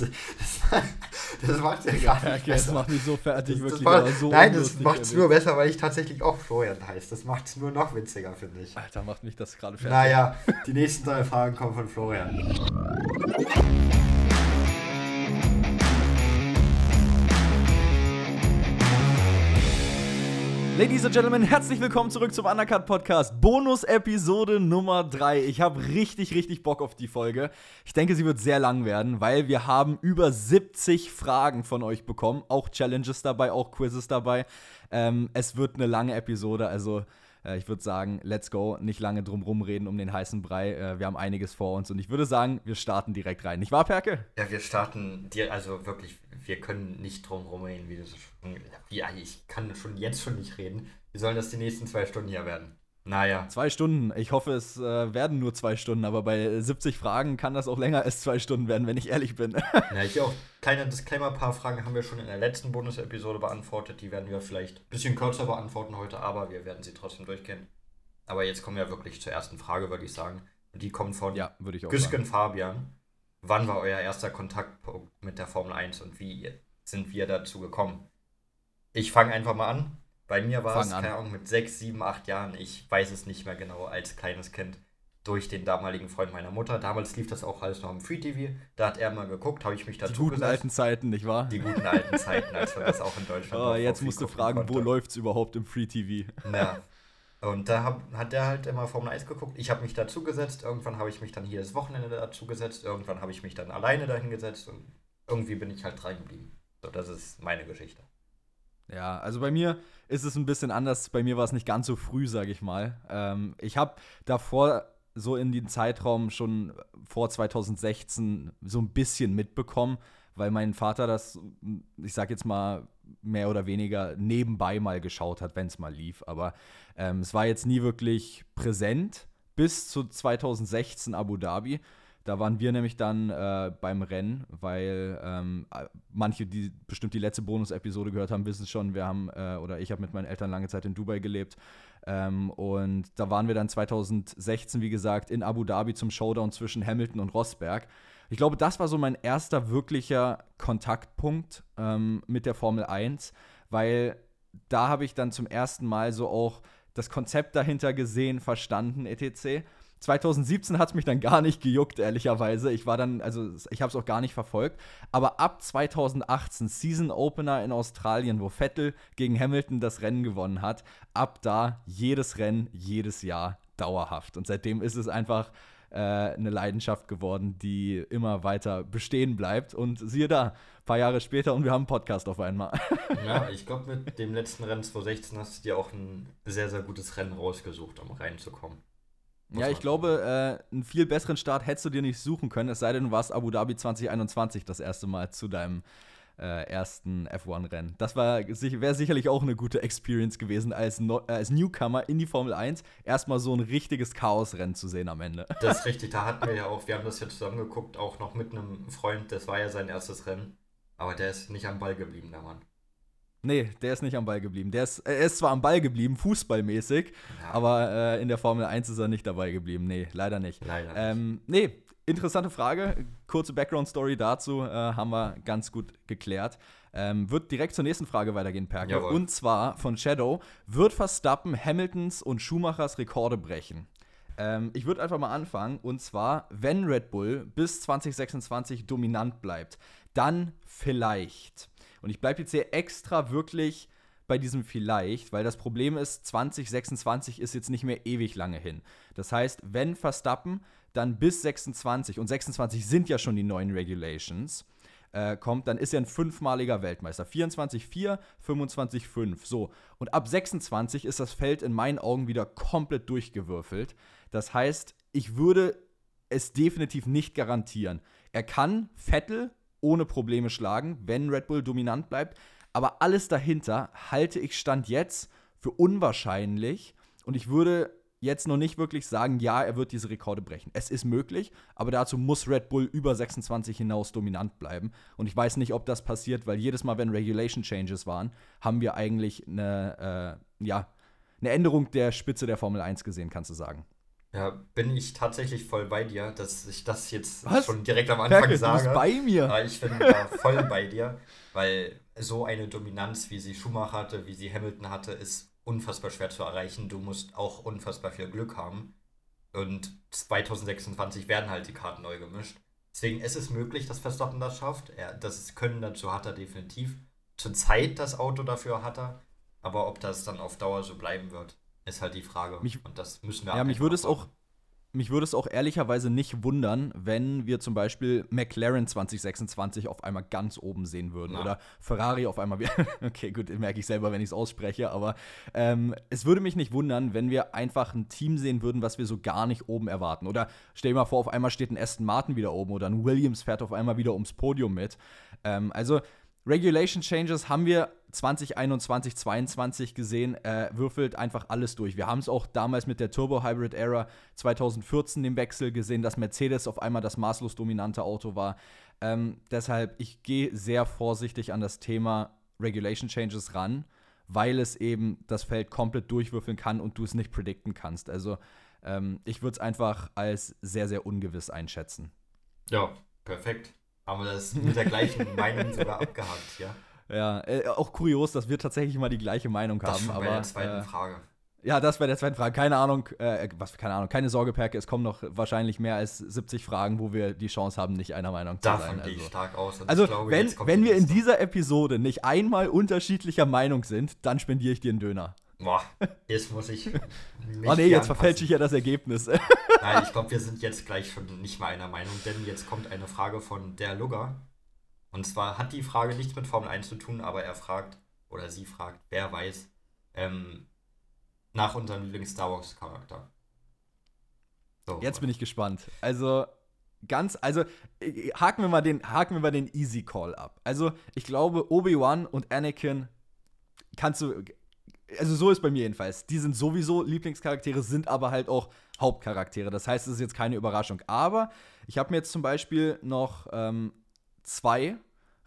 Das, das, das macht ja gar ja, nicht besser. Das macht mich so fertig, Das- das wirklich. macht- aber so Nein, das macht es nur besser, weil ich tatsächlich auch Florian heiße. Das macht es nur noch witziger, finde ich. Alter, macht mich das gerade fertig. Naja, die nächsten drei Fragen kommen von Florian. Ladies and Gentlemen, herzlich willkommen zurück zum Undercut Podcast. Bonus-Episode Nummer 3. Ich habe richtig, richtig Bock auf die Folge. Ich denke, sie wird sehr lang werden, weil wir haben über 70 Fragen von euch bekommen. Auch Challenges dabei, auch Quizzes dabei. Ähm, es wird eine lange Episode, also äh, ich würde sagen, let's go. Nicht lange drum rumreden um den heißen Brei. Äh, wir haben einiges vor uns und ich würde sagen, wir starten direkt rein. Nicht wahr, Perke? Ja, wir starten dir, also wirklich, wir können nicht drum rumreden, wie das schon, wie, ich kann schon jetzt schon nicht reden. Wir sollen das die nächsten zwei Stunden hier werden. Naja, Zwei Stunden. Ich hoffe, es äh, werden nur zwei Stunden, aber bei 70 Fragen kann das auch länger als zwei Stunden werden, wenn ich ehrlich bin. ja, ich auch. Kleiner Disclaimer, ein paar Fragen haben wir schon in der letzten Bonus-Episode beantwortet. Die werden wir vielleicht ein bisschen kürzer beantworten heute, aber wir werden sie trotzdem durchgehen. Aber jetzt kommen wir wirklich zur ersten Frage, würde ich sagen. Und die kommt von ja, Güsken. Fabian. Wann war euer erster Kontaktpunkt mit der Formel 1 und wie sind wir dazu gekommen? Ich fange einfach mal an. Bei mir war Fang es, keine Ahnung, mit 6, 7, 8 Jahren. Ich weiß es nicht mehr genau, als kleines Kind. Durch den damaligen Freund meiner Mutter. Damals lief das auch alles noch im Free TV. Da hat er mal geguckt, habe ich mich Die dazu guten gesetzt. alten Zeiten, nicht wahr? Die guten alten Zeiten, als man das auch in Deutschland Oh, jetzt musst du fragen, wo konnte. läuft's überhaupt im Free TV? Ja. Und da hab, hat der halt immer Formel 1 geguckt. Ich habe mich dazu gesetzt. Irgendwann habe ich mich dann hier das Wochenende dazu gesetzt. Irgendwann habe ich mich dann alleine dahin gesetzt. Und irgendwie bin ich halt dran geblieben. So, das ist meine Geschichte. Ja, also bei mir ist es ein bisschen anders. Bei mir war es nicht ganz so früh, sage ich mal. Ähm, ich habe davor so in den Zeitraum schon vor 2016 so ein bisschen mitbekommen, weil mein Vater das, ich sag jetzt mal, mehr oder weniger nebenbei mal geschaut hat, wenn es mal lief. Aber ähm, es war jetzt nie wirklich präsent bis zu 2016 Abu Dhabi. Da waren wir nämlich dann äh, beim Rennen, weil ähm, manche, die bestimmt die letzte Bonus-Episode gehört haben, wissen schon. Wir haben, äh, oder ich habe mit meinen Eltern lange Zeit in Dubai gelebt. Ähm, und da waren wir dann 2016, wie gesagt, in Abu Dhabi zum Showdown zwischen Hamilton und Rosberg. Ich glaube, das war so mein erster wirklicher Kontaktpunkt ähm, mit der Formel 1, weil da habe ich dann zum ersten Mal so auch das Konzept dahinter gesehen, verstanden, etc. 2017 hat es mich dann gar nicht gejuckt, ehrlicherweise. Ich war dann, also ich habe es auch gar nicht verfolgt. Aber ab 2018, Season Opener in Australien, wo Vettel gegen Hamilton das Rennen gewonnen hat, ab da jedes Rennen, jedes Jahr dauerhaft. Und seitdem ist es einfach äh, eine Leidenschaft geworden, die immer weiter bestehen bleibt. Und siehe da, ein paar Jahre später und wir haben einen Podcast auf einmal. Ja, ich glaube, mit dem letzten Rennen 2016 hast du dir auch ein sehr, sehr gutes Rennen rausgesucht, um reinzukommen. Muss Ja, ich glaube, äh, einen viel besseren Start hättest du dir nicht suchen können, es sei denn, du warst Abu Dhabi 2021 das erste Mal zu deinem äh, ersten F1-Rennen. Das wäre sicherlich auch eine gute Experience gewesen, als, no äh, als Newcomer in die Formel 1 erstmal so ein richtiges Chaosrennen zu sehen am Ende. Das ist richtig, da hatten wir ja auch, wir haben das ja zusammengeguckt, auch noch mit einem Freund, das war ja sein erstes Rennen, aber der ist nicht am Ball geblieben, der Mann. Nee, der ist nicht am Ball geblieben. Der ist, er ist zwar am Ball geblieben, fußballmäßig, Ja, aber äh, in der Formel 1 ist er nicht dabei geblieben. Nee, leider nicht. leider. nicht. Ähm, nee, interessante Frage. Kurze Background-Story dazu äh, haben wir ganz gut geklärt. Ähm, wird direkt zur nächsten Frage weitergehen, Perke. Jawohl. Und zwar von Shadow: Wird Verstappen Hamiltons und Schumachers Rekorde brechen? Ähm, ich würde einfach mal anfangen. Und zwar, wenn Red Bull bis 2026 dominant bleibt, dann vielleicht. Und ich bleibe jetzt hier extra wirklich bei diesem vielleicht, weil das Problem ist, 2026 ist jetzt nicht mehr ewig lange hin. Das heißt, wenn Verstappen dann bis 26, und 26 sind ja schon die neuen Regulations, äh, kommt, dann ist er ein fünfmaliger Weltmeister. 24-4, 25-5. So. Und ab 26 ist das Feld in meinen Augen wieder komplett durchgewürfelt. Das heißt, ich würde es definitiv nicht garantieren. Er kann Vettel ohne Probleme schlagen, wenn Red Bull dominant bleibt. Aber alles dahinter halte ich Stand jetzt für unwahrscheinlich. Und ich würde jetzt noch nicht wirklich sagen, ja, er wird diese Rekorde brechen. Es ist möglich, aber dazu muss Red Bull über 26 hinaus dominant bleiben. Und ich weiß nicht, ob das passiert, weil jedes Mal, wenn Regulation Changes waren, haben wir eigentlich eine, äh, ja, eine Änderung der Spitze der Formel 1 gesehen, kannst du sagen. Ja, bin ich tatsächlich voll bei dir, dass ich das jetzt Was? schon direkt am Anfang Perke, sage. du bist bei mir. Ja, ich bin da voll bei dir, weil so eine Dominanz, wie sie Schumacher hatte, wie sie Hamilton hatte, ist unfassbar schwer zu erreichen. Du musst auch unfassbar viel Glück haben. Und 2026 werden halt die Karten neu gemischt. Deswegen ist es möglich, dass Verstappen das schafft. Er, das Können dazu hat er definitiv. Zurzeit das Auto dafür hat er. Aber ob das dann auf Dauer so bleiben wird, ist halt die Frage. Mich- Und das müssen wir Ja, mich würde es auch, mich würde es auch ehrlicherweise nicht wundern, wenn wir zum Beispiel McLaren 2026 auf einmal ganz oben sehen würden Na. oder Ferrari auf einmal wieder. okay, gut, merke ich selber, wenn ich es ausspreche, aber ähm, es würde mich nicht wundern, wenn wir einfach ein Team sehen würden, was wir so gar nicht oben erwarten. Oder stell dir mal vor, auf einmal steht ein Aston Martin wieder oben oder ein Williams fährt auf einmal wieder ums Podium mit. Ähm, also Regulation Changes haben wir 2021, 22 gesehen, äh, würfelt einfach alles durch. Wir haben es auch damals mit der Turbo Hybrid Era 2014 den Wechsel gesehen, dass Mercedes auf einmal das maßlos dominante Auto war. Ähm, deshalb, ich gehe sehr vorsichtig an das Thema Regulation Changes ran, weil es eben das Feld komplett durchwürfeln kann und du es nicht predikten kannst. Also ähm, ich würde es einfach als sehr, sehr ungewiss einschätzen. Ja, perfekt. Haben wir das mit der gleichen Meinung sogar abgehakt, ja? Ja, äh, auch kurios, dass wir tatsächlich mal die gleiche Meinung Das haben. aber, bei der zweiten äh, Frage. Ja, das bei der zweiten Frage. Keine Ahnung, äh, was, keine Ahnung, keine Sorge, Perke, es kommen noch wahrscheinlich mehr als 70 Fragen, wo wir die Chance haben, nicht einer Meinung zu Davon sein. gehe ich Also, stark aus. Also glaube, wenn, wenn wir in dieser Episode nicht einmal unterschiedlicher Meinung sind, dann spendiere ich dir einen Döner. Boah, jetzt muss ich. Mich oh nee, jetzt verfälsche ich ja das Ergebnis. Nein, ich glaube, wir sind jetzt gleich schon nicht mal einer Meinung, denn jetzt kommt eine Frage von der Lugger. Und zwar hat die Frage nichts mit Formel 1 zu tun, aber er fragt, oder sie fragt, wer weiß, ähm, nach unserem Lieblings-Star Wars-Charakter. So, Jetzt bin ich gespannt. Also ganz, also äh, haken wir mal den, haken wir mal den Easy Call ab. Also ich glaube, Obi-Wan und Anakin kannst du, also so ist bei mir jedenfalls. Die sind sowieso Lieblingscharaktere, sind aber halt auch Hauptcharaktere. Das heißt, es ist jetzt keine Überraschung. Aber ich habe mir jetzt zum Beispiel noch ähm, zwei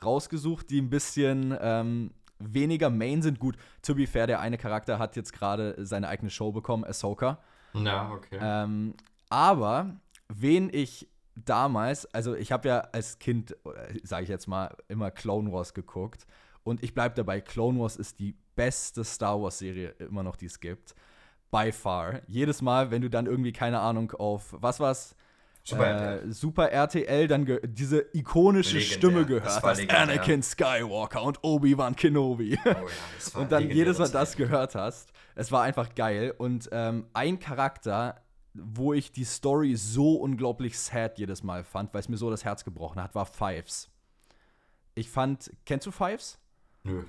rausgesucht, die ein bisschen ähm, weniger Main sind. Gut, to be fair, der eine Charakter hat jetzt gerade seine eigene Show bekommen, Ahsoka. Ja, okay. Ähm, aber wen ich damals, also ich habe ja als Kind, sage ich jetzt mal, immer Clone Wars geguckt. Und ich bleibe dabei, Clone Wars ist die beste Star Wars-Serie immer noch, die es gibt. By far. Jedes Mal, wenn du dann irgendwie, keine Ahnung, auf, was war's? Super. äh, Super RTL dann diese ikonische Legendär. Stimme gehört hast. legendär. Anakin Skywalker und Obi-Wan Kenobi. oh ja, und dann jedes Mal das gehört hast. Es war einfach geil. Und ähm, ein Charakter, wo ich die Story so unglaublich sad jedes Mal fand, weil es mir so das Herz gebrochen hat, war Fives. Ich fand, kennst du Fives? Nö.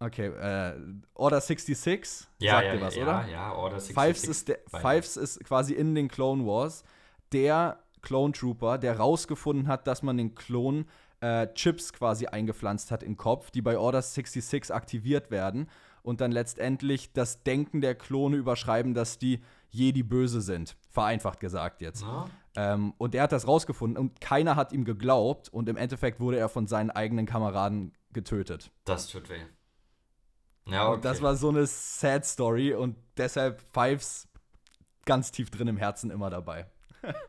Okay, äh, Order 66, Ja, sagt ja, dir was, ja, oder? Ja, Order 66. Fives ist, der, Fives ist quasi in den Clone Wars der Clone Trooper, der rausgefunden hat, dass man den Klon äh, Chips quasi eingepflanzt hat im Kopf, die bei Order 66 aktiviert werden und dann letztendlich das Denken der Klone überschreiben, dass die Jedi böse sind. Vereinfacht gesagt jetzt. Ähm, und er hat das rausgefunden und keiner hat ihm geglaubt und im Endeffekt wurde er von seinen eigenen Kameraden getötet. Das tut weh. Ja, okay. Und das war so eine sad Story und deshalb Fives ganz tief drin im Herzen immer dabei.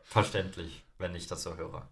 Verständlich, wenn ich das so höre.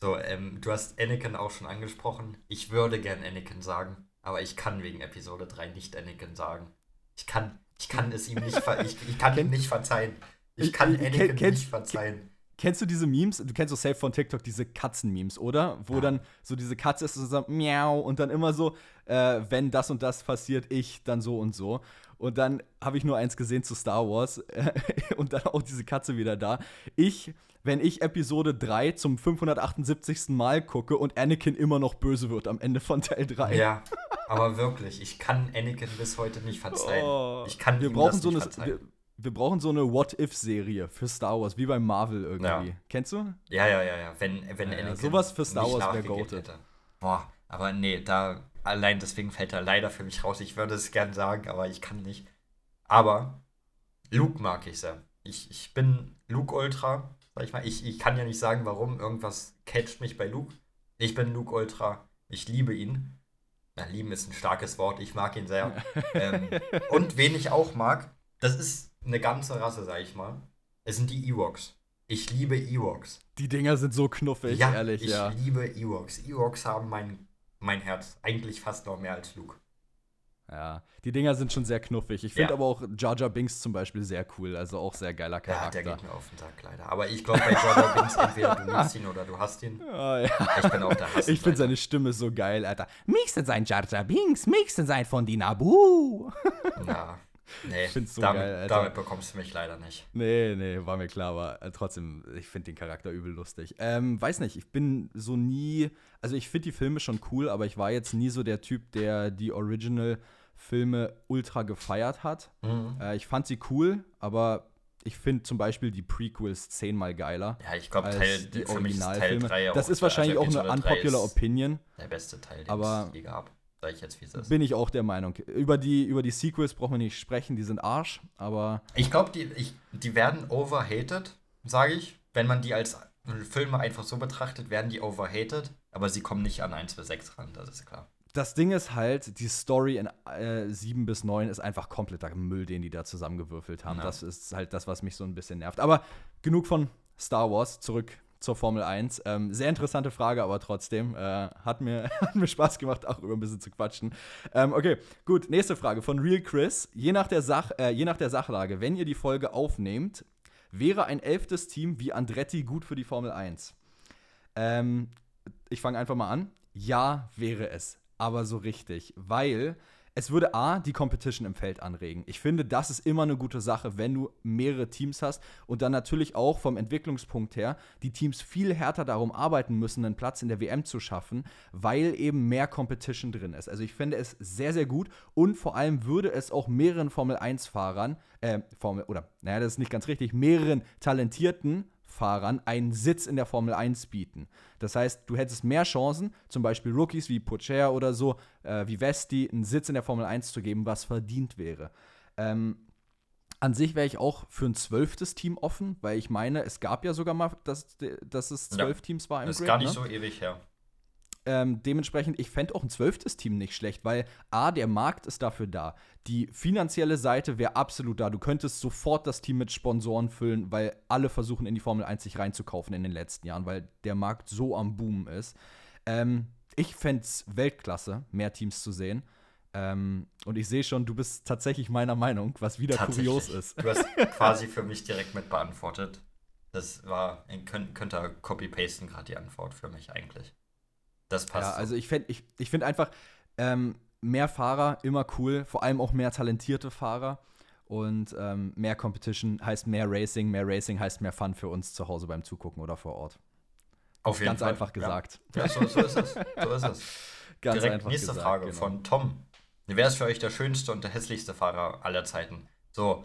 So, ähm, du hast Anakin auch schon angesprochen. Ich würde gern Anakin sagen, aber ich kann wegen Episode 3 nicht Anakin sagen. Ich kann, ich kann es ihm nicht, ver ich, ich kann ihm nicht verzeihen. Ich kann Anakin kenn- nicht verzeihen. Kennst du diese Memes? Du kennst so safe von TikTok diese Katzen-Memes, oder? Wo Ja. dann so diese Katze ist so, so miau und dann immer so, äh, wenn das und das passiert, ich dann so und so. Und dann habe ich nur eins gesehen zu Star Wars und dann auch diese Katze wieder da. Ich, wenn ich Episode 3 zum 578. Mal gucke und Anakin immer noch böse wird am Ende von Teil 3. Ja, aber wirklich, ich kann Anakin bis heute nicht verzeihen. Oh. ich kann wir ihm brauchen das so nicht eine, verzeihen. Wir, brauchen so eine What-If-Serie für Star Wars, wie bei Marvel irgendwie. Ja. Kennst du? Ja, ja, ja, ja. Wenn, wenn Ja, ja, sowas für Star Wars wär nachgegeben goated. Boah, aber nee, da allein deswegen fällt er leider für mich raus. Ich würde es gern sagen, aber ich kann nicht. Aber Luke mag ich sehr. Ich, ich bin Luke Ultra, sag ich mal. Ich, ich kann ja nicht sagen, warum. Irgendwas catcht mich bei Luke. Ich bin Luke Ultra. Ich liebe ihn. Na, lieben ist ein starkes Wort. Ich mag ihn sehr. ähm, und wen ich auch mag, das ist eine ganze Rasse, sag ich mal. Es sind die Ewoks. Ich liebe Ewoks. Die Dinger sind so knuffig, ja, ehrlich, ich ja. liebe Ewoks. Ewoks haben mein, mein Herz. Eigentlich fast noch mehr als Luke. Ja, die Dinger sind schon sehr knuffig. Ich finde Ja. aber auch Jar Jar Binks zum Beispiel sehr cool, also auch sehr geiler Ja, Charakter. der geht mir auf den Sack leider. Aber ich glaube, bei Jar Jar Binks entweder du liebst ihn oder du hast ihn. Ah, ja. Ich bin auf der Hass. Ich finde seine Stimme so geil, Alter. Mixen sein Jar Jar Binks, mixen sein von die Nabu. Ja. Nee, so damit, geil, damit bekommst du mich leider nicht. Nee, nee, war mir klar, aber äh, trotzdem, ich finde den Charakter übel lustig. Ähm, weiß nicht, ich bin so nie, also ich finde die Filme schon cool, aber ich war jetzt nie so der Typ, der die Original-Filme ultra gefeiert hat. Mhm. Äh, ich fand sie cool, aber ich finde zum Beispiel die Prequels zehnmal geiler. Ja, ich glaube, Teil, die für ist Teil Originalfilme. 3 auch das ist der- wahrscheinlich also auch eine Episode 3 unpopular Opinion. Der beste Teil, den Aber- es je gab. Sag ich jetzt, wie es ist. Bin ich auch der Meinung. Über die, über die Sequels brauchen wir nicht sprechen, die sind Arsch, aber Ich glaube, die, ich- die werden overhated, sage ich. Wenn man die als Filme einfach so betrachtet, werden die overhated. Aber sie kommen nicht an 1 bis 6 ran, das ist klar. das Ding ist halt, die Story in äh, 7 bis 9 ist einfach kompletter Müll, den die da zusammengewürfelt haben. Ja. Das ist halt das, was mich so ein bisschen nervt. Aber genug von Star Wars, zurück zur Formel 1. Ähm, sehr interessante Frage, aber trotzdem. Äh, hat, mir, hat mir Spaß gemacht, auch über ein bisschen zu quatschen. Ähm, okay, gut, nächste Frage von Real Chris. Je nach, der Sach, äh, je nach der Sachlage, wenn ihr die Folge aufnehmt, wäre ein elftes Team wie Andretti gut für die Formel 1? Ähm, ich fange einfach mal an. Ja, wäre es. Aber so richtig. Weil es würde A, die Competition im Feld anregen. Ich finde, das ist immer eine gute Sache, wenn du mehrere Teams hast und dann natürlich auch vom Entwicklungspunkt her die Teams viel härter darum arbeiten müssen, einen Platz in der WM zu schaffen, weil eben mehr Competition drin ist. Also ich finde es sehr, sehr gut und vor allem würde es auch mehreren Formel-1-Fahrern, äh, Formel, oder, naja, das ist nicht ganz richtig, mehreren talentierten Fahrern einen Sitz in der Formel 1 bieten. Das heißt, du hättest mehr Chancen, zum Beispiel Rookies wie Pocher oder so, äh, wie Vesti, einen Sitz in der Formel 1 zu geben, was verdient wäre. Ähm, an sich wäre ich auch für ein zwölftes Team offen, weil ich meine, es gab ja sogar mal, dass, dass es Ja. zwölf Teams war im Das ist Grid, gar nicht ne? so ewig her. Ähm, dementsprechend, ich fände auch ein zwölftes Team nicht schlecht, weil A, der Markt ist dafür da. Die finanzielle Seite wäre absolut da. Du könntest sofort das Team mit Sponsoren füllen, weil alle versuchen, in die Formel 1 sich reinzukaufen in den letzten Jahren, weil der Markt so am Boom ist. Ähm, ich fände es Weltklasse, mehr Teams zu sehen. Ähm, und ich sehe schon, du bist tatsächlich meiner Meinung, was wieder kurios ist. Du hast quasi für mich direkt mit beantwortet. Das war, könnt, könnt ihr copy-pasten gerade die Antwort für mich eigentlich. Das passt. Ja, so. also ich, fänd- ich, ich finde einfach ähm, mehr Fahrer immer cool, vor allem auch mehr talentierte Fahrer. Und ähm, mehr Competition heißt mehr Racing, mehr Racing heißt mehr Fun für uns zu Hause beim Zugucken oder vor Ort. Auf jeden Ganz Fall. einfach gesagt. Ja, ja so, so ist es. So ist es. Ganz Direkt einfach nächste gesagt, Frage genau. von Tom. Wer ist für euch der schönste und der hässlichste Fahrer aller Zeiten? So,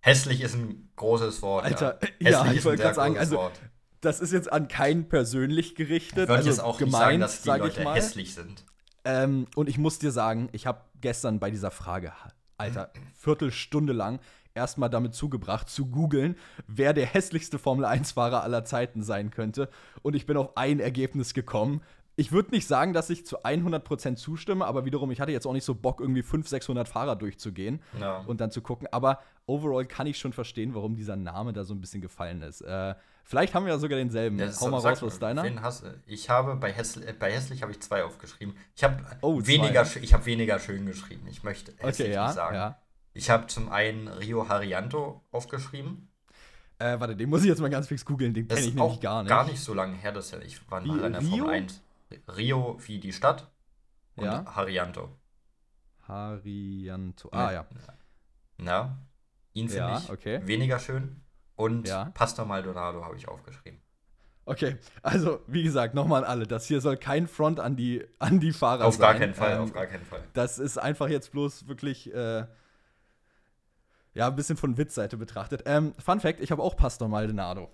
hässlich ist ein großes Wort. Alter, ja, ja, ich wollte gerade sagen, also Wort. Das ist jetzt an keinen persönlich gerichtet. Ich würde also jetzt auch nicht gemeint, sagen, dass die sag Leute mal. hässlich sind. Ähm, und ich muss dir sagen, ich habe gestern bei dieser Frage, Alter, Viertelstunde lang erstmal damit zugebracht, zu googeln, wer der hässlichste Formel-1-Fahrer aller Zeiten sein könnte. Und ich bin auf ein Ergebnis gekommen. Ich würde nicht sagen, dass ich zu 100% zustimme, aber wiederum, ich hatte jetzt auch nicht so Bock, irgendwie 500, 600 Fahrer durchzugehen Ja. und dann zu gucken. Aber overall kann ich schon verstehen, warum dieser Name da so ein bisschen gefallen ist. Äh, vielleicht haben wir ja sogar denselben. Ja, Hau mal raus, was ist deiner? hast? Ich habe bei hässlich, äh, bei hässlich habe ich zwei aufgeschrieben. Ich habe Oh, weniger, ich habe weniger schön geschrieben. Ich möchte hässlich Okay, ja, nicht sagen. ja. Ich habe zum einen Rio Harianto aufgeschrieben. Äh, warte, den muss ich jetzt mal ganz fix googeln, den kenne ich nämlich gar nicht. gar nicht so lange her, dass ich war in der Rio? Formel 1. Rio wie die Stadt und Ja. Harianto. Harianto. Ah ja. Na, ihn finde Ja, ich okay. weniger schön. Und Ja. Pastor Maldonado habe ich aufgeschrieben. Okay, also wie gesagt, nochmal an alle. Das hier soll kein Front an die, an die Fahrer Auf sein. gar keinen Fall, Ähm, auf gar keinen Fall. Das ist einfach jetzt bloß wirklich, äh, ja, ein bisschen von Witzseite betrachtet. Ähm, Fun Fact: Ich habe auch Pastor Maldonado.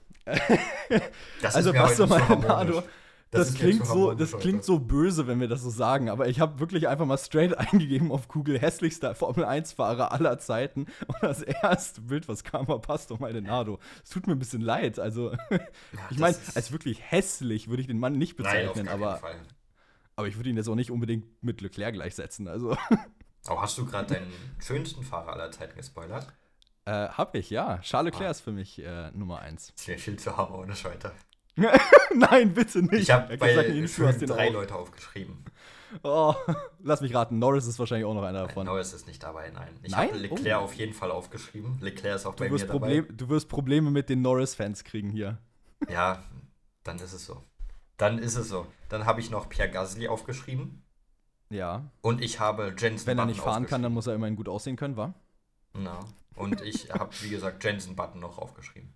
Das also Pastor Maldonado. Das, mir klingt so, das klingt so böse, wenn wir das so sagen, aber ich habe wirklich einfach mal straight eingegeben auf Google hässlichster Formel 1-Fahrer aller Zeiten und das erste Bild, was kam, war Pastor Maldonado. Es tut mir ein bisschen leid, also Ja, ich meine, das als wirklich hässlich würde ich den Mann nicht Nein, bezeichnen, gar aber, aber ich würde ihn jetzt auch nicht unbedingt mit Leclerc gleichsetzen. Also, Oh, hast du gerade deinen schönsten Fahrer aller Zeiten gespoilert? Äh, hab ich, ja. Charles Leclerc ah. ist für mich äh, Nummer 1. Das wäre viel zu haben ohne Scheiter. Nein, bitte nicht. Ich habe bei drei Leute aufgeschrieben. Oh, lass mich raten, Norris ist wahrscheinlich auch noch einer davon. Nein, Norris ist nicht dabei, nein. Ich habe Leclerc oh. auf jeden Fall aufgeschrieben. Leclerc ist auch du bei mir Problem, dabei. Du wirst Probleme mit den Norris-Fans kriegen hier. Ja, dann ist es so. Dann ist es so. Dann habe ich noch Pierre Gasly aufgeschrieben. Ja. Und ich habe Jensen Wenn er nicht fahren kann, dann muss er immerhin gut aussehen können, wa? Na. Und ich habe, wie gesagt, Jensen Button noch aufgeschrieben.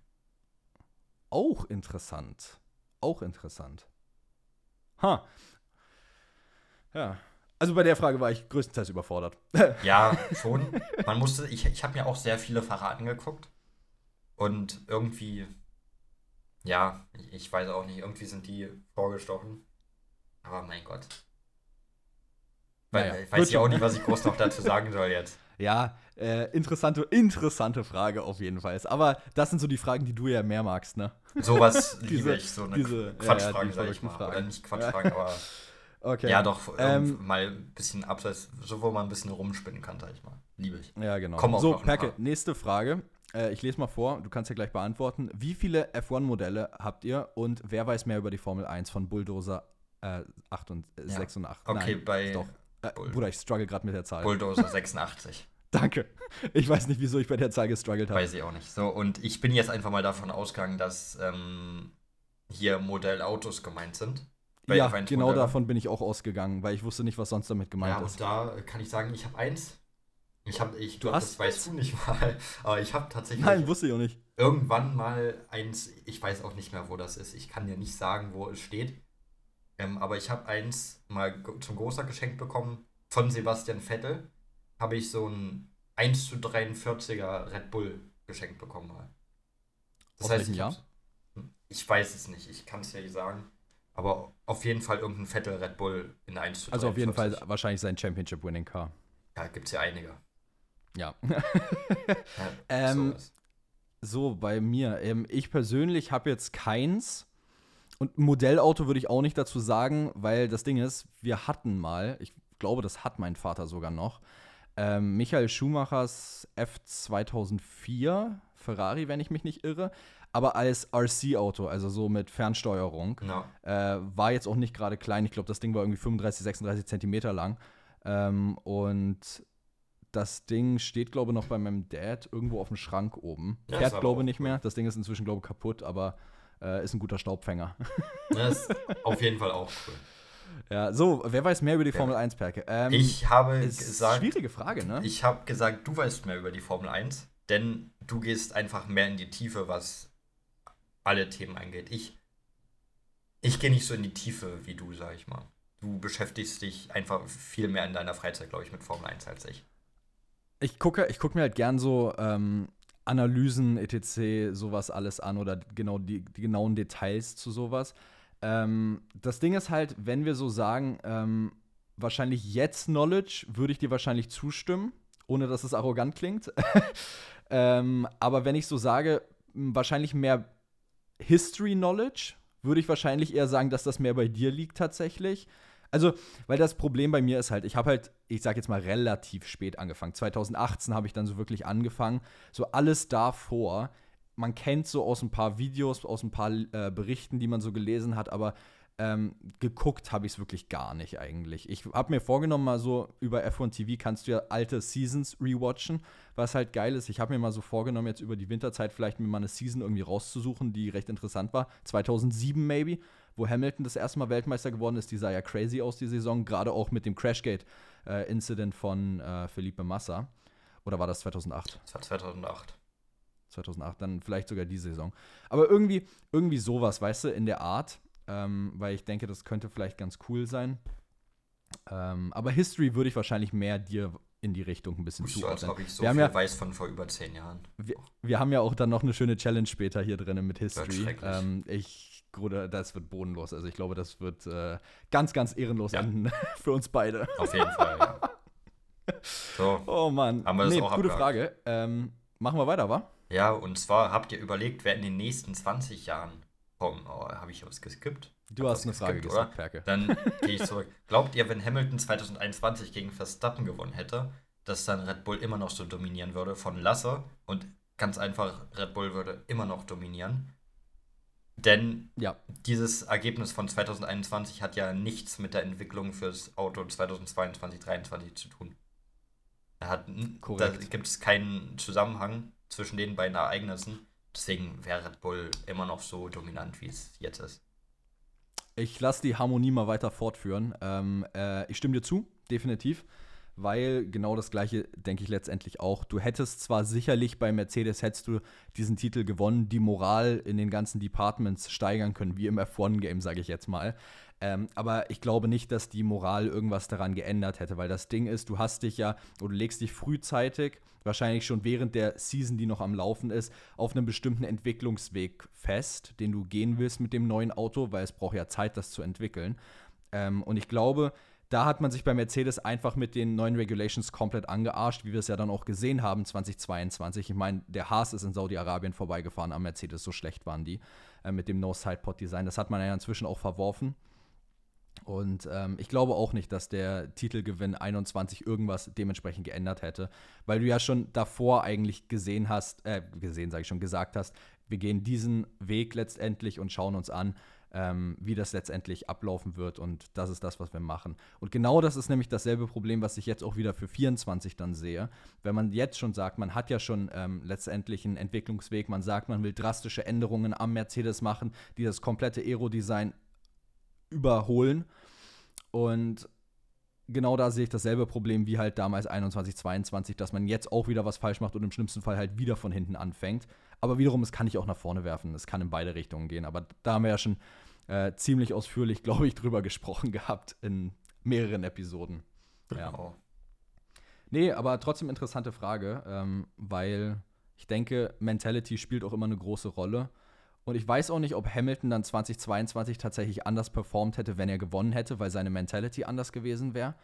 Auch interessant. Auch interessant. Ha. Ja. Also bei der Frage war ich größtenteils überfordert. ja, schon. Man musste, ich, ich habe mir auch sehr viele verraten geguckt. Und irgendwie, ja, ich weiß auch nicht, irgendwie sind die vorgestochen. Aber mein Gott. Weil, naja, ich weiß ja auch nicht, was ich groß noch dazu sagen soll jetzt. Ja, äh, interessante, interessante Frage auf jeden Fall. Aber das sind so die Fragen, die du ja mehr magst, ne? Sowas liebe ich, so eine diese, Quatschfrage, ja, ja, sag ich mal. Fragen. Oder nicht Quatschfragen, aber okay. ja doch, ähm, mal ein bisschen abseits, so wo man ein bisschen rumspinnen kann, sag ich mal. Liebe ich. Ja, genau. Komm so, Perke, nächste Frage. Äh, ich lese mal vor, du kannst ja gleich beantworten. Wie viele F1-Modelle habt ihr und wer weiß mehr über die Formel 1 von Bulldozer äh, 8 und, äh, 6 und 8? Okay, Nein, bei. Doch. Äh, Bruder, ich struggle gerade mit der Zahl. Bulldozer 86. Danke. Ich weiß nicht, wieso ich bei der Zahl gestruggelt habe. Weiß ich auch nicht. So, und ich bin jetzt einfach mal davon ausgegangen, dass ähm, hier Modellautos gemeint sind. Ja, genau davon bin ich auch ausgegangen, weil ich wusste nicht, was sonst damit gemeint ja, ist. Ja, da kann ich sagen, ich habe eins. Ich habe, ich, du hast, das weißt du nicht mal, aber ich habe tatsächlich. Nein, wusste ich auch nicht. Irgendwann mal eins, ich weiß auch nicht mehr, wo das ist. Ich kann dir nicht sagen, wo es steht. Ähm, aber ich habe eins mal zum Großer geschenkt bekommen von Sebastian Vettel habe ich so ein 1 zu 43er Red Bull geschenkt bekommen mal. Das Aus heißt, ich, ich weiß es nicht, ich kann es ja nicht sagen. Aber auf jeden Fall irgendein Vettel Red Bull in 1 zu 43. Also auf jeden Fall wahrscheinlich sein Championship-Winning Car. Ja, gibt es ja einige. Ja. ja ähm, so, bei mir. Ähm, ich persönlich habe jetzt keins. Und Modellauto würde ich auch nicht dazu sagen, weil das Ding ist, wir hatten mal, ich glaube, das hat mein Vater sogar noch, ähm, Michael Schumachers F2004 Ferrari, wenn ich mich nicht irre, aber als RC-Auto, also so mit Fernsteuerung. No. Äh, war jetzt auch nicht gerade klein. Ich glaube, das Ding war irgendwie 35, 36 Zentimeter lang. Ähm, und das Ding steht, glaube ich, noch bei meinem Dad irgendwo auf dem Schrank oben. Ja, Fährt, glaube ich, nicht mehr. Das Ding ist inzwischen, glaube ich, kaputt, aber äh, ist ein guter Staubfänger. Das ist auf jeden Fall auch cool. Ja, so, wer weiß mehr über die Formel ja. 1, Perke? Ähm, ich habe gesagt. Schwierige Frage, ne? Ich habe gesagt, du weißt mehr über die Formel 1, denn du gehst einfach mehr in die Tiefe, was alle Themen angeht. Ich, ich gehe nicht so in die Tiefe wie du, sag ich mal. Du beschäftigst dich einfach viel mehr in deiner Freizeit, glaube ich, mit Formel 1 als ich. Ich gucke, ich gucke mir halt gern so ähm, Analysen, etc., sowas alles an oder genau die, die genauen Details zu sowas. Ähm, das Ding ist halt, wenn wir so sagen, ähm, wahrscheinlich jetzt Knowledge, würde ich dir wahrscheinlich zustimmen, ohne dass es arrogant klingt. ähm, aber wenn ich so sage, wahrscheinlich mehr History Knowledge, würde ich wahrscheinlich eher sagen, dass das mehr bei dir liegt tatsächlich. Also, weil das Problem bei mir ist halt, ich habe halt, ich sag jetzt mal relativ spät angefangen. 2018 habe ich dann so wirklich angefangen. So alles davor man kennt so aus ein paar Videos, aus ein paar äh, Berichten, die man so gelesen hat, aber ähm, geguckt habe ich es wirklich gar nicht eigentlich. Ich habe mir vorgenommen, mal so über F1 TV kannst du ja alte Seasons rewatchen, was halt geil ist. Ich habe mir mal so vorgenommen, jetzt über die Winterzeit vielleicht mir mal eine Season irgendwie rauszusuchen, die recht interessant war. 2007 maybe, wo Hamilton das erste Mal Weltmeister geworden ist. Die sah ja crazy aus, die Saison, gerade auch mit dem Crashgate-Incident äh, von äh, Felipe Massa. Oder war das 2008? Das war 2008. 2008, dann vielleicht sogar die Saison. Aber irgendwie, irgendwie sowas, weißt du, in der Art, ähm, weil ich denke, das könnte vielleicht ganz cool sein. Ähm, aber History würde ich wahrscheinlich mehr dir in die Richtung ein bisschen Puh, zuordnen. So, als ob ich so wir viel ja, weiß von vor über zehn Jahren. Wir, wir, haben ja auch dann noch eine schöne Challenge später hier drin mit History. Ähm, ich, Bruder, das wird bodenlos. Also ich glaube, das wird äh, ganz, ganz ehrenlos ja. enden für uns beide. Auf jeden Fall, ja. So, oh Mann. Haben wir das nee, auch gute Frage. Ähm, machen wir weiter, wa? Ja, und zwar habt ihr überlegt, wer in den nächsten 20 Jahren kommt. Oh, habe ich was geskippt? Du Hab hast eine Frage geskippt, gesagt, Perke. Dann gehe ich zurück. Glaubt ihr, wenn Hamilton 2021 gegen Verstappen gewonnen hätte, dass dann Red Bull immer noch so dominieren würde von Lasse und ganz einfach, Red Bull würde immer noch dominieren. Denn ja. dieses Ergebnis von 2021 hat ja nichts mit der Entwicklung fürs Auto 2022, 2023 zu tun. Hat, da gibt es keinen Zusammenhang zwischen den beiden Ereignissen. Deswegen wäre Red Bull immer noch so dominant, wie es jetzt ist. Ich lasse die Harmonie mal weiter fortführen. Ähm, äh, ich stimme dir zu, definitiv weil genau das gleiche denke ich letztendlich auch. Du hättest zwar sicherlich bei Mercedes hättest du diesen Titel gewonnen, die Moral in den ganzen Departments steigern können, wie im F1-Game, sage ich jetzt mal. Ähm, aber ich glaube nicht, dass die Moral irgendwas daran geändert hätte, weil das Ding ist, du hast dich ja, oder du legst dich frühzeitig, wahrscheinlich schon während der Season, die noch am Laufen ist, auf einem bestimmten Entwicklungsweg fest, den du gehen willst mit dem neuen Auto, weil es braucht ja Zeit, das zu entwickeln. Ähm, und ich glaube, da hat man sich bei Mercedes einfach mit den neuen Regulations komplett angearscht, wie wir es ja dann auch gesehen haben 2022. Ich meine, der Haas ist in Saudi-Arabien vorbeigefahren am Mercedes, so schlecht waren die äh, mit dem No-Sidepod-Design. Das hat man ja inzwischen auch verworfen. Und ähm, ich glaube auch nicht, dass der Titelgewinn 21 irgendwas dementsprechend geändert hätte, weil du ja schon davor eigentlich gesehen hast, äh, gesehen sage ich schon, gesagt hast, wir gehen diesen Weg letztendlich und schauen uns an, ähm, wie das letztendlich ablaufen wird. Und das ist das, was wir machen. Und genau das ist nämlich dasselbe Problem, was ich jetzt auch wieder für 24 dann sehe. Wenn man jetzt schon sagt, man hat ja schon ähm, letztendlich einen Entwicklungsweg, man sagt, man will drastische Änderungen am Mercedes machen, die das komplette Aero-Design überholen. Und genau da sehe ich dasselbe Problem wie halt damals 21, 22, dass man jetzt auch wieder was falsch macht und im schlimmsten Fall halt wieder von hinten anfängt. Aber wiederum, es kann ich auch nach vorne werfen. Es kann in beide Richtungen gehen. Aber da haben wir ja schon äh, ziemlich ausführlich, glaube ich, drüber gesprochen gehabt in mehreren Episoden. Ja. Genau. Nee, aber trotzdem interessante Frage, ähm, weil ich denke, Mentality spielt auch immer eine große Rolle. Und ich weiß auch nicht, ob Hamilton dann 2022 tatsächlich anders performt hätte, wenn er gewonnen hätte, weil seine Mentality anders gewesen wäre.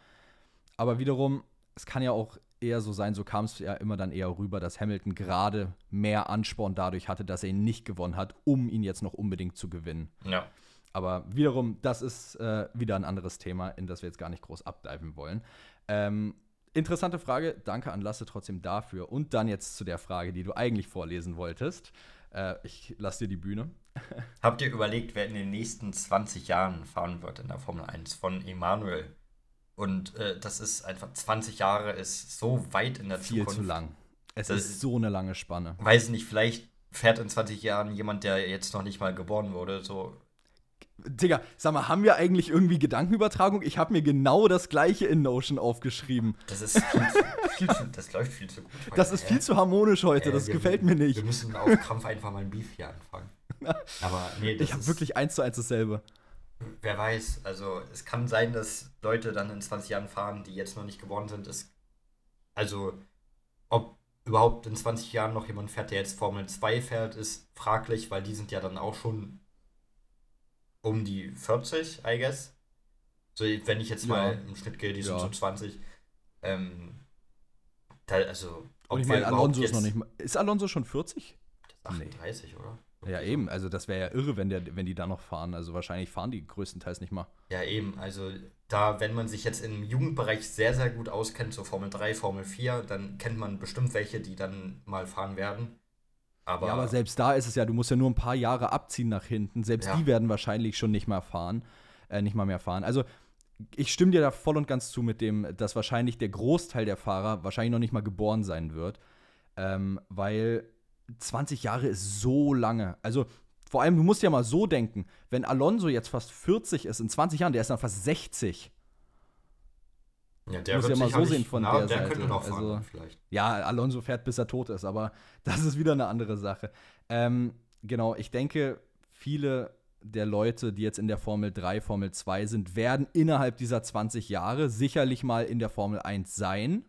Aber wiederum, es kann ja auch eher so sein, so kam es ja immer dann eher rüber, dass Hamilton gerade mehr Ansporn dadurch hatte, dass er ihn nicht gewonnen hat, um ihn jetzt noch unbedingt zu gewinnen. Ja. Aber wiederum, das ist äh, wieder ein anderes Thema, in das wir jetzt gar nicht groß abdiven wollen. Ähm, interessante Frage, danke an Lasse trotzdem dafür. Und dann jetzt zu der Frage, die du eigentlich vorlesen wolltest. Äh, ich lasse dir die Bühne. Habt ihr überlegt, wer in den nächsten 20 Jahren fahren wird in der Formel 1 von Emanuel? Und äh, das ist einfach 20 Jahre ist so weit in der Viel Zukunft. Viel zu lang. Es das ist so eine lange Spanne. Weiß nicht, vielleicht fährt in 20 Jahren jemand, der jetzt noch nicht mal geboren wurde, so. Digga, sag mal, haben wir eigentlich irgendwie Gedankenübertragung? Ich habe mir genau das gleiche in Notion aufgeschrieben. Das ist viel zu, viel zu, das läuft viel zu gut. Heute, das ist viel zu harmonisch heute, äh, das wir, gefällt mir nicht. Wir müssen auf Krampf einfach mal ein Beef hier anfangen. Aber nee, das Ich habe wirklich eins zu eins dasselbe. Wer weiß, also es kann sein, dass Leute dann in 20 Jahren fahren, die jetzt noch nicht geboren sind. Es, also, ob überhaupt in 20 Jahren noch jemand fährt, der jetzt Formel 2 fährt, ist fraglich, weil die sind ja dann auch schon um die 40, I guess. So, wenn ich jetzt ja. mal im Schnitt gehe, die sind ja. so 20. Ähm, da, also, Und ich meine, Alonso ist noch nicht mal. Ist Alonso schon 40? 38, nee. oder? Ja, eben. Also das wäre ja irre, wenn, der, wenn die da noch fahren. Also wahrscheinlich fahren die größtenteils nicht mal. Ja, eben. Also da, wenn man sich jetzt im Jugendbereich sehr, sehr gut auskennt, so Formel 3, Formel 4, dann kennt man bestimmt welche, die dann mal fahren werden. Aber, ja, aber selbst da ist es ja, du musst ja nur ein paar Jahre abziehen nach hinten. Selbst ja. die werden wahrscheinlich schon nicht mal fahren, äh, nicht mal mehr fahren. Also ich stimme dir da voll und ganz zu mit dem, dass wahrscheinlich der Großteil der Fahrer wahrscheinlich noch nicht mal geboren sein wird. Ähm, weil 20 Jahre ist so lange. Also vor allem, du musst ja mal so denken, wenn Alonso jetzt fast 40 ist, in 20 Jahren, der ist dann fast 60. Ja, der muss ja mal so sehen von na, der, der Seite. Könnte noch fahren, also, vielleicht. Ja, Alonso fährt, bis er tot ist, aber das ist wieder eine andere Sache. Ähm, genau, ich denke, viele der Leute, die jetzt in der Formel 3, Formel 2 sind, werden innerhalb dieser 20 Jahre sicherlich mal in der Formel 1 sein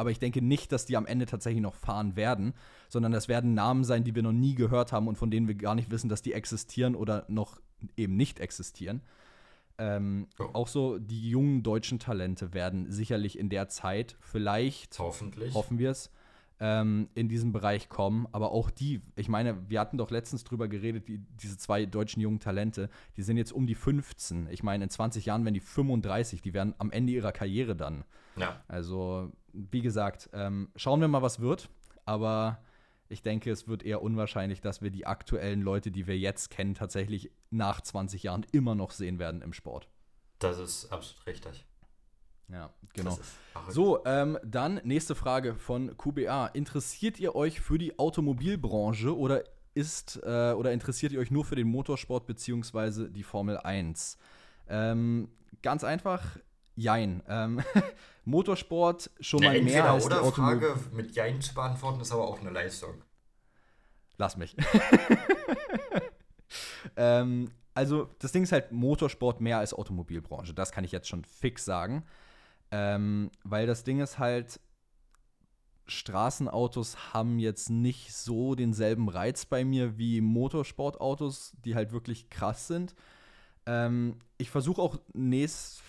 aber ich denke nicht, dass die am Ende tatsächlich noch fahren werden, sondern das werden Namen sein, die wir noch nie gehört haben und von denen wir gar nicht wissen, dass die existieren oder noch eben nicht existieren. Ähm, oh. Auch so die jungen deutschen Talente werden sicherlich in der Zeit vielleicht, hoffentlich, hoffen wir es, ähm, in diesem Bereich kommen. Aber auch die, ich meine, wir hatten doch letztens drüber geredet, die, diese zwei deutschen jungen Talente, die sind jetzt um die 15. Ich meine, in 20 Jahren werden die 35, die werden am Ende ihrer Karriere dann. Ja. Also, wie gesagt, ähm, schauen wir mal, was wird. Aber ich denke, es wird eher unwahrscheinlich, dass wir die aktuellen Leute, die wir jetzt kennen, tatsächlich nach 20 Jahren immer noch sehen werden im Sport. Das ist absolut richtig. Ja, genau. So, ähm, dann nächste Frage von QBA. Interessiert ihr euch für die Automobilbranche oder ist äh, oder interessiert ihr euch nur für den Motorsport bzw. die Formel 1? Ähm, ganz einfach, jein. Ähm, Motorsport schon ja, mal mehr als die Automobil Frage mit Jein zu beantworten ist aber auch eine Leistung. Lass mich. ähm, also das Ding ist halt Motorsport mehr als Automobilbranche. Das kann ich jetzt schon fix sagen. Ähm, weil das Ding ist halt, Straßenautos haben jetzt nicht so denselben Reiz bei mir wie Motorsportautos, die halt wirklich krass sind. Ähm, ich versuche auch nächst,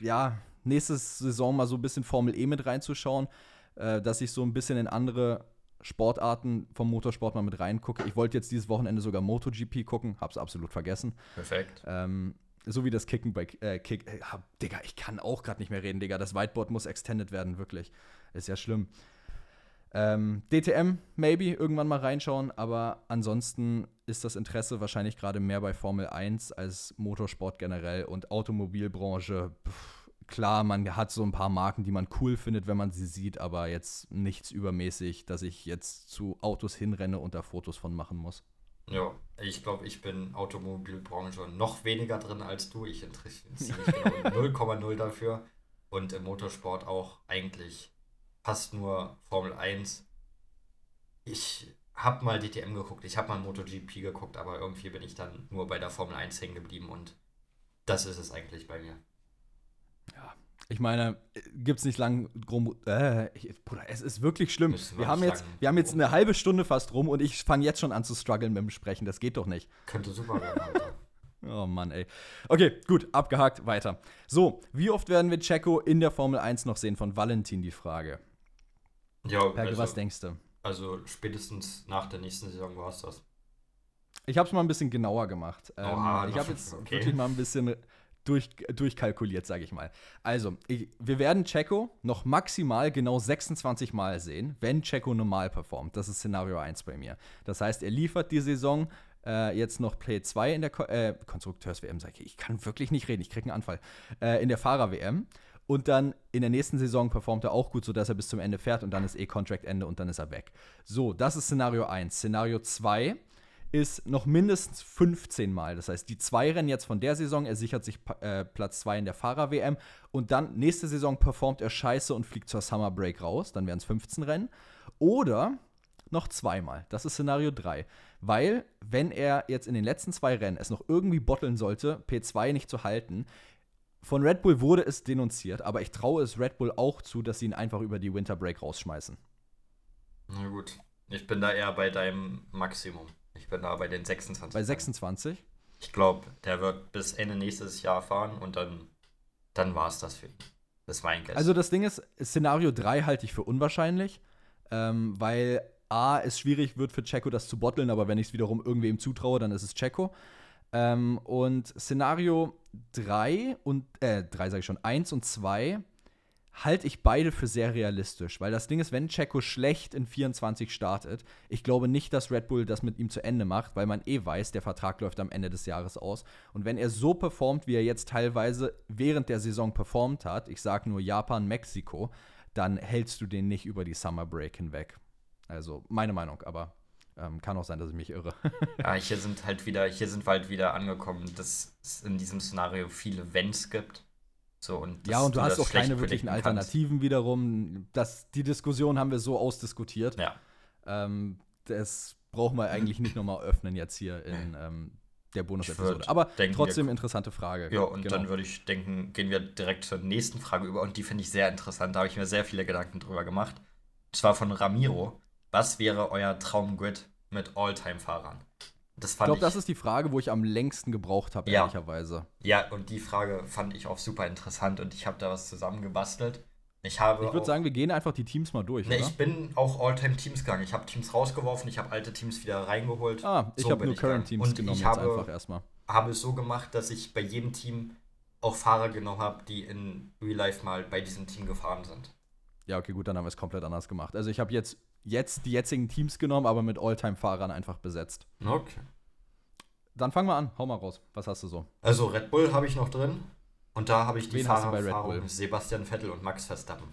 ja, nächste Saison mal so ein bisschen Formel E mit reinzuschauen, äh, dass ich so ein bisschen in andere Sportarten vom Motorsport mal mit reingucke. Ich wollte jetzt dieses Wochenende sogar MotoGP gucken, hab's absolut vergessen. Perfekt. Ähm, so wie das Kicken bei äh, Kick. Äh, Digga, ich kann auch gerade nicht mehr reden, Digga. Das Whiteboard muss extended werden, wirklich. Ist ja schlimm. Ähm, DTM, maybe, irgendwann mal reinschauen, aber ansonsten ist das Interesse wahrscheinlich gerade mehr bei Formel 1 als Motorsport generell und Automobilbranche. Pff, klar, man hat so ein paar Marken, die man cool findet, wenn man sie sieht, aber jetzt nichts übermäßig, dass ich jetzt zu Autos hinrenne und da Fotos von machen muss. Ja, ich glaube, ich bin Automobilbranche noch weniger drin als du. Ich interessiere mich genau 0,0 dafür. Und im Motorsport auch eigentlich fast nur Formel 1. Ich habe mal DTM geguckt, ich habe mal MotoGP geguckt, aber irgendwie bin ich dann nur bei der Formel 1 hängen geblieben und das ist es eigentlich bei mir. Ja, ich meine, gibt es nicht lang drum. Äh, ich, Bruder, es ist wirklich schlimm. Wir haben, jetzt, wir haben jetzt eine halbe Stunde fast rum und ich fange jetzt schon an zu strugglen mit dem Sprechen. Das geht doch nicht. Könnte super werden, Alter. oh Mann, ey. Okay, gut, abgehakt, weiter. So, wie oft werden wir Checo in der Formel 1 noch sehen? Von Valentin die Frage. Ja, Berge, also, was denkst du? Also spätestens nach der nächsten Saison war es das. Ich habe es mal ein bisschen genauer gemacht. Ähm, Oha, ich habe jetzt okay. wirklich mal ein bisschen durch, durchkalkuliert, sage ich mal. Also, ich, wir werden Checo noch maximal genau 26 Mal sehen, wenn Checo normal performt. Das ist Szenario 1 bei mir. Das heißt, er liefert die Saison äh, jetzt noch Play 2 in der Ko äh, Konstrukteurs-WM, sage ich. Ich kann wirklich nicht reden, ich kriege einen Anfall. Äh, in der Fahrer-WM. Und dann in der nächsten Saison performt er auch gut, sodass er bis zum Ende fährt und dann ist eh Contract-Ende und dann ist er weg. So, das ist Szenario 1. Szenario 2 ist noch mindestens 15 Mal. Das heißt, die zwei Rennen jetzt von der Saison, er sichert sich äh, Platz 2 in der Fahrer-WM und dann nächste Saison performt er scheiße und fliegt zur Summer Break raus, dann wären es 15 Rennen. Oder noch zweimal. Das ist Szenario 3. Weil, wenn er jetzt in den letzten zwei Rennen es noch irgendwie botteln sollte, P2 nicht zu halten, von Red Bull wurde es denunziert, aber ich traue es Red Bull auch zu, dass sie ihn einfach über die Winter Break rausschmeißen. Na gut. Ich bin da eher bei deinem Maximum. Ich bin da bei den 26. Bei 26? Ich glaube, der wird bis Ende nächstes Jahr fahren und dann, dann war es das für ihn. Das war ein Guess. Also das Ding ist, Szenario 3 halte ich für unwahrscheinlich, ähm, weil A, es schwierig wird für Checo das zu botteln, aber wenn ich es wiederum irgendwem zutraue, dann ist es Checo. Ähm, und Szenario 3 und, äh, 3 sage ich schon, 1 und 2 halte ich beide für sehr realistisch, weil das Ding ist, wenn Checo schlecht in 24 startet, ich glaube nicht, dass Red Bull das mit ihm zu Ende macht, weil man eh weiß, der Vertrag läuft am Ende des Jahres aus. Und wenn er so performt, wie er jetzt teilweise während der Saison performt hat, ich sage nur Japan, Mexiko, dann hältst du den nicht über die Summer Break hinweg. Also meine Meinung, aber ähm, kann auch sein, dass ich mich irre. ja, hier sind halt wieder, hier sind wir halt wieder angekommen, dass es in diesem Szenario viele Wenns gibt so, und ja, und du, du hast auch keine wirklichen Alternativen kannst. wiederum. Das, die Diskussion haben wir so ausdiskutiert. Ja. Ähm, das brauchen wir eigentlich nicht nochmal öffnen jetzt hier in ähm, der Bonus-Episode. Aber denken, trotzdem interessante Frage. Ja, und genau. dann würde ich denken, gehen wir direkt zur nächsten Frage über. Und die finde ich sehr interessant. Da habe ich mir sehr viele Gedanken drüber gemacht. Und zwar von Ramiro. Was wäre euer Traumgrid mit All-Time-Fahrern? Das ich glaube, das ist die Frage, wo ich am längsten gebraucht habe, ja. ehrlicherweise. Ja, und die Frage fand ich auch super interessant und ich habe da was zusammengebastelt. Ich habe. Ich würde sagen, wir gehen einfach die Teams mal durch. Ne, ich bin auch All-Time-Teams gegangen. Ich habe Teams rausgeworfen, ich habe alte Teams wieder reingeholt. Ah, ich So habe nur ich Current gegangen. Teams Und genommen ich habe- einfach erstmal. Habe es so gemacht, dass ich bei jedem Team auch Fahrer genommen habe, die in Real Life mal bei diesem Team gefahren sind. Ja, okay, gut, dann haben wir es komplett anders gemacht. Also ich habe jetzt, jetzt die jetzigen Teams genommen, aber mit All-Time-Fahrern einfach besetzt. Okay. Dann fangen wir an. Hau mal raus. Was hast du so? Also Red Bull habe ich noch drin. Und da habe ich die Bull? Sebastian Vettel und Max Verstappen.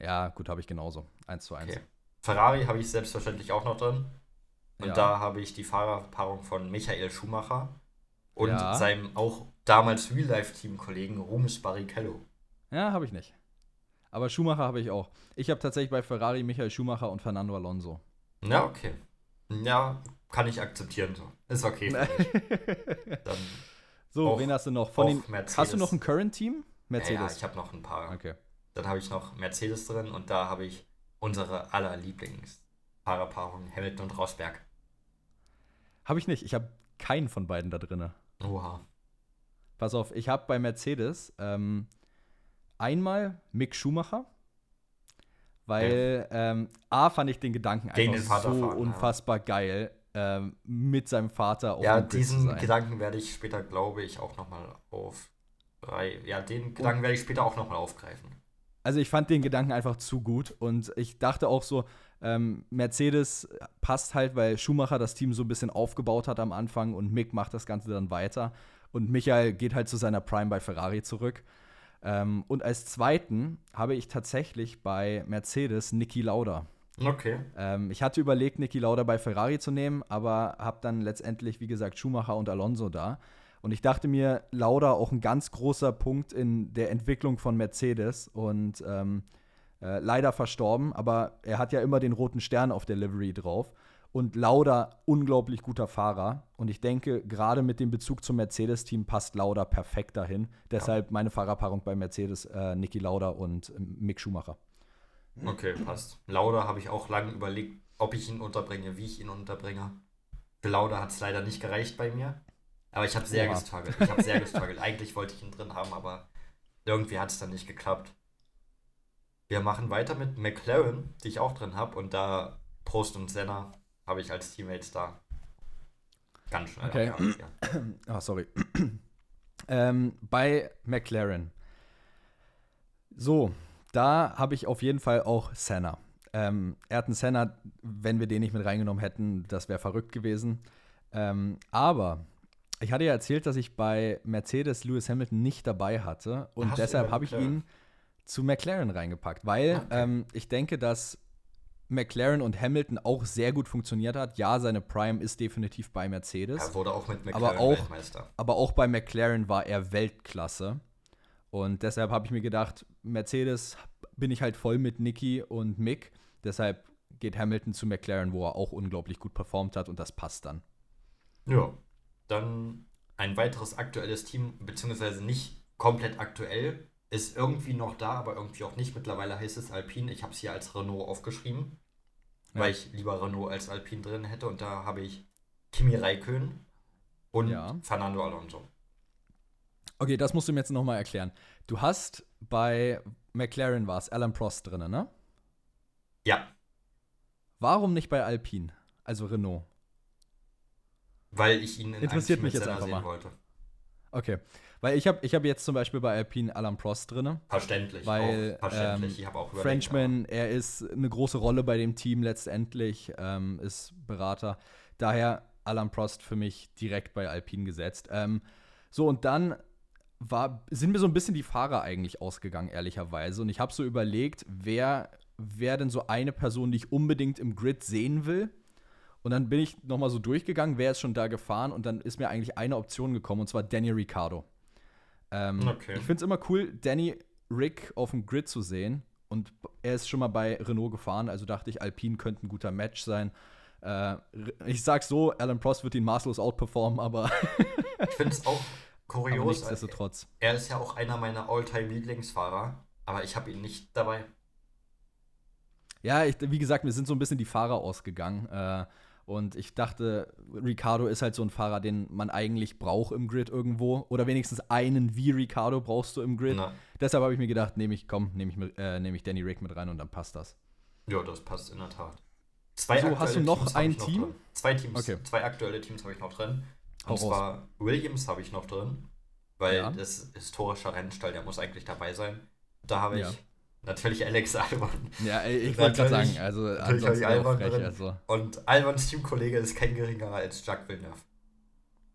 Ja, gut, habe ich genauso. Eins zu eins. Okay. Ferrari habe ich selbstverständlich auch noch drin. Und Ja. da habe ich die Fahrerpaarung von Michael Schumacher und Ja. seinem auch damals Real-Life-Team-Kollegen Rubens Barrichello. Ja, habe ich nicht. Aber Schumacher habe ich auch. Ich habe tatsächlich bei Ferrari Michael Schumacher und Fernando Alonso. Ja, okay. Ja, kann ich akzeptieren. Ist okay. so, Auch- wen hast du noch? Von den, Mercedes. hast du noch ein Current-Team? ja, ja, Mercedes. ich habe noch ein paar. okay. Dann habe ich noch Mercedes drin und da habe ich unsere aller Lieblingsfahrerpaarung Hamilton und Rosberg. Habe ich nicht. Ich habe keinen von beiden da drin. Oha. Pass auf, ich habe bei Mercedes ähm, einmal Mick Schumacher, weil ähm, A fand ich den Gedanken Gegen den einfach Vater so fahren, ja. unfassbar geil, ähm, mit seinem Vater auf Ja, diesen. Gedanken werde ich später, glaube ich, auch nochmal auf. Ja, den Gedanken werde ich später auch nochmal aufgreifen. Also ich fand den Gedanken einfach zu gut und ich dachte auch so, ähm, Mercedes passt halt, weil Schumacher das Team so ein bisschen aufgebaut hat am Anfang und Mick macht das Ganze dann weiter und Michael geht halt zu seiner Prime bei Ferrari zurück. Ähm, und als zweiten habe ich tatsächlich bei Mercedes Niki Lauda. Okay. Ähm, ich hatte überlegt, Niki Lauda bei Ferrari zu nehmen, aber habe dann letztendlich, wie gesagt, Schumacher und Alonso da. Und ich dachte mir, Lauda auch ein ganz großer Punkt in der Entwicklung von Mercedes und ähm, äh, leider verstorben, aber er hat ja immer den roten Stern auf der Livery drauf. Und Lauda, unglaublich guter Fahrer. Und ich denke, gerade mit dem Bezug zum Mercedes-Team passt Lauda perfekt dahin. Deshalb meine Fahrerpaarung bei Mercedes, äh, Niki Lauda und ähm, Mick Schumacher. Okay, passt. Lauda habe ich auch lange überlegt, ob ich ihn unterbringe, wie ich ihn unterbringe. Für Lauda hat es leider nicht gereicht bei mir. Aber ich habe sehr Oha. gestruggelt. Ich habe sehr gestruggelt. Eigentlich wollte ich ihn drin haben, aber irgendwie hat es dann nicht geklappt. Wir machen weiter mit McLaren, die ich auch drin habe. Und da Prost und Senna habe ich als Teammates da. Ganz schnell. Okay. Ah, sorry. ähm, bei McLaren. So, da habe ich auf jeden Fall auch Senna. Ähm, Ayrton Senna, wenn wir den nicht mit reingenommen hätten, das wäre verrückt gewesen. Ähm, aber ich hatte ja erzählt, dass ich bei Mercedes Lewis Hamilton nicht dabei hatte und Hast deshalb habe ich ihn zu McLaren reingepackt, weil Okay. ähm, ich denke, dass McLaren und Hamilton auch sehr gut funktioniert hat. Ja, seine Prime ist definitiv bei Mercedes. Er wurde auch mit Aber McLaren auch- Weltmeister. Aber auch bei McLaren war er Weltklasse. Und deshalb habe ich mir gedacht, Mercedes bin ich halt voll mit Nicky und Mick. Deshalb geht Hamilton zu McLaren, wo er auch unglaublich gut performt hat und das passt dann. Ja. Dann ein weiteres aktuelles Team, beziehungsweise nicht komplett aktuell, ist irgendwie noch da, aber irgendwie auch nicht. Mittlerweile heißt es Alpine. Ich habe es hier als Renault aufgeschrieben, Ja. weil ich lieber Renault als Alpine drin hätte. Und da habe ich Kimi Räikkönen und Ja. Fernando Alonso. Okay, das musst du mir jetzt nochmal erklären. Du hast bei McLaren war es Alan Prost drin, ne? Ja, Warum nicht bei Alpine? Also Renault. weil ich ihn in Interessiert mich jetzt einfach sehen mal. wollte. Okay. Weil ich habe ich hab jetzt zum Beispiel bei Alpine Alan Prost drin. Verständlich. Weil, auch verständlich. ähm, ich habe auch überlegt, Frenchman, er ist eine große Rolle bei dem Team letztendlich, ähm, ist Berater. Daher Alan Prost für mich direkt bei Alpine gesetzt. Ähm, so, und dann war, sind mir so ein bisschen die Fahrer eigentlich ausgegangen, ehrlicherweise. Und ich habe so überlegt, wer, wer denn so eine Person, die ich unbedingt im Grid sehen will. Und dann bin ich nochmal so durchgegangen, wer ist schon da gefahren. Und dann ist mir eigentlich eine Option gekommen, und zwar Danny Ricciardo. Ähm, Okay. Ich finde es immer cool, Danny Rick auf dem Grid zu sehen. Und er ist schon mal bei Renault gefahren, also dachte ich, Alpine könnte ein guter Match sein. Äh, ich sag so, Alan Prost wird ihn maßlos outperformen, aber, Ich finde es auch aber kurios. nichtsdestotrotz. Er ist ja auch einer meiner All-Time-Lieblingsfahrer, aber ich habe ihn nicht dabei. Ja, ich, wie gesagt, mir sind so ein bisschen die Fahrer ausgegangen. Äh, Und ich dachte, Ricardo ist halt so ein Fahrer, den man eigentlich braucht im Grid irgendwo. Oder wenigstens einen wie Ricardo brauchst du im Grid. Na, Deshalb habe ich mir gedacht, nehme ich, komm, nehme ich, äh, nehm ich Danny Rick mit rein und dann passt das. ja, das passt in der Tat. Zwei So, hast du noch Teams ein ich Team? drin. Zwei Teams, Okay. zwei aktuelle Teams habe ich noch drin. Hau Und raus. zwar Williams habe ich noch drin, weil Ja. das ist historischer Rennstall, der muss eigentlich dabei sein. Da habe ich Ja. Natürlich Alex Albon. Ja, ich wollte gerade sagen, also natürlich Albon frech, drin. also. Und Albons Teamkollege ist kein geringerer als Jacques Villeneuve.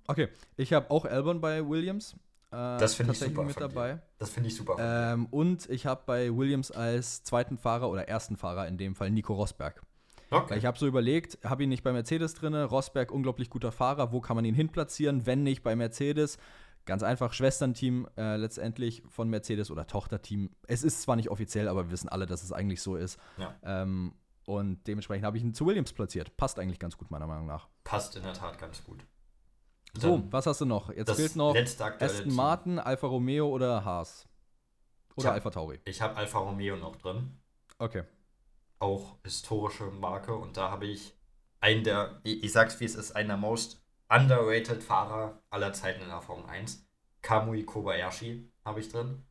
Okay, ich habe auch Albon bei Williams. Äh, Das finde ich super mit dir. dabei. Das finde ich super. Ähm, und ich habe bei Williams als zweiten Fahrer oder ersten Fahrer in dem Fall Nico Rosberg. Okay. ich habe so überlegt, habe ihn nicht bei Mercedes drin, Rosberg unglaublich guter Fahrer, wo kann man ihn hinplatzieren, wenn nicht bei Mercedes? Ganz einfach, Schwesternteam äh, letztendlich von Mercedes oder Tochterteam. Es ist zwar nicht offiziell, aber wir wissen alle, dass es eigentlich so ist. Ja. Ähm, und dementsprechend habe ich ihn zu Williams platziert. Passt eigentlich ganz gut, meiner Meinung nach. Passt in der Tat ganz gut. So, Dann was hast du noch? Jetzt fehlt noch Aston. Martin, Alfa Romeo oder Haas. Oder. Alfa Tauri. Ich habe Alfa Romeo noch drin. Okay. Auch historische Marke. Und da habe ich einen der, ich, ich sag's wie es ist, einen der most underrated Fahrer aller Zeiten in der Formel 1. Kamui Kobayashi habe ich drin.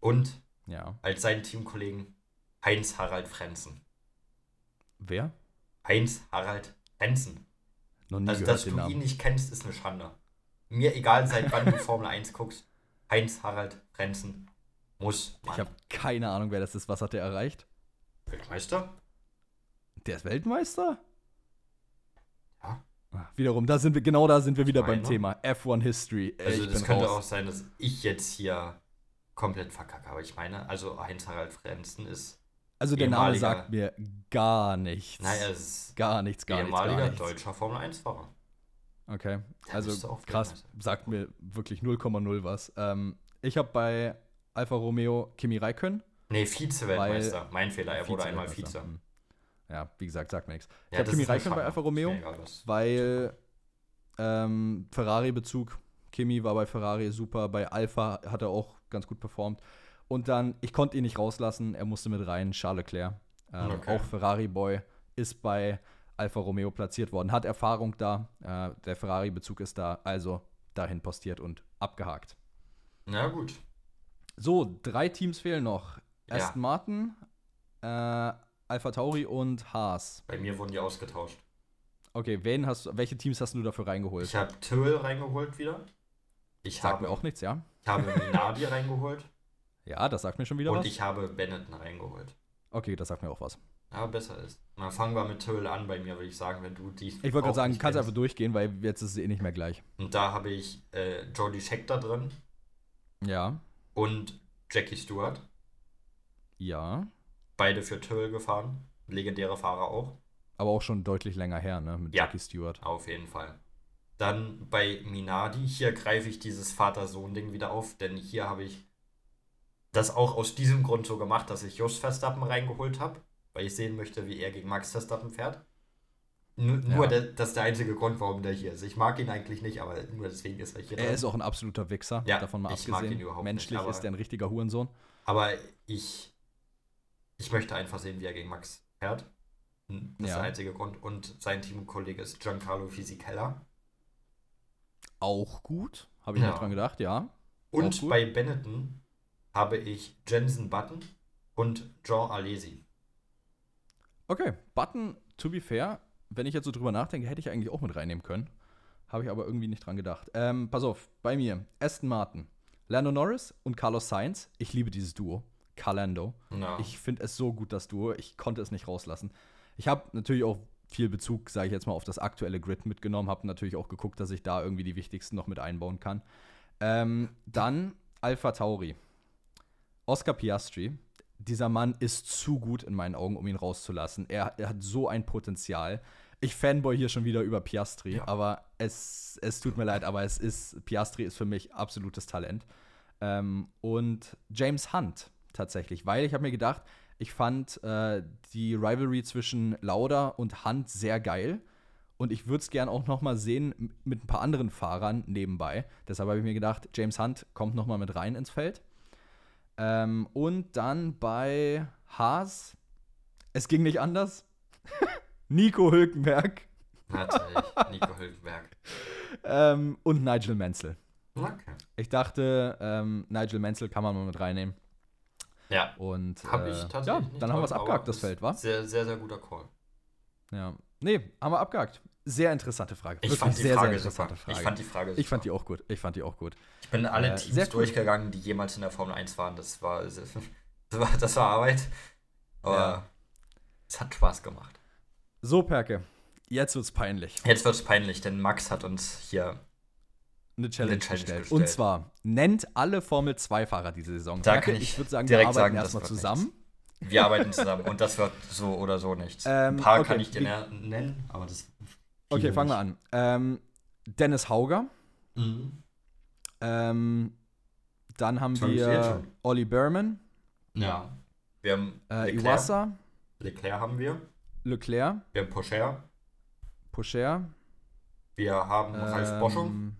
Und Ja. als seinen Teamkollegen Heinz Harald Frenzen. Wer? Heinz Harald Frenzen. Noch nie Also, dass du Namen. ihn nicht kennst, ist eine Schande. Mir egal, seit wann du Formel 1 guckst. Heinz Harald Frenzen muss Ich habe keine Ahnung, wer das ist. Was hat der erreicht? Weltmeister? Der ist Weltmeister? Wiederum, da sind wir, genau da sind wir wieder beim. Thema F1 History. Äh, Also ich das bin könnte auch raus. sein, dass ich jetzt hier komplett verkacke. Aber ich meine, also Heinz-Harald Frenzen ist, Also der Name sagt mir gar nichts. naja, es ist gar nichts, gar nichts, ehemaliger nichts. deutscher Formel 1-Fahrer. Okay, also auch krass, sagt mir wirklich 0,0 was. Ähm, ich habe bei Alfa Romeo Kimi Räikkönen. Nee, Vize-Weltmeister. Mein Fehler, er wurde einmal. Vize. Ja, wie gesagt, sagt mir nichts. Ich Ja, habe das Kimi eine Räikkönen bei. Alfa Romeo, was- weil ähm, Ferrari-Bezug. Kimi war bei Ferrari super, bei Alfa hat er auch ganz gut performt. Und dann, ich konnte ihn nicht rauslassen, er musste mit rein, Charles Leclerc. Ähm, Okay. Auch Ferrari-Boy ist bei Alfa Romeo platziert worden, hat Erfahrung da, äh, der Ferrari-Bezug ist da, also dahin postiert und abgehakt. Na gut. So, drei Teams fehlen noch. Ja. Aston Martin, äh, Alpha Tauri und Haas. Bei mir wurden die ausgetauscht. Okay, wen hast, welche Teams hast du dafür reingeholt? Ich habe Tyrrell reingeholt wieder. Ich Sagt habe, mir auch nichts, ja? ich habe Minardi reingeholt. Ja, das sagt mir schon wieder und was. ich habe Benetton reingeholt. okay, das sagt mir auch was. Ja, besser ist. Dann fangen wir mit Tyrrell an bei mir, würde ich sagen, wenn du die. Ich wollte gerade sagen, kannst einfach durchgehen, weil jetzt ist es eh nicht mehr gleich. Und da habe ich äh, Jody Scheckter drin Ja, und Jackie Stewart. ja. Beide für Tyrrell gefahren. Legendäre Fahrer auch. Aber auch schon deutlich länger her, ne? Mit Ja. Jackie Stewart. Auf jeden Fall. Dann bei Minardi, hier greife ich dieses Vater-Sohn-Ding wieder auf, denn hier habe ich das auch aus diesem Grund so gemacht, dass ich Jos Verstappen reingeholt habe, weil ich sehen möchte, wie er gegen Max Verstappen fährt. Nur, nur Ja. der, das ist der einzige Grund, warum der hier ist. Ich mag ihn eigentlich nicht, aber nur deswegen ist er hier Er ist auch ein absoluter Wichser, Ja, davon mal ich mag abgesehen. ihn überhaupt Menschlich nicht, aber- ist er ein richtiger Hurensohn. Aber ich, ich möchte einfach sehen, wie er gegen Max fährt. Hm, Das ist Ja. der einzige Grund. Und sein Teamkollege ist Giancarlo Fisichella. Auch gut, habe ich Ja. nicht dran gedacht, ja. Und bei Benetton habe ich Jensen Button und Jean Alesi. Okay, Button, to be fair, wenn ich jetzt so drüber nachdenke, hätte ich eigentlich auch mit reinnehmen können. Habe ich aber irgendwie nicht dran gedacht. Ähm, pass auf, bei mir, Aston Martin, Lando Norris und Carlos Sainz. Ich liebe dieses Duo. Calando. Ja. Ich finde es so gut, das Duo. Ich konnte es nicht rauslassen. Ich habe natürlich auch viel Bezug, sage ich jetzt mal, auf das aktuelle Grid mitgenommen. Habe natürlich auch geguckt, dass ich da irgendwie die wichtigsten noch mit einbauen kann. Ähm, dann Alpha Tauri. Oscar Piastri. Dieser Mann ist zu gut in meinen Augen, um ihn rauszulassen. Er, er hat so ein Potenzial. Ich fanboy hier schon wieder über Piastri, Ja. aber es, es tut mir leid, aber es ist, Piastri ist für mich absolutes Talent. Ähm, und James Hunt tatsächlich, weil ich habe mir gedacht, ich fand äh, die Rivalry zwischen Lauda und Hunt sehr geil. Und ich würde es gern auch noch mal sehen mit ein paar anderen Fahrern nebenbei. Deshalb habe ich mir gedacht, James Hunt kommt noch mal mit rein ins Feld. Ähm, und dann bei Haas, es ging nicht anders. Nico Hülkenberg. Natürlich, Nico Hülkenberg. ähm, und Nigel Menzel. Okay. Ich dachte, ähm, Nigel Menzel kann man mal mit reinnehmen. Ja. Und ich äh, tatsächlich ja, nicht dann haben wir es abgehakt, das Feld, wa? Sehr, sehr, sehr guter Call. Ja. Nee, haben wir abgehakt. Sehr interessante Frage. Ich Wirklich fand die sehr, Frage sehr interessante super. Frage. Ich fand die Frage super. Ich fand die auch gut. Ich fand die auch gut. Ich bin alle Äh, Teams durchgegangen, die jemals in der Formel 1 waren. Das war, das war, das war Arbeit. Aber Ja. es hat Spaß gemacht. So, Perke, jetzt wird's peinlich. Jetzt wird es peinlich, denn Max hat uns hier. Eine Challenge, Challenge gestellt. gestellt. Und zwar, nennt alle Formel-2-Fahrer diese Saison. Da Perke, kann ich ich würde sagen, wir direkt arbeiten sagen, das erstmal zusammen. Wir arbeiten zusammen und das wird so oder so nichts. Ähm, Ein paar okay, kann ich dir ner- nennen, aber das. Okay, fangen wir an. Ähm, Dennis Hauger. Mhm. Ähm, dann haben Schon wir. Olli Berman, Ja. Wir haben äh, Leclerc. Iwasa, Leclerc haben wir. Leclerc, Wir haben Pocher. Pocher. Wir haben Ralf Boschung.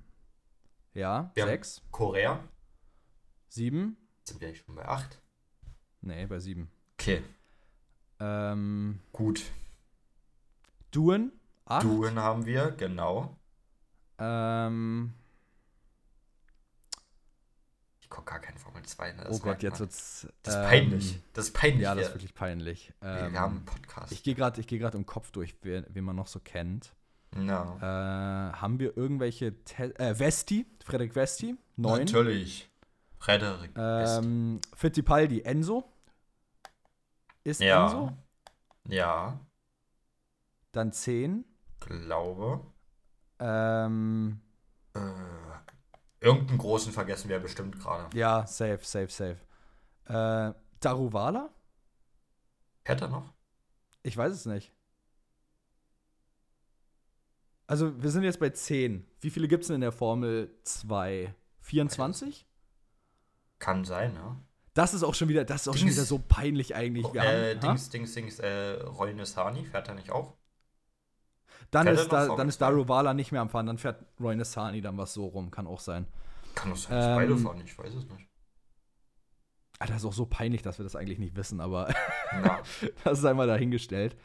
Ja, Wir sechs, Korea. sieben. Sind wir eigentlich schon bei 8? Nee, bei sieben. Okay, Ähm, gut. Duen, acht. Duen haben wir, genau. Ähm, Ich gucke gar keine Formel 2. Ne? oh Gott, jetzt wird's. Das ist ähm, peinlich. Das ist peinlich. Ja, das wir, ist wirklich peinlich. wir Ähm, haben einen Podcast. ich gehe gerade geh grad im Kopf durch, wen, wen man noch so kennt. No. Äh, haben wir irgendwelche. Te äh, Vesti, Frederik Vesti, neun. Natürlich. Frederik. Ähm, Fittipaldi, Enzo. Ist Ja. Enzo. ja, Dann 10. glaube. Ähm, Äh, irgendeinen großen vergessen wir bestimmt gerade. ja, safe, safe, safe. Äh, Daruvala? Hätte er noch? Ich weiß es nicht. Also, wir sind jetzt bei 10. Wie viele gibt es denn in der Formel 2? 24? Kann sein, ne? Das ist auch schon wieder, das ist auch schon wieder so peinlich eigentlich. Wir äh, haben, ha? Dings, Dings, Dings, äh, Roy Nissani, fährt er nicht auch? dann, fährt ist da, dann ist 2? Daruvala nicht mehr am Fahren, dann fährt Roy Nessani dann was so rum, kann auch sein. Kann doch sein, dass beide Ähm, fahren, ich weiß es nicht. Alter, das ist auch so peinlich, dass wir das eigentlich nicht wissen, aber Ja. das ist einmal dahingestellt.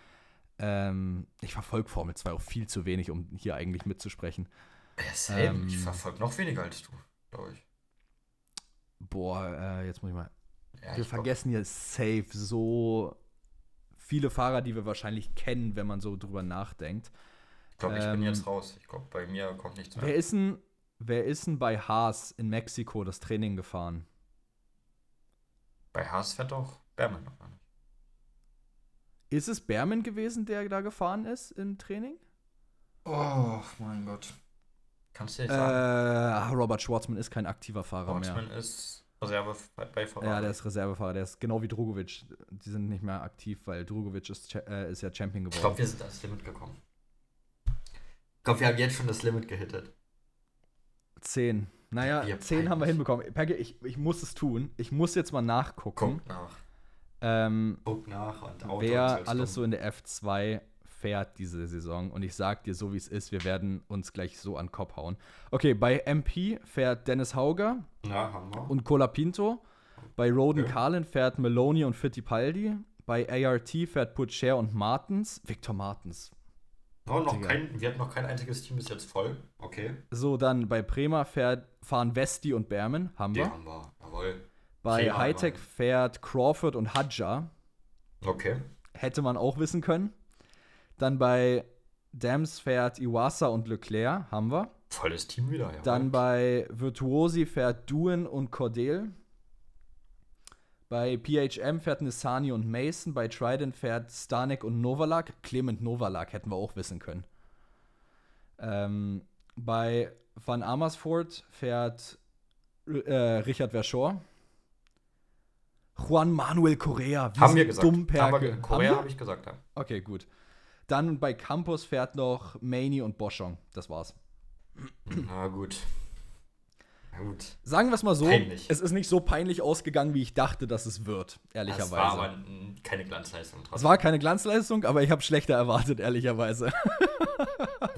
Ähm, ich verfolge Formel 2 auch viel zu wenig, um hier eigentlich mitzusprechen. Ja, same. Ähm, ich verfolge noch weniger als du, glaube ich. Boah, äh, jetzt muss ich mal. Ja, wir ich glaub- vergessen hier safe so viele Fahrer, die wir wahrscheinlich kennen, wenn man so drüber nachdenkt. Ich glaube, ich bin ähm, jetzt raus. Ich glaube, bei mir kommt nichts mehr. Wer ist denn, wer ist denn bei Haas in Mexiko das Training gefahren? Bei Haas fährt doch Berman noch nicht. Ist es Berman gewesen, der da gefahren ist im Training? Oh, mein Gott. Kannst du Äh, nicht sagen? Robert Schwartzman ist kein aktiver Fahrer mehr. Sportsman ist Reserve bei, bei Ferrari. Ja, der ist Reservefahrer, der ist genau wie Drogovic. Die sind nicht mehr aktiv, weil Drogovic ist, äh, ist ja Champion ich geworden. glaube, wir sind ans Limit gekommen. Ich glaube, wir haben jetzt schon das Limit gehittet. Zehn. Naja, zehn haben wir hinbekommen. Perke, ich, ich muss es tun. Ich muss jetzt mal nachgucken, Guck nach. Ähm, Guck nach und Auto wer alles so in der F2 fährt diese Saison. Und ich sag dir so, wie es ist, wir werden uns gleich so an den Kopf hauen. Okay, bei MP fährt Dennis Hauger Ja, haben wir. und Colapinto. Bei Roden Okay. Carlin fährt Maloney und Fittipaldi. Bei ART fährt Butcher und Martens. Victor Martens. Oh, noch kein, wir hatten noch kein einziges Team bis jetzt voll. Okay. So, dann bei Prema fährt, fahren Vesti und Berman. Haben Die wir. haben wir. Jawohl. Bei Prema Hightech waren- fährt Crawford und Hadja. Okay. Hätte man auch wissen können. Dann bei Dams fährt Iwasa und Leclerc. Haben wir. Volles Team wieder, ja. Dann bei Virtuosi fährt Duen und Cordel. Bei PHM fährt Nissani und Mason. Bei Trident fährt Stanek und Novalak. Clement Novalak hätten wir auch wissen können. Ähm, bei Van Amersfoort fährt äh, Richard Verschoor. Juan Manuel Correa. Wie haben wir gesagt. dumm, haben wir, ge- Haben Korea wir? habe ich gesagt, ja. Okay, gut. Dann bei Campus fährt noch Maney und Boschong. Das war's. Na gut. Na gut. Sagen wir es mal so, Peinlich. es ist nicht so peinlich ausgegangen, wie ich dachte, dass es wird, ehrlicherweise. war aber mm, keine Glanzleistung es trotzdem. war keine Glanzleistung, aber ich habe schlechter erwartet, ehrlicherweise.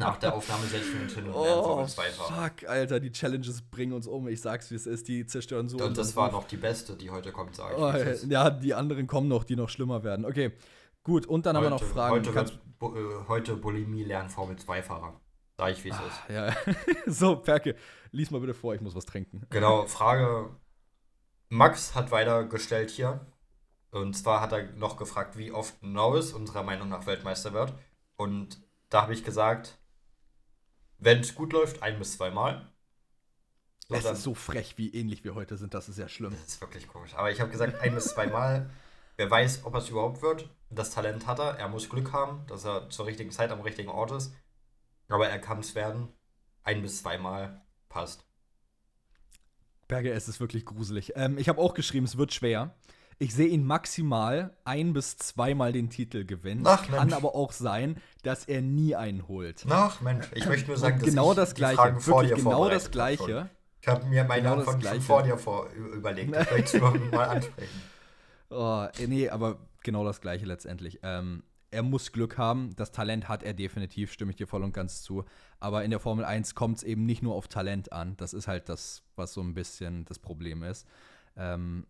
Nach der Aufnahme setzen wir uns hin und lernen Oh, Formel 2 fahren. fuck, Alter, die Challenges bringen uns um. Ich sag's, wie es ist. Die zerstören so. Und das war noch die beste, die heute kommt, sage ich. Oh, ja, die anderen kommen noch, die noch schlimmer werden. Okay. Gut, und dann heute, haben wir noch Fragen. Heute, Kannst, Bu- äh, heute Bulimie lernen Formel 2-Fahrer. Sag ich, wie es ist. ja. so, Perke, lies mal bitte vor, ich muss was trinken. Genau, Frage. Max hat weitergestellt hier. Und zwar hat er noch gefragt, wie oft Norris unserer Meinung nach Weltmeister wird. Und da habe ich gesagt, wenn es gut läuft, ein bis zweimal. So, Es dann- ist so frech, wie ähnlich wir heute sind, das ist ja schlimm. Das ist wirklich komisch. Aber ich habe gesagt, ein bis zweimal. Wer weiß, ob er es überhaupt wird. Das Talent hat er. Er muss Glück haben, dass er zur richtigen Zeit am richtigen Ort ist. Aber er kann es werden. Ein bis zweimal passt. Berge, es ist wirklich gruselig. Ähm, ich habe auch geschrieben, es wird schwer. Ich sehe ihn maximal ein bis zweimal den Titel gewinnen. Ach, kann Mensch. aber auch sein, dass er nie einen holt. Ach Mensch, ich möchte nur sagen, dass genau ich das die Gleiche. Fragen vor dir genau das habe Gleiche. schon. Ich habe mir meine Genau Antworten schon vor dir vor überlegt. Möchte nur mal ansprechen. Oh, äh, nee, aber genau das Gleiche letztendlich. Ähm, er muss Glück haben. Das Talent hat er definitiv, stimme ich dir voll und ganz zu. Aber in der Formel 1 kommt es eben nicht nur auf Talent an. Das ist halt das, was so ein bisschen das Problem ist. Ähm,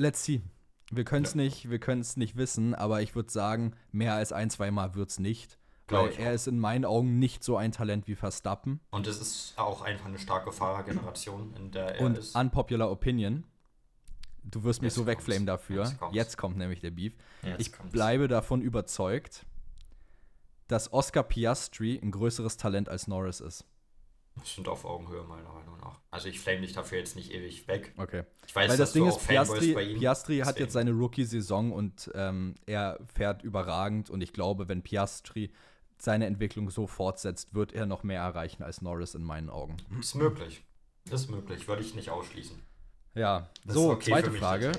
let's see. Wir können es Ja. nicht, wir können es nicht wissen, aber ich würde sagen, mehr als ein, zwei Mal wird es nicht. Weil er auch. ist in meinen Augen nicht so ein Talent wie Verstappen. Und es ist auch einfach eine starke Fahrergeneration, in der er und ist. unpopular opinion. Du wirst mich Jetzt so wegflamen dafür. Jetzt kommt's. Jetzt kommt nämlich der Beef. Jetzt ich kommt's. bleibe davon überzeugt, dass Oscar Piastri ein größeres Talent als Norris ist. Sind auf Augenhöhe, meiner Meinung nach. Also ich flame dich dafür jetzt nicht ewig weg. Okay. Ich weiß, Weil das dass Ding ist, Piastri, bei ihm. Piastri hat Deswegen. jetzt seine Rookie-Saison und ähm, er fährt überragend. Und ich glaube, wenn Piastri seine Entwicklung so fortsetzt, wird er noch mehr erreichen als Norris in meinen Augen. Ist möglich. Ist möglich, würde ich nicht ausschließen. Ja, Das so, okay zweite Frage.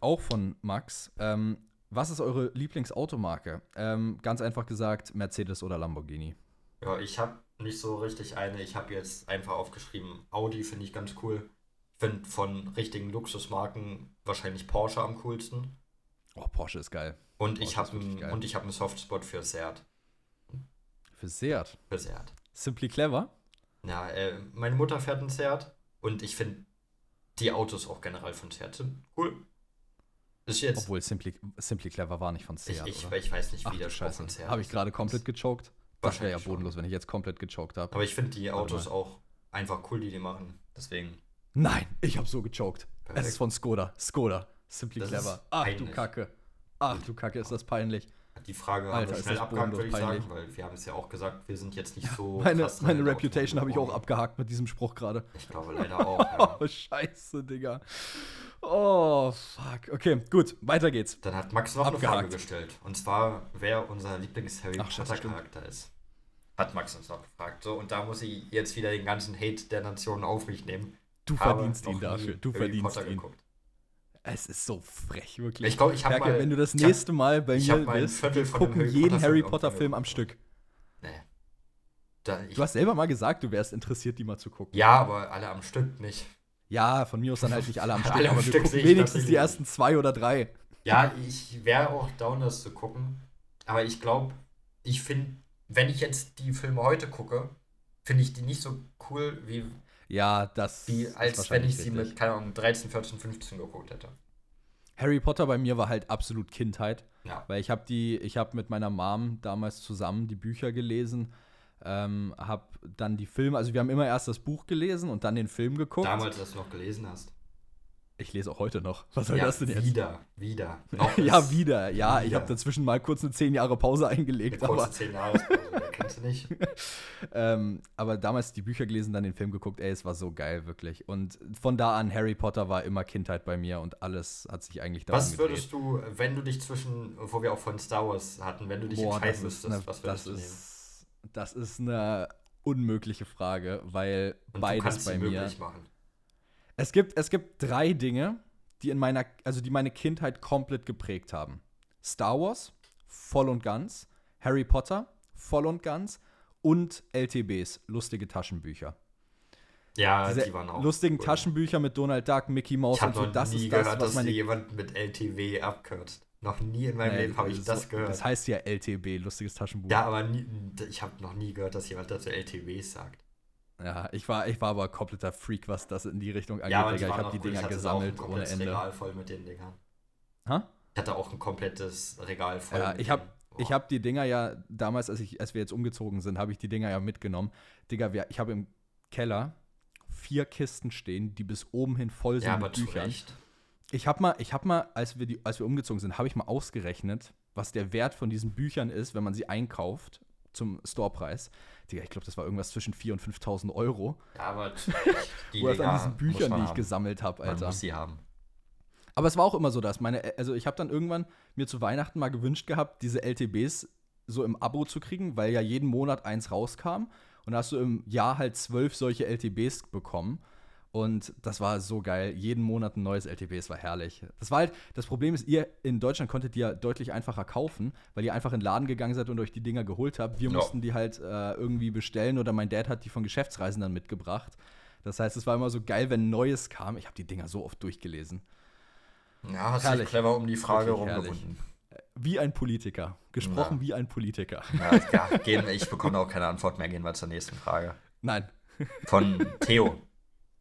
auch von Max. Ähm, was ist eure Lieblingsautomarke? Ähm, ganz einfach gesagt, Mercedes oder Lamborghini. Ja, ich habe nicht so richtig eine. Ich habe jetzt einfach aufgeschrieben, Audi finde ich ganz cool. Ich finde von richtigen Luxusmarken wahrscheinlich Porsche am coolsten. Oh, Porsche ist geil. Und Porsche ich habe wirklich geil. und ich habe einen Softspot für Seat. Für Seat. Für Seat. Simply clever. Ja, äh, meine Mutter fährt einen Seat und ich finde die Autos auch generell von Seat sind cool. Ist jetzt Obwohl Simply, Simply clever war nicht von ich, Seat, ich, oder? ich weiß nicht, Ach wie du der Scheiße. von Seat Habe ich gerade komplett gechoked? Das wäre ja Wahrscheinlich schon. bodenlos, wenn ich jetzt komplett gechoked habe. Aber ich finde die Autos auch einfach cool, die die machen. Deswegen. Nein, ich habe so gechoked. Es Perfekt. ist von Skoda. Skoda. Simply Das clever. Ach du. Kacke. Ach du Kacke, ist das peinlich. Die Frage Alter, haben wir schnell abgehakt, bodenlos würde ich sagen, peinlich. weil wir haben es ja auch gesagt, wir sind jetzt nicht so. Meine, meine Reputation habe ich auch Automobilbranche. abgehakt mit diesem Spruch gerade. Ich glaube leider auch. Ja. Oh, scheiße, Digga. Oh, fuck. Okay, gut, weiter geht's. Dann hat Max noch eine Abgehakt. Frage gestellt. Und zwar, wer unser Lieblings-Harry. Potter-Charakter ist. Hat Max uns noch gefragt. So, und da muss ich jetzt wieder den ganzen Hate der Nation auf mich nehmen. Du Habe verdienst ihn dafür. Du verdienst Potter ihn. geguckt. Es ist so frech, wirklich. Ich glaube, ich habe mal. wenn du das ich hab- nächste Mal bei mir bist, wir gucken Harry jeden Harry Film Potter irgendwann Film am. Stück. Nee. Da, Du hast selber mal gesagt, du wärst interessiert, die mal zu gucken. ja, aber alle am Stück nicht. Ja, von mir aus dann halt nicht alle am Stück, Alle am Stück wenigstens die ersten zwei oder drei. Ja, ich wäre auch down, das zu gucken. Aber ich glaube, ich finde, wenn ich jetzt die Filme heute gucke, finde ich die nicht so cool, wie, Ja, das wie als wenn ich sie richtig. mit, keine Ahnung, 13, 14, 15 geguckt hätte. Harry Potter bei mir war halt absolut Kindheit, Ja. weil ich habe die, ich habe mit meiner Mom damals zusammen die Bücher gelesen, ähm, habe dann die Filme, also wir haben immer erst das Buch gelesen und dann den Film geguckt. Damals, dass du noch gelesen hast. Ich lese auch heute noch. Was soll ja, das denn jetzt? wieder, wieder. Ja, wieder. Ja, ich wieder. habe dazwischen mal kurz eine 10 Jahre Pause Eine eingelegt, kurze aber, 10 Jahrespause, wer kennst du nicht? ähm, aber damals die Bücher gelesen, dann den Film geguckt. Ey, es war so geil, wirklich. Und von da an, Harry Potter war immer Kindheit bei mir und alles hat sich eigentlich darum Was würdest du, wenn du dich zwischen, wo wir auch von Star Wars hatten, wenn du dich Boah, entscheiden das müsstest, eine, was das, würdest du nehmen? ist, das ist eine unmögliche Frage, weil Und du beides kannst bei mir. möglich machen. Es gibt, es gibt drei Dinge, die in meiner, also die meine Kindheit komplett geprägt haben. Star Wars, voll und ganz, Harry Potter, voll und ganz und LTBs, lustige Taschenbücher. Ja, Diese die waren auch lustigen cool. Taschenbücher mit Donald Duck, Mickey Mouse Ich und habe so, noch das nie ist das, gehört, was dass meine jemand mit LTW abkürzt. Noch nie in meinem Nee, Leben habe ich so- das gehört. Das heißt ja LTB, lustiges Taschenbuch. ja, aber nie, ich habe noch nie gehört, dass jemand dazu LTWs sagt. Ja, ich war, ich war aber kompletter Freak, was das in die Richtung angeht. ja, Digga. ich habe die. Ich Dinger hatte auch ein gesammelt ohne Ende. Regal voll mit den Dingern. Ha? Ich hatte auch ein komplettes Regal voll. Ja, ich habe ich habe die Dinger ja damals, als, ich, als wir jetzt umgezogen sind, habe ich die Dinger ja mitgenommen. Digga, wir, ich habe im Keller vier Kisten stehen, die bis oben hin voll sind ja, mit aber zu Büchern. Recht. Ich habe mal, ich habe mal, als wir die, als wir umgezogen sind, habe ich mal ausgerechnet, was der Wert von diesen Büchern ist, wenn man sie einkauft zum Storepreis. Digga, ich glaube, das war irgendwas zwischen 4.000 und 5.000 Euro. Ja, aber. Die Oder an diesen Büchern, man die ich haben. gesammelt habe, Man Alter. muss sie haben. Aber es war auch immer so, dass meine, also ich habe dann irgendwann mir zu Weihnachten mal gewünscht gehabt, diese LTBs so im Abo zu kriegen, weil ja jeden Monat eins rauskam. Und da hast du im Jahr halt zwölf solche LTBs bekommen. Und das war so geil. Jeden Monat ein neues LTB, es war herrlich. Das war halt, das Problem ist, ihr in Deutschland konntet die ja deutlich einfacher kaufen, weil ihr einfach in den Laden gegangen seid und euch die Dinger geholt habt. Wir Ja. mussten die halt äh, irgendwie bestellen oder mein Dad hat die von Geschäftsreisen dann mitgebracht. Das heißt, es war immer so geil, wenn Neues kam. Ich habe die Dinger so oft durchgelesen. Ja, hast Herrlich. dich clever um die Frage herrlich. rumgebunden. Wie ein Politiker. Gesprochen Ja. wie ein Politiker. Ja, ja, gehen, ich bekomme auch keine Antwort mehr. Gehen wir zur nächsten Frage. Nein. Von Theo.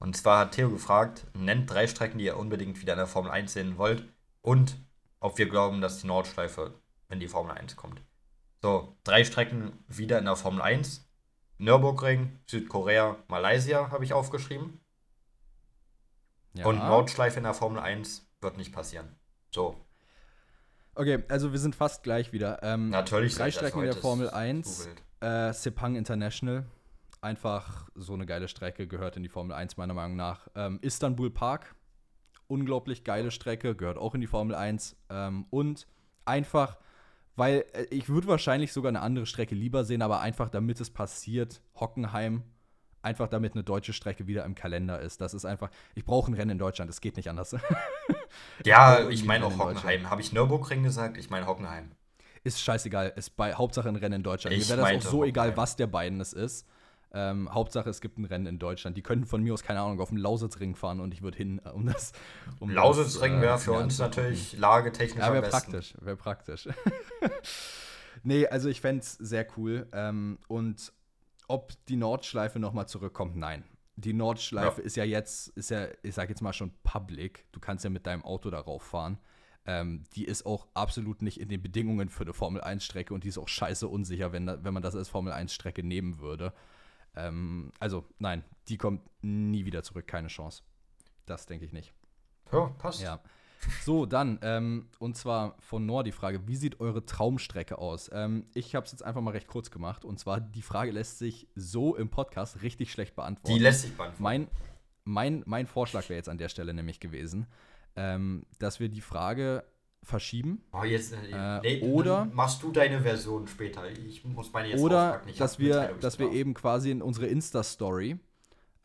Und zwar hat Theo gefragt, nennt drei Strecken, die ihr unbedingt wieder in der Formel 1 sehen wollt und ob wir glauben, dass die Nordschleife in die Formel 1 kommt. So, drei Strecken wieder in der Formel 1. Nürburgring, Südkorea, Malaysia habe ich aufgeschrieben. Ja. Und Nordschleife in der Formel 1 wird nicht passieren. So, Okay, also wir sind fast gleich wieder. Ähm, natürlich. drei Strecken in der Formel ist 1. zu wild. Äh, Sepang International. Einfach so eine geile Strecke, gehört in die Formel 1 meiner Meinung nach. Ähm, Istanbul Park. Unglaublich geile Strecke, gehört auch in die Formel 1. Ähm, und einfach, weil äh, ich würde wahrscheinlich sogar eine andere Strecke lieber sehen, aber einfach damit es passiert, Hockenheim. Einfach damit eine deutsche Strecke wieder im Kalender ist. Das ist einfach, ich brauche ein Rennen in Deutschland, das geht nicht anders. Ja, ich meine auch. Hockenheim. Habe ich Nürburgring gesagt? Ich meine Hockenheim. Ist scheißegal, ist bei Hauptsache ein Rennen in Deutschland. Ich Mir wäre das auch so egal, Hockenheim. was der beiden es ist. Ähm, Hauptsache, es gibt ein Rennen in Deutschland. Die könnten von mir aus, keine Ahnung, auf den Lausitzring fahren und ich würde hin, äh, um das. Um Lausitzring wäre äh, für uns natürlich lagetechnisch Ja, am wäre besten. praktisch, wäre praktisch. nee, also ich fände es sehr cool. Ähm, und ob die Nordschleife nochmal zurückkommt, nein. Die Nordschleife Ja. ist ja jetzt, ist ja, ich sag jetzt mal schon public. Du kannst ja mit deinem Auto darauf fahren. Ähm, die ist auch absolut nicht in den Bedingungen für eine Formel-1-Strecke und die ist auch scheiße unsicher, wenn, da, wenn man das als Formel-1-Strecke nehmen würde. Ähm, also, nein, die kommt nie wieder zurück, keine Chance. Das denke ich nicht. Ja, passt. Ja. So, dann, ähm, und zwar von Nor die Frage, wie sieht eure Traumstrecke aus? Ähm, ich habe es jetzt einfach mal recht kurz gemacht. Und zwar, die Frage lässt sich so im Podcast richtig schlecht beantworten. Die lässt sich beantworten. Mein, mein, mein Vorschlag wäre jetzt an der Stelle nämlich gewesen, ähm, dass wir die Frage verschieben. Oh, jetzt, Äh, nee, oder- machst du deine Version später. Ich muss meine jetzt Oder dass wir, dass wir eben quasi in unsere Insta-Story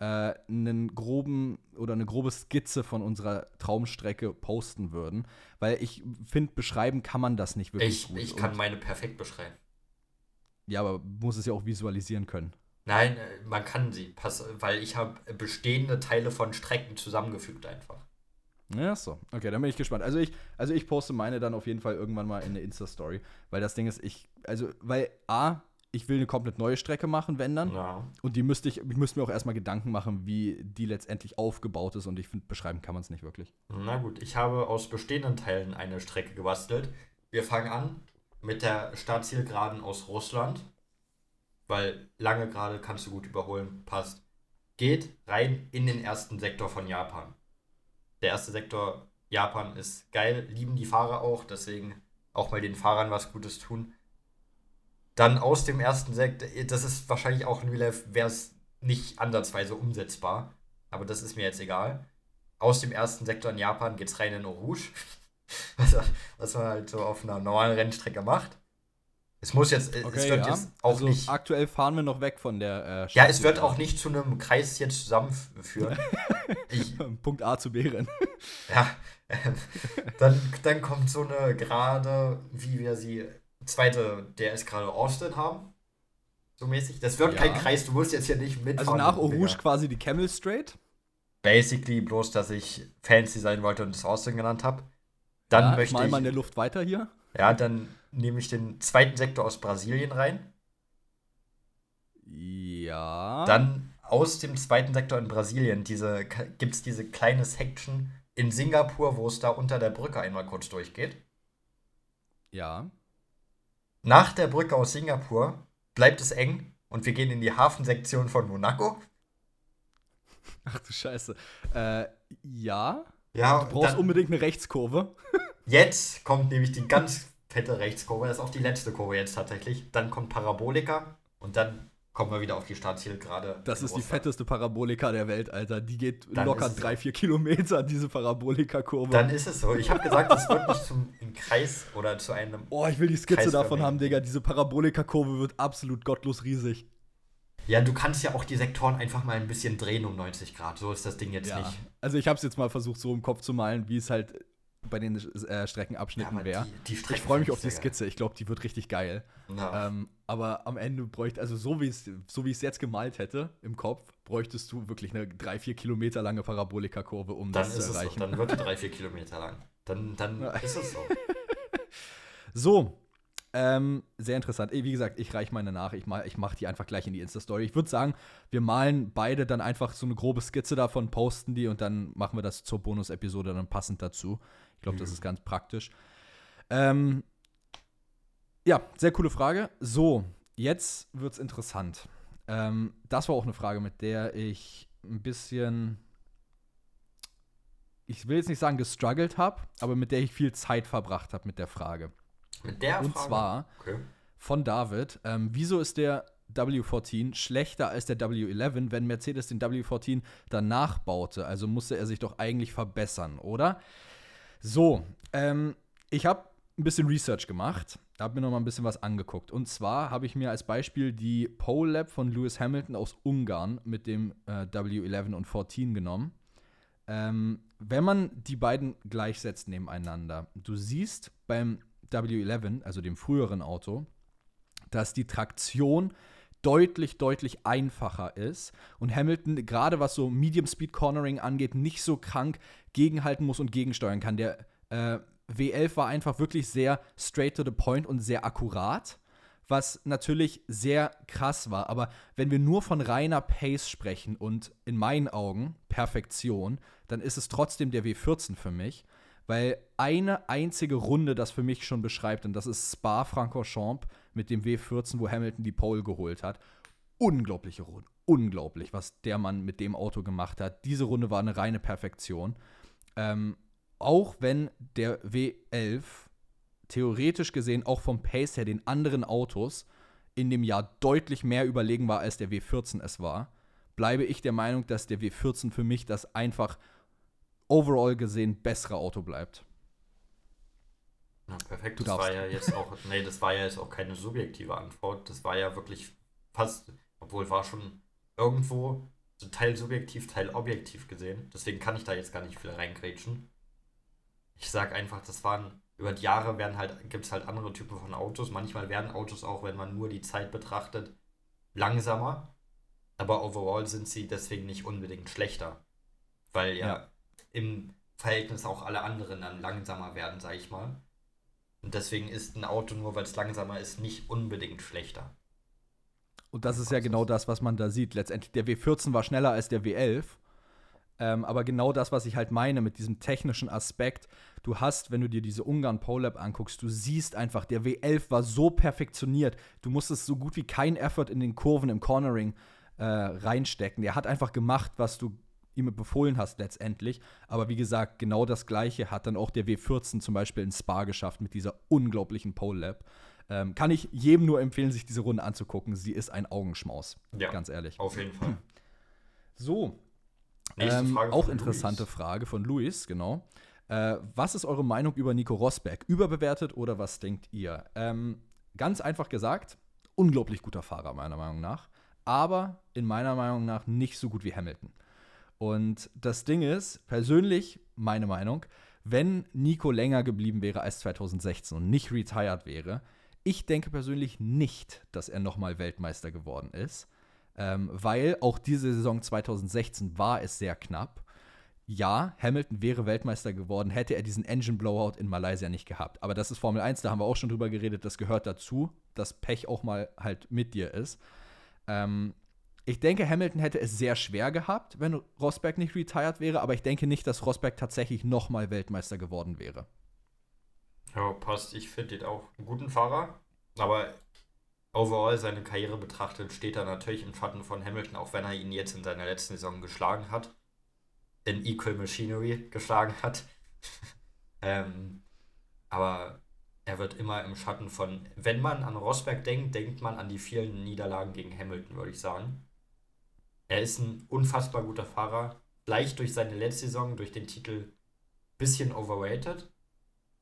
äh, einen groben oder eine grobe Skizze von unserer Traumstrecke posten würden. Weil ich finde, beschreiben kann man das nicht wirklich Ich, gut. ich kann meine perfekt beschreiben. ja, aber muss es ja auch visualisieren können. Nein, äh, man kann sie, pass, weil ich habe bestehende Teile von Strecken zusammengefügt einfach. Ja, so. Okay, dann bin ich gespannt. Also ich, also ich poste meine dann auf jeden Fall irgendwann mal in eine Insta-Story. Weil das Ding ist, ich, also, weil A, ich will eine komplett neue Strecke machen, wenn dann. Ja. Und die müsste ich, ich müsste mir auch erstmal Gedanken machen, wie die letztendlich aufgebaut ist. Und ich finde, beschreiben kann man es nicht wirklich. Na gut, ich habe aus bestehenden Teilen eine Strecke gebastelt. Wir fangen an mit der Startzielgeraden aus Russland, weil lange gerade kannst du gut überholen, passt. Geht rein in den ersten Sektor von Japan. Der erste Sektor Japan ist geil, lieben die Fahrer auch, deswegen auch mal den Fahrern was Gutes tun. Dann aus dem ersten Sektor, das ist wahrscheinlich auch in Real Life, wäre es nicht ansatzweise umsetzbar, aber das ist mir jetzt egal aus dem ersten Sektor in Japan geht's rein in. Was, was man halt so auf einer normalen Rennstrecke macht. Es muss jetzt, es wird jetzt auch also nicht. aktuell fahren wir noch weg von der äh, Ja, es wird auch nicht zu einem Kreis jetzt zusammenführen. ich, Punkt A zu B rennen. ja, ähm, dann, dann kommt so eine gerade, wie wir sie, zweite DRS gerade Austin haben. So mäßig. Das wird Ja. kein Kreis, du musst jetzt hier nicht mitfahren. Also nach. Rouge quasi die Camel Straight. Basically bloß, dass ich fancy sein wollte und es Austin genannt habe. Dann ja, möchte mal ich. mal in der Luft weiter hier. Ja, dann nehme ich den zweiten Sektor aus Brasilien rein. Ja. Dann aus dem zweiten Sektor in Brasilien diese, gibt es diese kleine Section in Singapur, wo es da unter der Brücke einmal kurz durchgeht. Ja. Nach der Brücke aus Singapur bleibt es eng und wir gehen in die Hafensektion von Monaco. Ach du Scheiße. Äh, ja. Ja, Du brauchst unbedingt eine Rechtskurve. Jetzt kommt nämlich die ganz fette Rechtskurve. Das ist auch die letzte Kurve jetzt tatsächlich. Dann kommt Parabolika und dann kommen wir wieder auf die Startzielgerade. Das ist die Russland. fetteste Parabolika der Welt, Alter. Die geht Dann locker drei, vier Kilometer, diese Parabolika-Kurve. Dann ist es so. Ich habe gesagt, es wird nicht zum Kreis oder zu einem. Oh, ich will die Skizze davon Kreisförmigen. haben, Digga. Diese Parabolika-Kurve wird absolut gottlos riesig. Ja, du kannst ja auch die Sektoren einfach mal ein bisschen drehen um 90 Grad. So ist das Ding jetzt Ja. nicht. Also ich habe es jetzt mal versucht, so im Kopf zu malen, wie es halt bei den äh, Ja, Streckenabschnitten aber wäre. die Ich freue mich auf die Skizze. Ich glaube, die wird richtig geil. Ja. Ähm, aber am Ende bräuchte, also so wie so ich es jetzt gemalt hätte im Kopf, bräuchtest du wirklich eine drei, vier Kilometer lange Parabolika-Kurve, um dann das zu es so. erreichen. Dann wird die drei, vier Kilometer lang. Dann, dann Ja. ist es so. So, ähm, sehr interessant. Wie gesagt, ich reiche meine nach. Ich, mal, ich mache die einfach gleich in die Insta-Story. Ich würde sagen, wir malen beide dann einfach so eine grobe Skizze davon, posten die und dann machen wir das zur Bonus-Episode dann passend dazu. Ich glaube, das Mhm. ist ganz praktisch. Ähm, ja, sehr coole Frage. So, jetzt wird's interessant. Ähm, das war auch eine Frage, mit der ich ein bisschen, ich will jetzt nicht sagen gestruggelt habe, aber mit der ich viel Zeit verbracht habe mit der Frage. Mit der Und Frage. zwar Okay. von David. Ähm, wieso ist der W14 schlechter als der W11, wenn Mercedes den W14 danach baute? Also musste er sich doch eigentlich verbessern, oder? So, ähm, ich habe ein bisschen Research gemacht, habe mir noch mal ein bisschen was angeguckt. Und zwar habe ich mir als Beispiel die Pole Lab von Lewis Hamilton aus Ungarn mit dem äh, W11 und 14 genommen. Ähm, wenn man die beiden gleichsetzt nebeneinander, du siehst beim W11, also dem früheren Auto, dass die Traktion deutlich, deutlich einfacher ist und Hamilton, gerade was so Medium Speed Cornering angeht, nicht so krank gegenhalten muss und gegensteuern kann. Der äh, W11 war einfach wirklich sehr straight to the point und sehr akkurat, was natürlich sehr krass war. Aber wenn wir nur von reiner Pace sprechen und in meinen Augen Perfektion, dann ist es trotzdem der W14 für mich, weil eine einzige Runde das für mich schon beschreibt und das ist Spa-Francorchamps mit dem W14, wo Hamilton die Pole geholt hat. Unglaubliche Runde. Unglaublich, was der Mann mit dem Auto gemacht hat. Diese Runde war eine reine Perfektion. Ähm, auch wenn der W11 theoretisch gesehen auch vom Pace her den anderen Autos in dem Jahr deutlich mehr überlegen war, als der W14 es war, bleibe ich der Meinung, dass der W14 für mich das einfach overall gesehen bessere Auto bleibt. Ja, perfekt. Das war ja jetzt auch, nee, das war ja jetzt auch keine subjektive Antwort. Das war ja wirklich fast, obwohl war schon irgendwo so Teil subjektiv, Teil objektiv gesehen. Deswegen kann ich da jetzt gar nicht viel reingrätschen. Ich sag einfach, das waren, über die Jahre werden halt, gibt es halt andere Typen von Autos. Manchmal werden Autos auch, wenn man nur die Zeit betrachtet, langsamer. Aber overall sind sie deswegen nicht unbedingt schlechter. Weil ja, Ja. Im Verhältnis auch alle anderen dann langsamer werden, sag ich mal. Und deswegen ist ein Auto, nur weil es langsamer ist, nicht unbedingt schlechter. Und das ist ja genau das, was man da sieht. Letztendlich, der W14 war schneller als der W11. Ähm, aber genau das, was ich halt meine mit diesem technischen Aspekt, du hast, wenn du dir diese Ungarn Pole Lab anguckst, du siehst einfach, der W11 war so perfektioniert, du musstest so gut wie kein Effort in den Kurven im Cornering äh, reinstecken. Der hat einfach gemacht, was du ihm befohlen hast letztendlich. Aber wie gesagt, genau das Gleiche hat dann auch der W14 zum Beispiel in Spa geschafft mit dieser unglaublichen Pole Lab. Ähm, kann ich jedem nur empfehlen, sich diese Runde anzugucken. Sie ist ein Augenschmaus. Ja. Ganz ehrlich. Auf jeden Fall. So, ähm, auch interessante Luis. Frage von Luis, genau. Äh, was ist eure Meinung über Nico Rosberg? Überbewertet oder was denkt ihr? Ähm, ganz einfach gesagt, unglaublich guter Fahrer, meiner Meinung nach. Aber in meiner Meinung nach nicht so gut wie Hamilton. Und das Ding ist, persönlich, meine Meinung, wenn Nico länger geblieben wäre als 2016 und nicht retired wäre, ich denke persönlich nicht, dass er nochmal Weltmeister geworden ist. Ähm, weil auch diese Saison 2016 war es sehr knapp. Ja, Hamilton wäre Weltmeister geworden, hätte er diesen Engine Blowout in Malaysia nicht gehabt. Aber das ist Formel 1, da haben wir auch schon drüber geredet, das gehört dazu, dass Pech auch mal halt mit dir ist. Ähm, ich denke, Hamilton hätte es sehr schwer gehabt, wenn Rosberg nicht retired wäre, aber ich denke nicht, dass Rosberg tatsächlich nochmal Weltmeister geworden wäre. Ja, passt. Ich finde ihn auch einen guten Fahrer. Aber overall seine Karriere betrachtet, steht er natürlich im Schatten von Hamilton, auch wenn er ihn jetzt in seiner letzten Saison geschlagen hat. In Equal Machinery geschlagen hat. ähm, aber er wird immer im Schatten von, wenn man an Rosberg denkt, denkt man an die vielen Niederlagen gegen Hamilton, würde ich sagen. Er ist ein unfassbar guter Fahrer, leicht durch seine letzte Saison, durch den Titel bisschen overrated,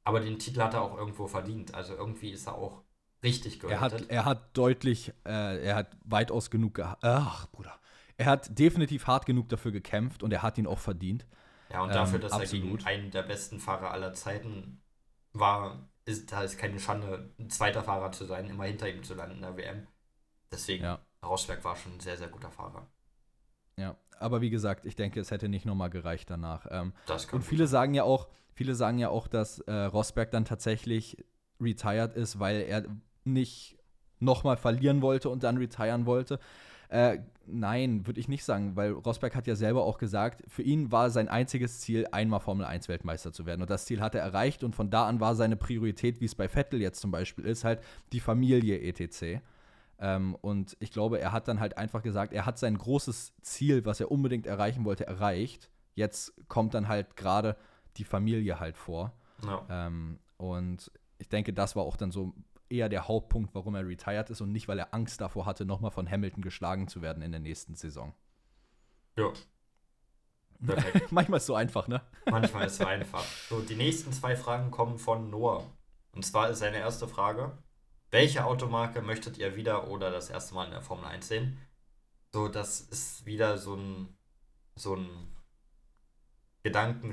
aber den Titel hat er auch irgendwo verdient. Also irgendwie ist er auch richtig geratet. Er hat, er hat deutlich, äh, er hat weitaus genug, ach Bruder, er hat definitiv hart genug dafür gekämpft und er hat ihn auch verdient. Ja, und dafür, ähm, dass absolut. er gegen einen der besten Fahrer aller Zeiten war, ist da ist keine Schande, ein zweiter Fahrer zu sein, immer hinter ihm zu landen in der WM. Deswegen, ja. Rosberg war schon ein sehr, sehr guter Fahrer. Ja, aber wie gesagt, ich denke, es hätte nicht nochmal gereicht danach. Ähm, und viele sagen ja auch, viele sagen ja auch, dass äh, Rosberg dann tatsächlich retired ist, weil er nicht nochmal verlieren wollte und dann retiren wollte. Äh, nein, würde ich nicht sagen, weil Rosberg hat ja selber auch gesagt, für ihn war sein einziges Ziel, einmal Formel 1 Weltmeister zu werden. Und das Ziel hat er erreicht und von da an war seine Priorität, wie es bei Vettel jetzt zum Beispiel ist, halt die Familie etc. Ähm, und ich glaube, er hat dann halt einfach gesagt, er hat sein großes Ziel, was er unbedingt erreichen wollte, erreicht. Jetzt kommt dann halt gerade die Familie halt vor. Ja. Ähm, und ich denke, das war auch dann so eher der Hauptpunkt, warum er retired ist und nicht, weil er Angst davor hatte, nochmal von Hamilton geschlagen zu werden in der nächsten Saison. Ja. Manchmal ist es so einfach, ne? Manchmal ist es so einfach. So, die nächsten zwei Fragen kommen von Noah. Und zwar ist seine erste Frage: Welche Automarke möchtet ihr wieder oder das erste Mal in der Formel 1 sehen? So, das ist wieder so ein, so ein Gedanken,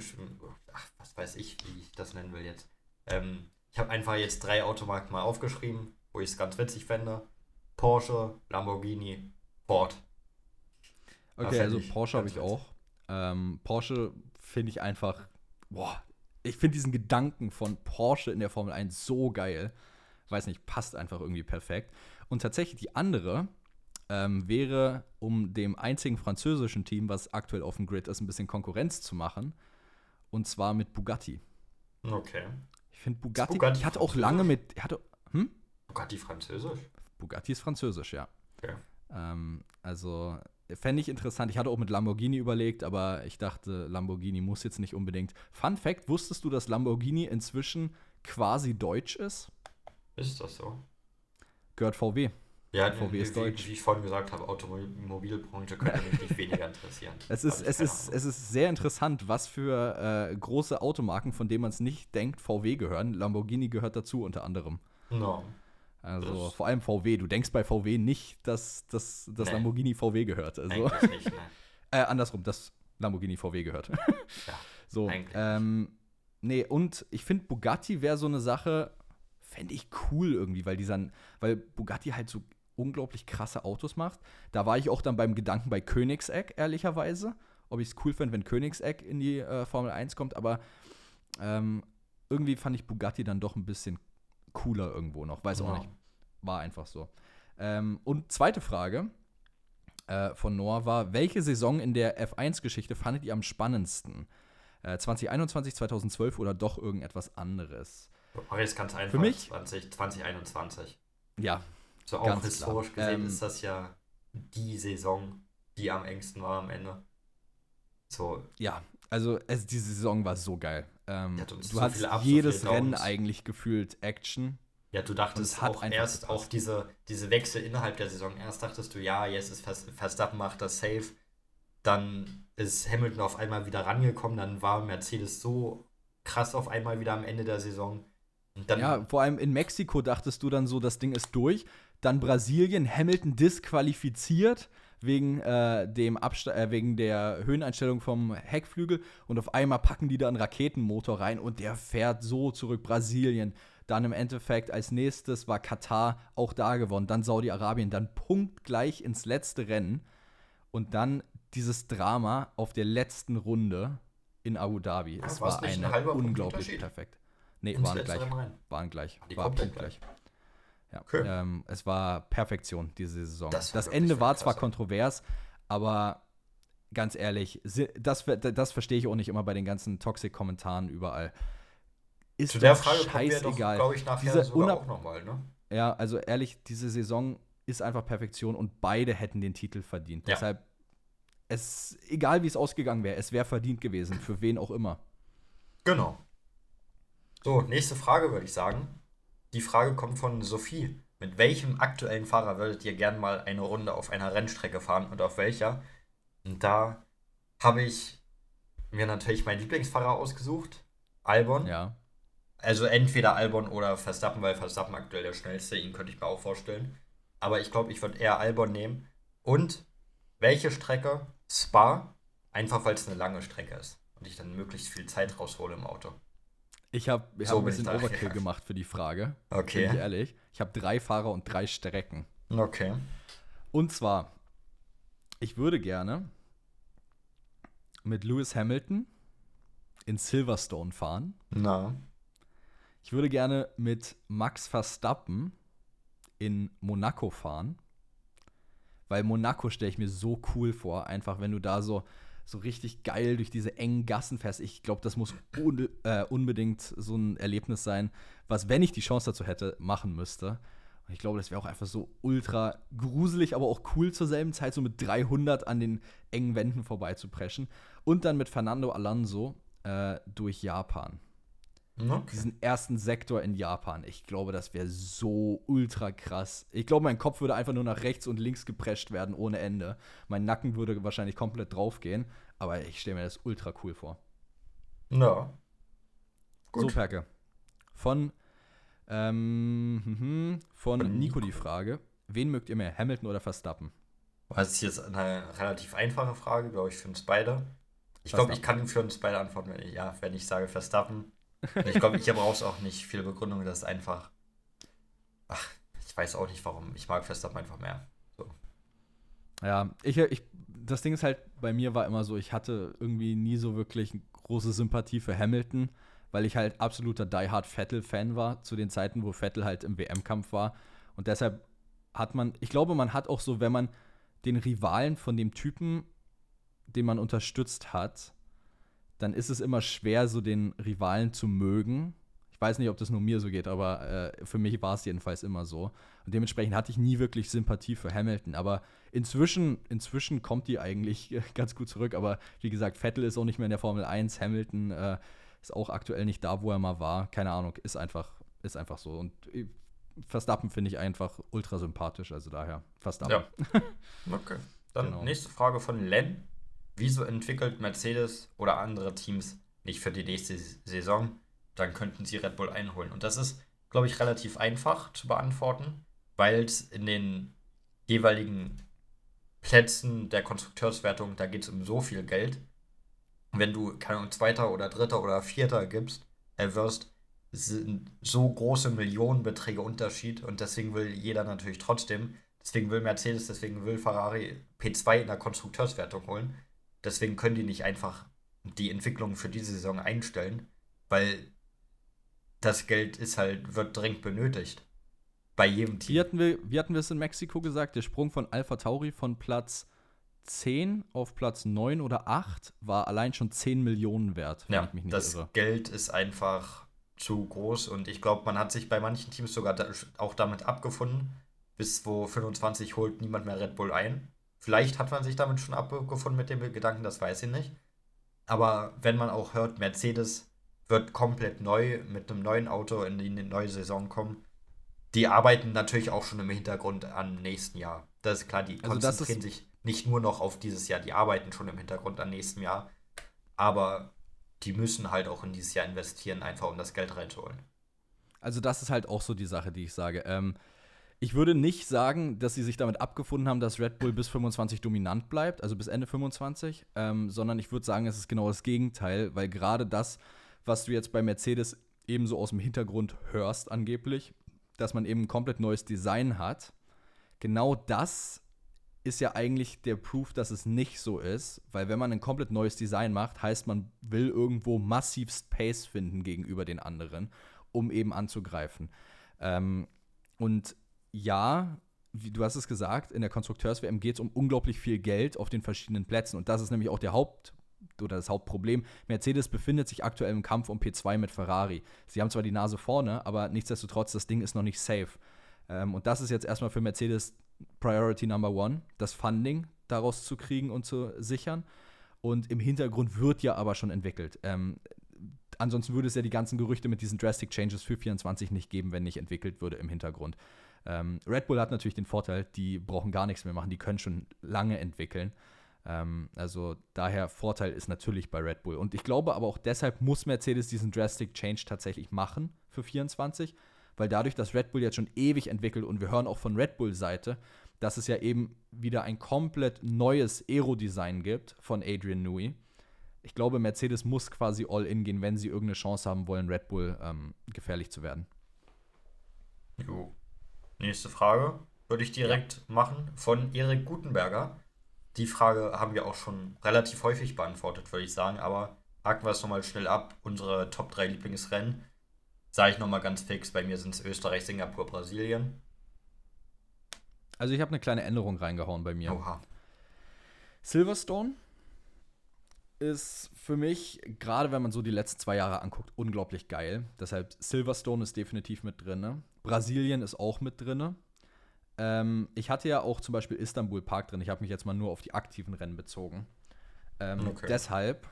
ach, was weiß ich, wie ich das nennen will jetzt. Ähm, ich habe einfach jetzt drei Automarken mal aufgeschrieben, wo ich es ganz witzig fände. Porsche, Lamborghini, Ford. Okay, also Porsche habe ich auch. Ähm, Porsche finde ich einfach, boah, ich finde diesen Gedanken von Porsche in der Formel 1 so geil. Weiß nicht, passt einfach irgendwie perfekt. Und tatsächlich die andere ähm, wäre, um dem einzigen französischen Team, was aktuell auf dem Grid ist, ein bisschen Konkurrenz zu machen. Und zwar mit Bugatti. Okay finde Bugatti, Bugatti ich hatte auch lange mit, hatte, hm? Bugatti französisch? Bugatti ist französisch, ja. Okay. Ähm, also fände ich interessant. Ich hatte auch mit Lamborghini überlegt, aber ich dachte, Lamborghini muss jetzt nicht unbedingt. Fun Fact: Wusstest du, dass Lamborghini inzwischen quasi deutsch ist? Ist das so? Gehört VW. Ja, VW ist wie, deutsch. Wie ich vorhin gesagt habe, Automobilbranche könnte mich nicht weniger interessieren. Es ist, es, ist, es ist sehr interessant, was für äh, große Automarken, von denen man es nicht denkt, VW gehören. Lamborghini gehört dazu unter anderem. No. Also das vor allem VW. Du denkst bei VW nicht, dass, dass, dass nee. Lamborghini VW gehört. Also, nicht, ne? äh, andersrum, dass Lamborghini VW gehört. ja, so, ähm, nee, und ich finde, Bugatti wäre so eine Sache, fände ich cool irgendwie, weil dieser, weil Bugatti halt so unglaublich krasse Autos macht. Da war ich auch dann beim Gedanken bei Königseck, ehrlicherweise. Ob ich es cool fände, wenn Königseck in die äh, Formel 1 kommt, aber ähm, irgendwie fand ich Bugatti dann doch ein bisschen cooler irgendwo noch. Weiß wow. auch nicht. War einfach so. Ähm, und zweite Frage äh, von Noah war: Welche Saison in der F1-Geschichte fandet ihr am spannendsten? Äh, 2021, 2012 oder doch irgendetwas anderes? Es ganz einfach. Für mich? 20, 2021. Ja, so auch historisch klar. gesehen ähm, ist das ja die Saison, die am engsten war am Ende. So. Ja, also es, diese Saison war so geil. Ähm, du so hast jedes Rennen eigentlich gefühlt Action. Ja, du dachtest auch erst gepasst. auch diese, diese Wechsel innerhalb der Saison. Erst dachtest du, ja, jetzt ist Verstappen macht das safe. Dann ist Hamilton auf einmal wieder rangekommen. Dann war Mercedes so krass auf einmal wieder am Ende der Saison. Ja, vor allem in Mexiko dachtest du dann so, das Ding ist durch. Dann Brasilien, Hamilton disqualifiziert wegen, äh, dem äh, wegen der Höheneinstellung vom Heckflügel. Und auf einmal packen die da einen Raketenmotor rein und der fährt so zurück. Brasilien. Dann im Endeffekt als nächstes war Katar auch da gewonnen. Dann Saudi-Arabien. Dann punktgleich ins letzte Rennen. Und dann dieses Drama auf der letzten Runde in Abu Dhabi. Es war eine ein unglaublich perfekt. Nee, waren gleich, waren gleich. War punktgleich. Ja. Okay. Ähm, es war Perfektion diese Saison. Das, das Ende war zwar kontrovers, aber ganz ehrlich, das, das verstehe ich auch nicht immer bei den ganzen Toxic-Kommentaren überall. ist Zu der Frage scheißegal. glaube ich, nachher Diese sogar auch nochmal, ne? Ja, also ehrlich, diese Saison ist einfach Perfektion und beide hätten den Titel verdient. Ja. Deshalb, es, egal wie es ausgegangen wäre, es wäre verdient gewesen, für wen auch immer. Genau. So, nächste Frage würde ich sagen. Die Frage kommt von Sophie. Mit welchem aktuellen Fahrer würdet ihr gern mal eine Runde auf einer Rennstrecke fahren und auf welcher? Und da habe ich mir natürlich meinen Lieblingsfahrer ausgesucht. Albon. Ja. Also entweder Albon oder Verstappen, weil Verstappen aktuell der schnellste, ihn könnte ich mir auch vorstellen. Aber ich glaube, ich würde eher Albon nehmen. Und welche Strecke? Spa, einfach weil es eine lange Strecke ist und ich dann möglichst viel Zeit raushole im Auto. Ich habe ich So hab ein bisschen da, Overkill ja. gemacht für die Frage. Bin ich Okay. ehrlich. Ich habe drei Fahrer und drei Strecken. Okay. Und zwar, ich würde gerne mit Lewis Hamilton in Silverstone fahren. Na. Ich würde gerne mit Max Verstappen in Monaco fahren. Weil Monaco stelle ich mir so cool vor, einfach wenn du da so, so richtig geil durch diese engen Gassen fährst. Ich glaube, das muss un äh, unbedingt so ein Erlebnis sein, was, wenn ich die Chance dazu hätte, machen müsste. Und ich glaube, das wäre auch einfach so ultra gruselig, aber auch cool zur selben Zeit, so mit 300 an den engen Wänden vorbeizupreschen. Und dann mit Fernando Alonso äh, durch Japan Okay. diesen ersten Sektor in Japan. Ich glaube, das wäre so ultra krass. Ich glaube, mein Kopf würde einfach nur nach rechts und links geprescht werden ohne Ende. Mein Nacken würde wahrscheinlich komplett draufgehen, aber ich stelle mir das ultra cool vor. Na. So, Gut. Perke. Von, ähm, mhm, von, Von Nico die Frage: Wen mögt ihr mehr, Hamilton oder Verstappen? Das ist jetzt eine relativ einfache Frage, glaube ich, für uns beide. Ich glaube, ich kann für uns beide antworten, wenn ich, ja, wenn ich sage Verstappen. Ich glaube, ich brauche auch nicht viel Begründung, das ist einfach. Ach, ich weiß auch nicht warum. Ich mag Verstappen einfach mehr. Ja, ich, ich, das Ding ist halt, bei mir war immer so, ich hatte irgendwie nie so wirklich große Sympathie für Hamilton, weil ich halt absoluter Die Hard Vettel-Fan war, zu den Zeiten, wo Vettel halt im WM-Kampf war. Und deshalb hat man, ich glaube, man hat auch so, wenn man den Rivalen von dem Typen, den man unterstützt hat, dann ist es immer schwer, so den Rivalen zu mögen. Ich weiß nicht, ob das nur mir so geht, aber äh, für mich war es jedenfalls immer so. Und dementsprechend hatte ich nie wirklich Sympathie für Hamilton. Aber inzwischen, inzwischen kommt die eigentlich ganz gut zurück. Aber wie gesagt, Vettel ist auch nicht mehr in der Formel 1. Hamilton äh, ist auch aktuell nicht da, wo er mal war. Keine Ahnung, ist einfach, ist einfach so. Und äh, Verstappen finde ich einfach ultra sympathisch. Also daher, Verstappen. Ja. Okay. Dann Genau. nächste Frage von Len. Wieso entwickelt Mercedes oder andere Teams nicht für die nächste Saison? Dann könnten sie Red Bull einholen. Und das ist, glaube ich, relativ einfach zu beantworten, weil es in den jeweiligen Plätzen der Konstrukteurswertung, da geht es um so viel Geld. Wenn du, keine Ahnung, Zweiter oder Dritter oder Vierter gibst, äh, wirst, sind so große Millionenbeträge Unterschied und deswegen will jeder natürlich trotzdem, deswegen will Mercedes, deswegen will Ferrari P2 in der Konstrukteurswertung holen. Deswegen können die nicht einfach die Entwicklung für diese Saison einstellen, weil das Geld ist halt, wird dringend benötigt. Bei jedem Wie Team. hatten wir, wie hatten wir es in Mexiko gesagt? Der Sprung von Alpha Tauri von Platz 10 auf Platz 9 oder 8 war allein schon 10 Millionen wert, Ja, das irre. Geld ist einfach zu groß und ich glaube, man hat sich bei manchen Teams sogar da, auch damit abgefunden. Bis 2025 holt niemand mehr Red Bull ein. Vielleicht hat man sich damit schon abgefunden mit dem Gedanken, das weiß ich nicht. Aber wenn man auch hört, Mercedes wird komplett neu mit einem neuen Auto in die neue Saison kommen, die arbeiten natürlich auch schon im Hintergrund am nächsten Jahr. Das ist klar, die Also konzentrieren sich nicht nur noch auf dieses Jahr, die arbeiten schon im Hintergrund am nächsten Jahr. Aber die müssen halt auch in dieses Jahr investieren, einfach um das Geld reinzuholen. Also das ist halt auch so die Sache, die ich sage. Ähm, ich würde nicht sagen, dass sie sich damit abgefunden haben, dass Red Bull bis 25 dominant bleibt, also bis Ende 25, ähm, sondern ich würde sagen, es ist genau das Gegenteil, weil gerade das, was du jetzt bei Mercedes ebenso aus dem Hintergrund hörst, angeblich, dass man eben ein komplett neues Design hat, genau das ist ja eigentlich der Proof, dass es nicht so ist, weil wenn man ein komplett neues Design macht, heißt man will irgendwo massiv Space finden gegenüber den anderen, um eben anzugreifen. Ähm, und ja, wie du hast es gesagt, in der Konstrukteurs-WM geht es um unglaublich viel Geld auf den verschiedenen Plätzen und das ist nämlich auch der Haupt, oder das Hauptproblem. Mercedes befindet sich aktuell im Kampf um P2 mit Ferrari. Sie haben zwar die Nase vorne, aber nichtsdestotrotz, das Ding ist noch nicht safe. Ähm, und das ist jetzt erstmal für Mercedes Priority Number One, das Funding daraus zu kriegen und zu sichern. Und im Hintergrund wird ja aber schon entwickelt. Ähm, ansonsten würde es ja die ganzen Gerüchte mit diesen Drastic Changes für 24 nicht geben, wenn nicht entwickelt würde im Hintergrund. Ähm, Red Bull hat natürlich den Vorteil, die brauchen gar nichts mehr machen, die können schon lange entwickeln. Ähm, also daher Vorteil ist natürlich bei Red Bull. Und ich glaube aber auch deshalb muss Mercedes diesen Drastic Change tatsächlich machen für 24, weil dadurch, dass Red Bull jetzt schon ewig entwickelt und wir hören auch von Red Bull Seite, dass es ja eben wieder ein komplett neues Aero-Design gibt von Adrian Newey. Ich glaube, Mercedes muss quasi all in gehen, wenn sie irgendeine Chance haben wollen, Red Bull ähm, gefährlich zu werden. Jo. Nächste Frage würde ich direkt ja. machen von Erik Gutenberger. Die Frage haben wir auch schon relativ häufig beantwortet, würde ich sagen, aber haken wir es nochmal schnell ab. Unsere Top 3 Lieblingsrennen. Sage ich nochmal ganz fix, bei mir sind es Österreich, Singapur, Brasilien. Also ich habe eine kleine Änderung reingehauen bei mir. Oha. Silverstone ist für mich, gerade wenn man so die letzten zwei Jahre anguckt, unglaublich geil. Deshalb Silverstone ist definitiv mit drin. Brasilien ist auch mit drin. Ähm, ich hatte ja auch zum Beispiel Istanbul Park drin. Ich habe mich jetzt mal nur auf die aktiven Rennen bezogen. Ähm, okay. Deshalb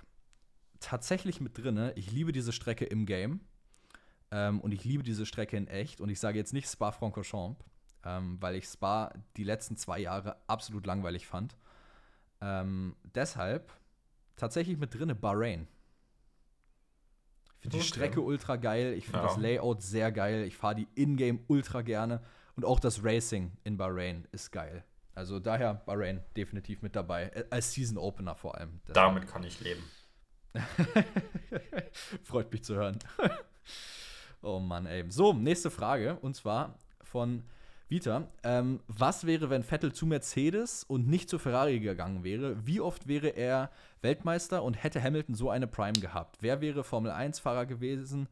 tatsächlich mit drin. Ich liebe diese Strecke im Game. Ähm, und ich liebe diese Strecke in echt. Und ich sage jetzt nicht Spa-Francorchamps, ähm, weil ich Spa die letzten zwei Jahre absolut langweilig fand. Ähm, deshalb tatsächlich mit drinne Bahrain. Ich finde okay. die Strecke ultra geil. Ich finde ja. das Layout sehr geil. Ich fahre die Ingame ultra gerne. Und auch das Racing in Bahrain ist geil. Also daher Bahrain definitiv mit dabei. Äh, als Season Opener vor allem. Damit kann ich leben. Freut mich zu hören. oh Mann, ey. So, nächste Frage. Und zwar von Vita, ähm, was wäre, wenn Vettel zu Mercedes und nicht zu Ferrari gegangen wäre? Wie oft wäre er Weltmeister und hätte Hamilton so eine Prime gehabt? Wer wäre Formel 1-Fahrer gewesen?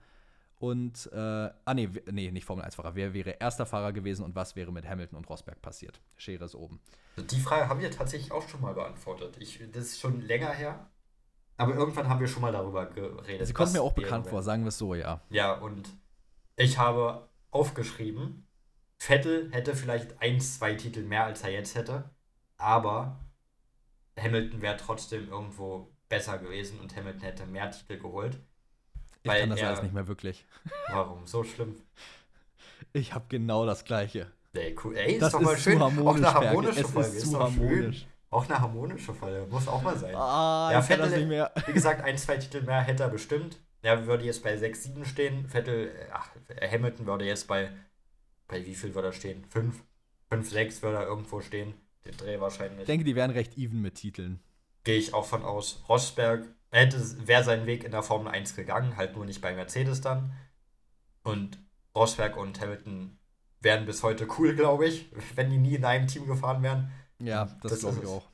Und, äh, ah, nee, nee, nicht Formel 1-Fahrer. Wer wäre erster Fahrer gewesen und was wäre mit Hamilton und Rosberg passiert? Schere ist oben. Die Frage haben wir tatsächlich auch schon mal beantwortet. Ich, das ist schon länger her. Aber irgendwann haben wir schon mal darüber geredet. Sie kommt mir auch bekannt vor, sagen wir es so, ja. Ja, und ich habe aufgeschrieben, Vettel hätte vielleicht ein, zwei Titel mehr, als er jetzt hätte, aber Hamilton wäre trotzdem irgendwo besser gewesen und Hamilton hätte mehr Titel geholt. Ich kann das er, alles nicht mehr wirklich. Warum? So schlimm. Ich habe genau das Gleiche. Ey, cool. Ey ist das doch mal ist schön. Auch eine harmonische Folge. Ist, ist doch schön. Auch eine harmonische Folge. Muss auch mal sein. Ah, ja, Vettel, das nicht mehr. wie gesagt, ein, zwei Titel mehr hätte er bestimmt. Er würde jetzt bei 6, 7 stehen. Vettel, ach, Hamilton würde jetzt bei bei wie viel würde er stehen? Fünf? Fünf, sechs würde er irgendwo stehen. Den Dreh wahrscheinlich. Ich denke, die wären recht even mit Titeln. Gehe ich auch von aus. Rosberg hätte, wäre seinen Weg in der Formel 1 gegangen, halt nur nicht bei Mercedes dann. Und Rosberg und Hamilton wären bis heute cool, glaube ich, wenn die nie in einem Team gefahren wären. Ja, das, das glaube ich auch.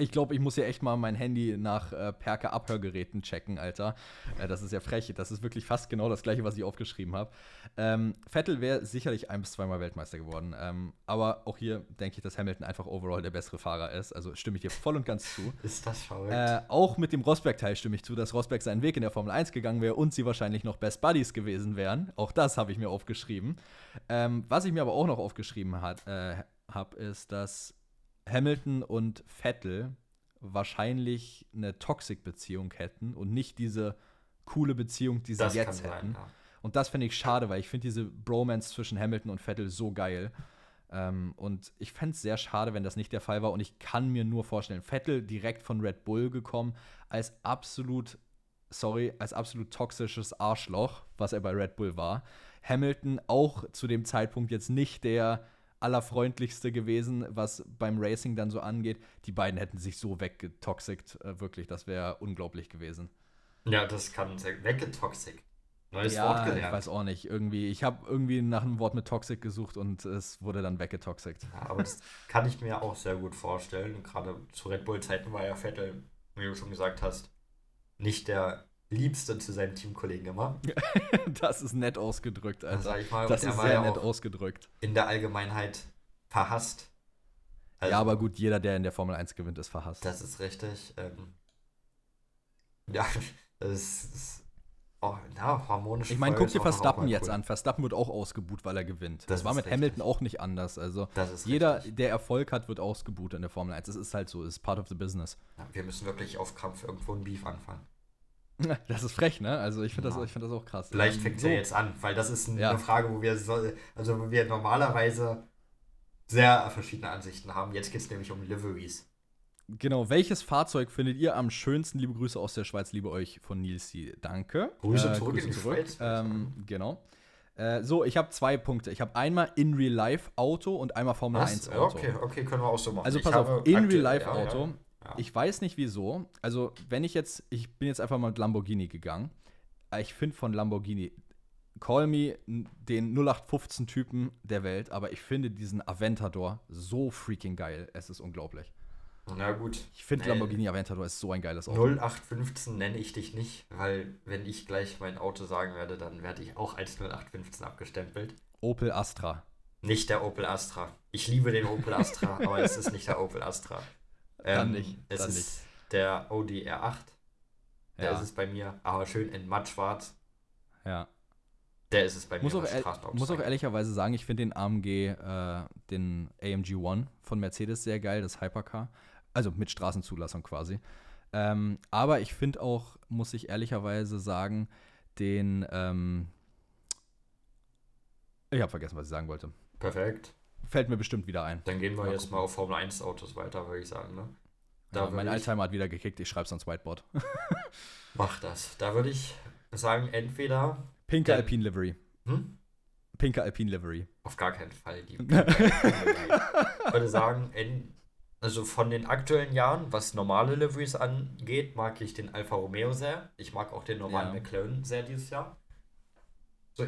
Ich glaube, ich muss ja echt mal mein Handy nach äh, Perke-Abhörgeräten checken, Alter. Äh, das ist ja frech. Das ist wirklich fast genau das gleiche, was ich aufgeschrieben habe. Ähm, Vettel wäre sicherlich ein bis zweimal Weltmeister geworden. Ähm, aber auch hier denke ich, dass Hamilton einfach overall der bessere Fahrer ist. Also stimme ich dir voll und ganz zu. ist das verrückt. Äh, auch mit dem Rosberg-Teil stimme ich zu, dass Rosberg seinen Weg in der Formel 1 gegangen wäre und sie wahrscheinlich noch Best Buddies gewesen wären. Auch das habe ich mir aufgeschrieben. Ähm, was ich mir aber auch noch aufgeschrieben äh, habe, ist, dass Hamilton und Vettel wahrscheinlich eine Toxic-Beziehung hätten und nicht diese coole Beziehung, die sie das jetzt hätten. Sein, ja. Und das finde ich schade, weil ich finde diese Bromance zwischen Hamilton und Vettel so geil. Ähm, und ich fände es sehr schade, wenn das nicht der Fall war. Und ich kann mir nur vorstellen, Vettel direkt von Red Bull gekommen, als absolut, sorry, als absolut toxisches Arschloch, was er bei Red Bull war. Hamilton auch zu dem Zeitpunkt jetzt nicht der allerfreundlichste gewesen, was beim Racing dann so angeht. Die beiden hätten sich so weggetoxikt, äh, wirklich, das wäre unglaublich gewesen. Ja, das kann weggetoxikt. Neues ja, Wort gelernt. Ich weiß auch nicht. Irgendwie, ich habe irgendwie nach einem Wort mit Toxic gesucht und es wurde dann weggetoxikt. Ja, aber das kann ich mir auch sehr gut vorstellen. Gerade zu Red Bull-Zeiten war ja Vettel, wie du schon gesagt hast, nicht der Liebste zu seinen Teamkollegen immer. das ist nett ausgedrückt, also. Ich mal, das ist sehr ja nett ausgedrückt. In der Allgemeinheit verhasst. Also, ja, aber gut, jeder, der in der Formel 1 gewinnt, ist verhasst. Das ist richtig. Ähm, Ja, das ist. Oh, na, harmonisch. Ich meine, guck dir Verstappen jetzt cool. an. Verstappen wird auch ausgebuht, weil er gewinnt. Das, das war mit richtig. Hamilton auch nicht anders. Also jeder, richtig. der Erfolg hat, wird ausgebuht in der Formel 1. Das ist halt so, ist part of the business. Ja, wir müssen wirklich auf Krampf irgendwo ein Beef anfangen. Das ist frech, ne? Also ich finde ja. das, find das auch krass. Vielleicht ähm, fängt es so. ja jetzt an, weil das ist eine ja. Frage, wo wir, so, also wo wir normalerweise sehr verschiedene Ansichten haben. Jetzt geht es nämlich um Liveries. Genau, welches Fahrzeug findet ihr am schönsten? Liebe Grüße aus der Schweiz, liebe euch von Nilsi. Danke. Grüße äh, zurück Grüße in die zurück. Schweiz. Ähm, genau. Äh, so, ich habe zwei Punkte. Ich habe einmal in Real Life Auto und einmal Formel Was? 1 Auto. Okay, okay, können wir auch so machen. Also pass auf, in Real Life Auto. Ja, ja. Ich weiß nicht wieso. Also, wenn ich jetzt, ich bin jetzt einfach mal mit Lamborghini gegangen. Ich finde von Lamborghini, call me den 0815-Typen der Welt, aber ich finde diesen Aventador so freaking geil. Es ist unglaublich. Na gut. Ich finde Lamborghini Aventador ist so ein geiles Auto. 0815 nenne ich dich nicht, weil wenn ich gleich mein Auto sagen werde, dann werde ich auch als 0815 abgestempelt. Opel Astra. Nicht der Opel Astra. Ich liebe den Opel Astra, aber es ist nicht der Opel Astra. Ähm, dann nicht. Es dann ist nicht. der Audi R8. Der ja. ist es bei mir, aber schön in mattschwarz. Ja. Der ist es bei muss mir. Auch muss auch ehrlicherweise sagen, ich finde den AMG, äh, den AMG One von Mercedes sehr geil, das Hypercar. Also mit Straßenzulassung quasi. Ähm, aber ich finde auch, muss ich ehrlicherweise sagen, den. Ähm ich habe vergessen, was ich sagen wollte. Perfekt. Fällt mir bestimmt wieder ein. Dann gehen wir mal jetzt gucken. mal auf Formel 1 Autos weiter, würde ich sagen. Ne? Da ja, mein Alzheimer hat wieder gekickt, ich schreibe es ans Whiteboard. Mach das. Da würde ich sagen, entweder. Pinke Alpine Livery. Hm? Pinke Alpine Livery. Auf gar keinen Fall. Die ich würde sagen, also von den aktuellen Jahren, was normale Liveries angeht, mag ich den Alfa Romeo sehr. Ich mag auch den normalen ja. McLaren sehr dieses Jahr. So,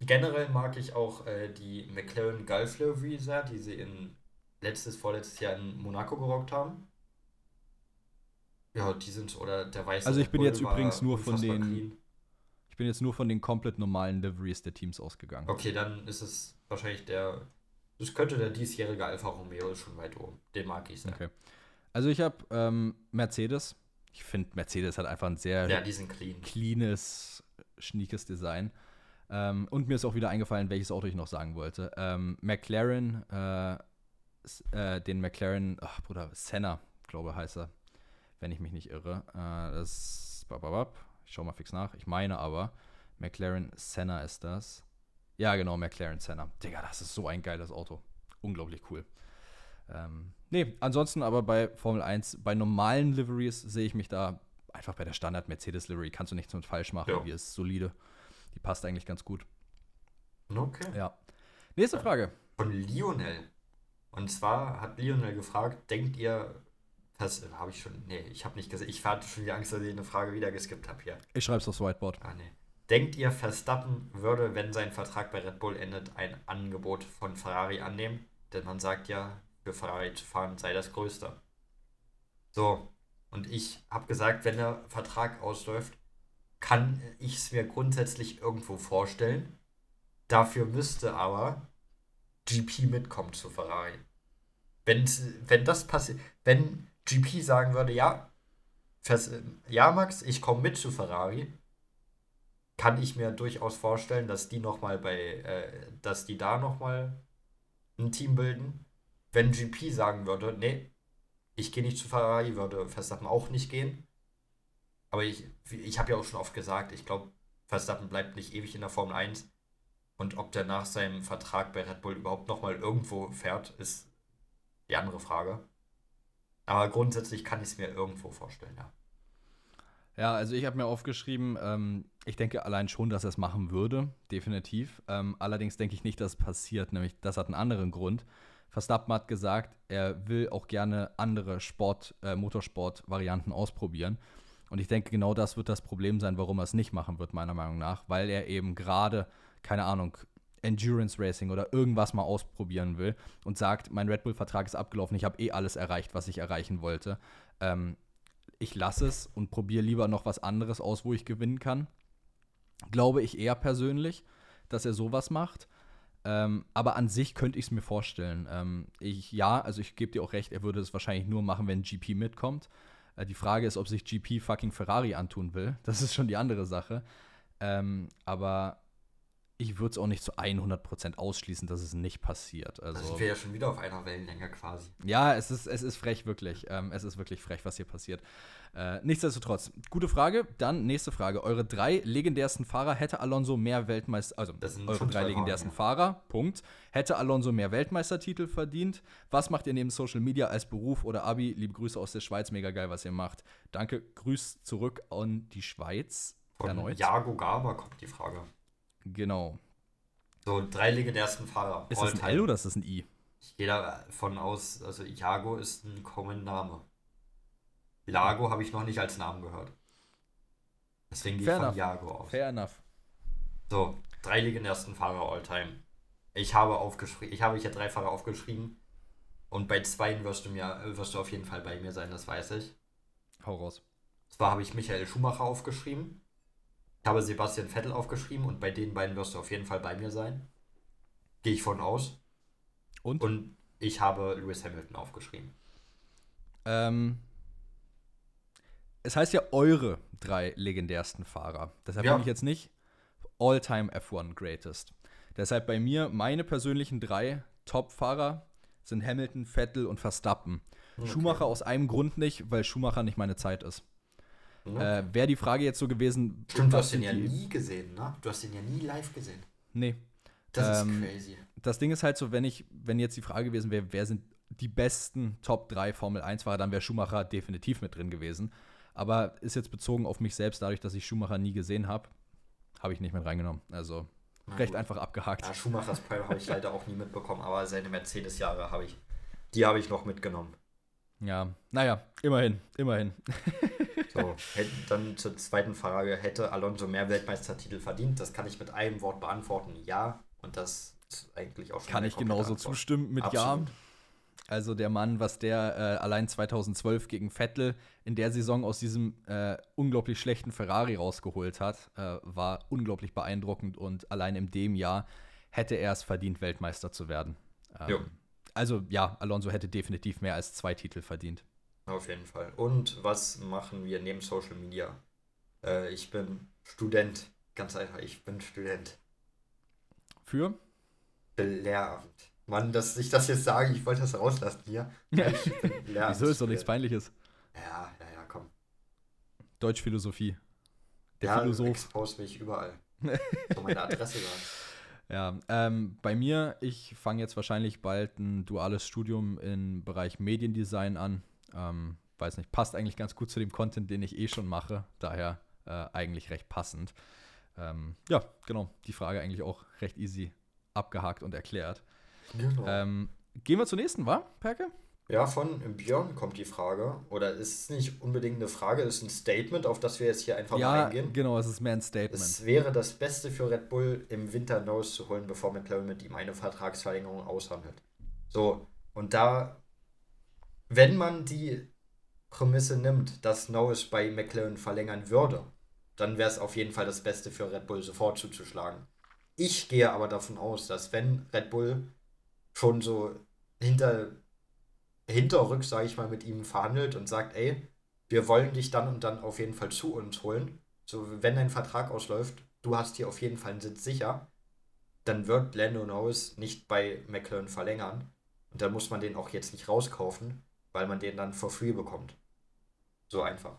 generell mag ich auch äh, die McLaren Gulf Livery sehr, die sie in letztes, vorletztes Jahr in Monaco gerockt haben. Ja, die sind, oder der weiße. Also ich bin jetzt übrigens nur von den. Clean. Ich bin jetzt nur von den komplett normalen Liveries der Teams ausgegangen. Okay, dann ist es wahrscheinlich der das könnte der diesjährige Alfa Romeo schon weit oben. Den mag ich sehr. Okay. Also ich habe ähm, Mercedes. Ich finde, Mercedes hat einfach ein sehr ja, clean. cleanes, schniekes Design. Ähm, und mir ist auch wieder eingefallen, welches Auto ich noch sagen wollte. Ähm, McLaren, äh, äh, den McLaren, ach Bruder, Senna, glaube heißt er, wenn ich mich nicht irre. Äh, das, ich schau mal fix nach. Ich meine aber, McLaren Senna ist das. Ja, genau, McLaren Senna. Digga, das ist so ein geiles Auto. Unglaublich cool. Ähm, nee, ansonsten aber bei Formel 1, bei normalen Liveries sehe ich mich da einfach bei der Standard Mercedes Livery. Kannst du nichts mit falsch machen. Ja. Die ist solide. Die passt eigentlich ganz gut. Okay. Ja. Nächste Frage. Von Lionel. Und zwar hat Lionel gefragt, denkt ihr, das habe ich schon, nee, ich habe nicht gesagt, ich hatte schon die Angst, dass ich eine Frage wieder geskippt habe hier. Ich schreibe es aufs Whiteboard. Ah, nee. Denkt ihr, Verstappen würde, wenn sein Vertrag bei Red Bull endet, ein Angebot von Ferrari annehmen? Denn man sagt ja, für Ferrari zu fahren sei das Größte. So, und ich habe gesagt, wenn der Vertrag ausläuft, kann ich es mir grundsätzlich irgendwo vorstellen. Dafür müsste aber GP mitkommen zu Ferrari. Wenn, wenn das passiert, wenn GP sagen würde, ja, ja, Max, ich komme mit zu Ferrari, kann ich mir durchaus vorstellen, dass die noch mal bei, äh, dass die da noch mal ein Team bilden. Wenn GP sagen würde, nee, ich gehe nicht zu Ferrari, würde Verstappen auch nicht gehen. Aber ich, ich habe ja auch schon oft gesagt, ich glaube, Verstappen bleibt nicht ewig in der Formel 1. Und ob der nach seinem Vertrag bei Red Bull überhaupt noch mal irgendwo fährt, ist die andere Frage. Aber grundsätzlich kann ich es mir irgendwo vorstellen, ja. Ja, also ich habe mir aufgeschrieben, ähm, ich denke allein schon, dass er es machen würde, definitiv. Ähm, allerdings denke ich nicht, dass es passiert, nämlich das hat einen anderen Grund. Verstappen hat gesagt, er will auch gerne andere Sport, äh, Motorsport-Varianten ausprobieren. Und ich denke, genau das wird das Problem sein, warum er es nicht machen wird, meiner Meinung nach, weil er eben gerade, keine Ahnung, Endurance Racing oder irgendwas mal ausprobieren will und sagt, mein Red Bull-Vertrag ist abgelaufen, ich habe eh alles erreicht, was ich erreichen wollte. Ähm, ich lasse es und probiere lieber noch was anderes aus, wo ich gewinnen kann. Glaube ich eher persönlich, dass er sowas macht. Ähm, aber an sich könnte ich es mir vorstellen. Ähm, ich, ja, also ich gebe dir auch recht, er würde es wahrscheinlich nur machen, wenn GP mitkommt. Äh, die Frage ist, ob sich GP fucking Ferrari antun will. Das ist schon die andere Sache. Ähm, aber ich würde es auch nicht zu 100% ausschließen, dass es nicht passiert. Also, da sind wir ja schon wieder auf einer Wellenlänge quasi. Ja, es ist, es ist frech, wirklich. Ähm, es ist wirklich frech, was hier passiert. Äh, nichtsdestotrotz, gute Frage. Dann nächste Frage. Eure drei legendärsten Fahrer hätte Alonso mehr Weltmeister, also eure drei legendärsten Fragen, ja. Fahrer, Punkt. Hätte Alonso mehr Weltmeistertitel verdient? Was macht ihr neben Social Media als Beruf oder Abi? Liebe Grüße aus der Schweiz, mega geil, was ihr macht. Danke, Grüß zurück an die Schweiz. Von erneut. Jago Gaba kommt die Frage. Genau. So, drei legendärsten Fahrer. Ist das ein L oder ist das ein I? Ich gehe davon aus, also Iago ist ein Common Name. Lago habe ich noch nicht als Namen gehört. Deswegen gehe ich von Iago aus. Fair enough. So, drei legendärsten Fahrer all time. Ich habe aufgeschrieben, ich habe hier drei Fahrer aufgeschrieben. Und bei zwei wirst du mir, wirst du auf jeden Fall bei mir sein, das weiß ich. Hau raus. Zwar habe ich Michael Schumacher aufgeschrieben. Ich habe Sebastian Vettel aufgeschrieben und bei den beiden wirst du auf jeden Fall bei mir sein. Gehe ich von aus. Und? Und ich habe Lewis Hamilton aufgeschrieben. Ähm, es heißt ja eure drei legendärsten Fahrer. Deshalb ja. bin ich jetzt nicht All-Time F1 Greatest. Deshalb bei mir meine persönlichen drei Top-Fahrer sind Hamilton, Vettel und Verstappen. Okay. Schumacher aus einem Grund nicht, weil Schumacher nicht meine Zeit ist. Okay. Äh, Wäre die Frage jetzt so gewesen. Stimmt, du hast ihn ja nie gesehen, ne? Du hast ihn ja nie live gesehen. Nee. Das ähm, ist crazy. Das Ding ist halt so, wenn ich, wenn jetzt die Frage gewesen wäre, wer sind die besten Top 3 Formel 1-Fahrer, dann wäre Schumacher definitiv mit drin gewesen. Aber ist jetzt bezogen auf mich selbst, dadurch, dass ich Schumacher nie gesehen habe, habe ich nicht mit reingenommen. Also Na recht gut. einfach abgehakt. Ja, Schumachers Prime habe ich leider auch nie mitbekommen, aber seine Mercedes-Jahre habe ich, die habe ich noch mitgenommen. Ja, naja, immerhin, immerhin. so, dann zur zweiten Frage, hätte Alonso mehr Weltmeistertitel verdient? Das kann ich mit einem Wort beantworten, ja. Und das ist eigentlich auch schon Kann ich genauso Antwort. zustimmen mit Absolut. Ja. Also der Mann, was der äh, allein 2012 gegen Vettel in der Saison aus diesem äh, unglaublich schlechten Ferrari rausgeholt hat, äh, war unglaublich beeindruckend und allein in dem Jahr hätte er es verdient, Weltmeister zu werden. Ähm, also ja, Alonso hätte definitiv mehr als zwei Titel verdient. Auf jeden Fall. Und was machen wir neben Social Media? Äh, ich bin Student, ganz einfach, ich bin Student. Für? Lehramt. Mann, dass ich das jetzt sage, ich wollte das rauslassen hier. Wieso ist doch nichts Peinliches? Ja, ja, ja, komm. Deutschphilosophie. Der ja, Philosoph. expose mich überall. so meine Adresse sagen. Ja, ähm, bei mir, ich fange jetzt wahrscheinlich bald ein duales Studium im Bereich Mediendesign an. Ähm, weiß nicht, passt eigentlich ganz gut zu dem Content, den ich eh schon mache. Daher äh, eigentlich recht passend. Ähm, ja, genau. Die Frage eigentlich auch recht easy abgehakt und erklärt. Genau. Ähm, gehen wir zur nächsten, wa, Perke? Ja, von Björn kommt die Frage. Oder ist es nicht unbedingt eine Frage, ist ein Statement, auf das wir jetzt hier einfach ja, mal eingehen? genau, es ist mehr ein Statement. Es wäre das Beste für Red Bull, im Winter Nose zu holen, bevor McLaren mit ihm eine Vertragsverlängerung aushandelt. So, und da, wenn man die Prämisse nimmt, dass Nose bei McLaren verlängern würde, dann wäre es auf jeden Fall das Beste für Red Bull, sofort zuzuschlagen. Ich gehe aber davon aus, dass wenn Red Bull schon so hinter, hinterrück, sage ich mal, mit ihm verhandelt und sagt, ey, wir wollen dich dann und dann auf jeden Fall zu uns holen. So, wenn dein Vertrag ausläuft, du hast hier auf jeden Fall einen Sitz sicher, dann wird Lando Norris nicht bei McLaren verlängern. Und dann muss man den auch jetzt nicht rauskaufen, weil man den dann for free bekommt. So einfach.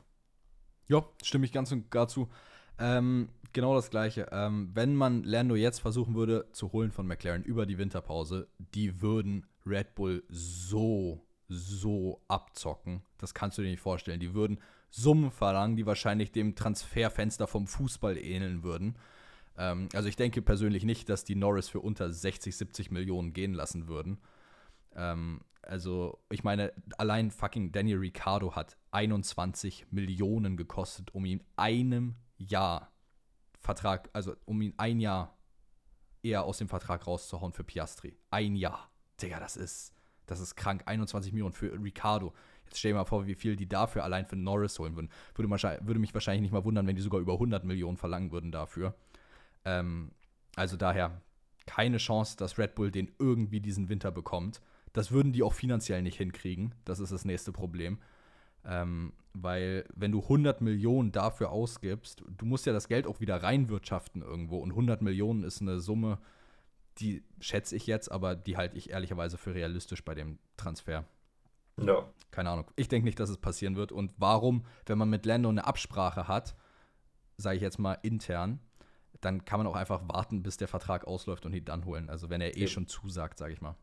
Ja, stimme ich ganz und gar zu. Ähm, genau das Gleiche. Ähm, wenn man Lando jetzt versuchen würde zu holen von McLaren über die Winterpause, die würden Red Bull so, so abzocken. Das kannst du dir nicht vorstellen. Die würden Summen verlangen, die wahrscheinlich dem Transferfenster vom Fußball ähneln würden. Ähm, also ich denke persönlich nicht, dass die Norris für unter 60, 70 Millionen gehen lassen würden. Ähm, also ich meine, allein fucking Daniel Ricciardo hat 21 Millionen gekostet, um ihn einem Jahr Vertrag, also um ihn ein Jahr eher aus dem Vertrag rauszuhauen für Piastri. Ein Jahr. Digga, das ist, das ist krank. 21 Millionen für Ricardo. Jetzt stell dir mal vor, wie viel die dafür allein für Norris holen würden. Würde, würde mich wahrscheinlich nicht mal wundern, wenn die sogar über 100 Millionen verlangen würden dafür. Ähm, also daher keine Chance, dass Red Bull den irgendwie diesen Winter bekommt. Das würden die auch finanziell nicht hinkriegen. Das ist das nächste Problem. Ähm, weil wenn du 100 Millionen dafür ausgibst, du musst ja das Geld auch wieder reinwirtschaften irgendwo. Und 100 Millionen ist eine Summe, die schätze ich jetzt, aber die halte ich ehrlicherweise für realistisch bei dem Transfer. Ja. Keine Ahnung. Ich denke nicht, dass es passieren wird. Und warum, wenn man mit Lando eine Absprache hat, sage ich jetzt mal intern, dann kann man auch einfach warten, bis der Vertrag ausläuft und ihn dann holen. Also wenn er eh Eben. schon zusagt, sage ich mal.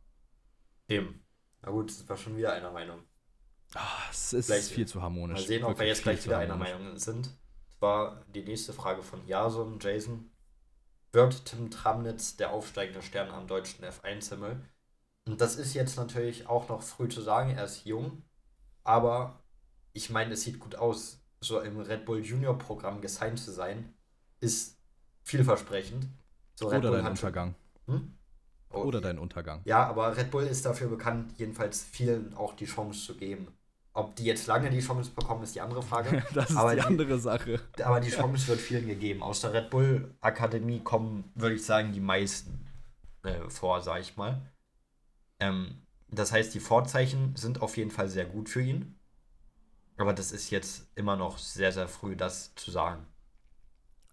Eben. Na gut, das war schon wieder einer Meinung. Ah, es ist Vielleicht- viel zu harmonisch. Mal sehen, ob wir jetzt gleich zu wieder einer. Meinung sind. Das war die nächste Frage von Jason, Jason. Wird Tim Tramnitz der aufsteigende Stern am deutschen F1-Himmel? Und das ist jetzt natürlich auch noch früh zu sagen, er ist jung, aber ich meine, es sieht gut aus. So im Red Bull Junior Programm gesigned zu sein, ist vielversprechend. So Oder dein hat schon- Untergang. Hm? Oh, Oder dein Untergang. ja, aber Red Bull ist dafür bekannt, jedenfalls vielen auch die Chance zu geben. Ob die jetzt lange die Chance bekommen, ist die andere Frage. Das ist Aber die die- andere Sache. Aber die Chance wird vielen gegeben. Aus der Red Bull Akademie kommen, würde ich sagen, die meisten äh, vor, sage ich mal. Ähm, das heißt, die Vorzeichen sind auf jeden Fall sehr gut für ihn. Aber das ist jetzt immer noch sehr, sehr früh, das zu sagen.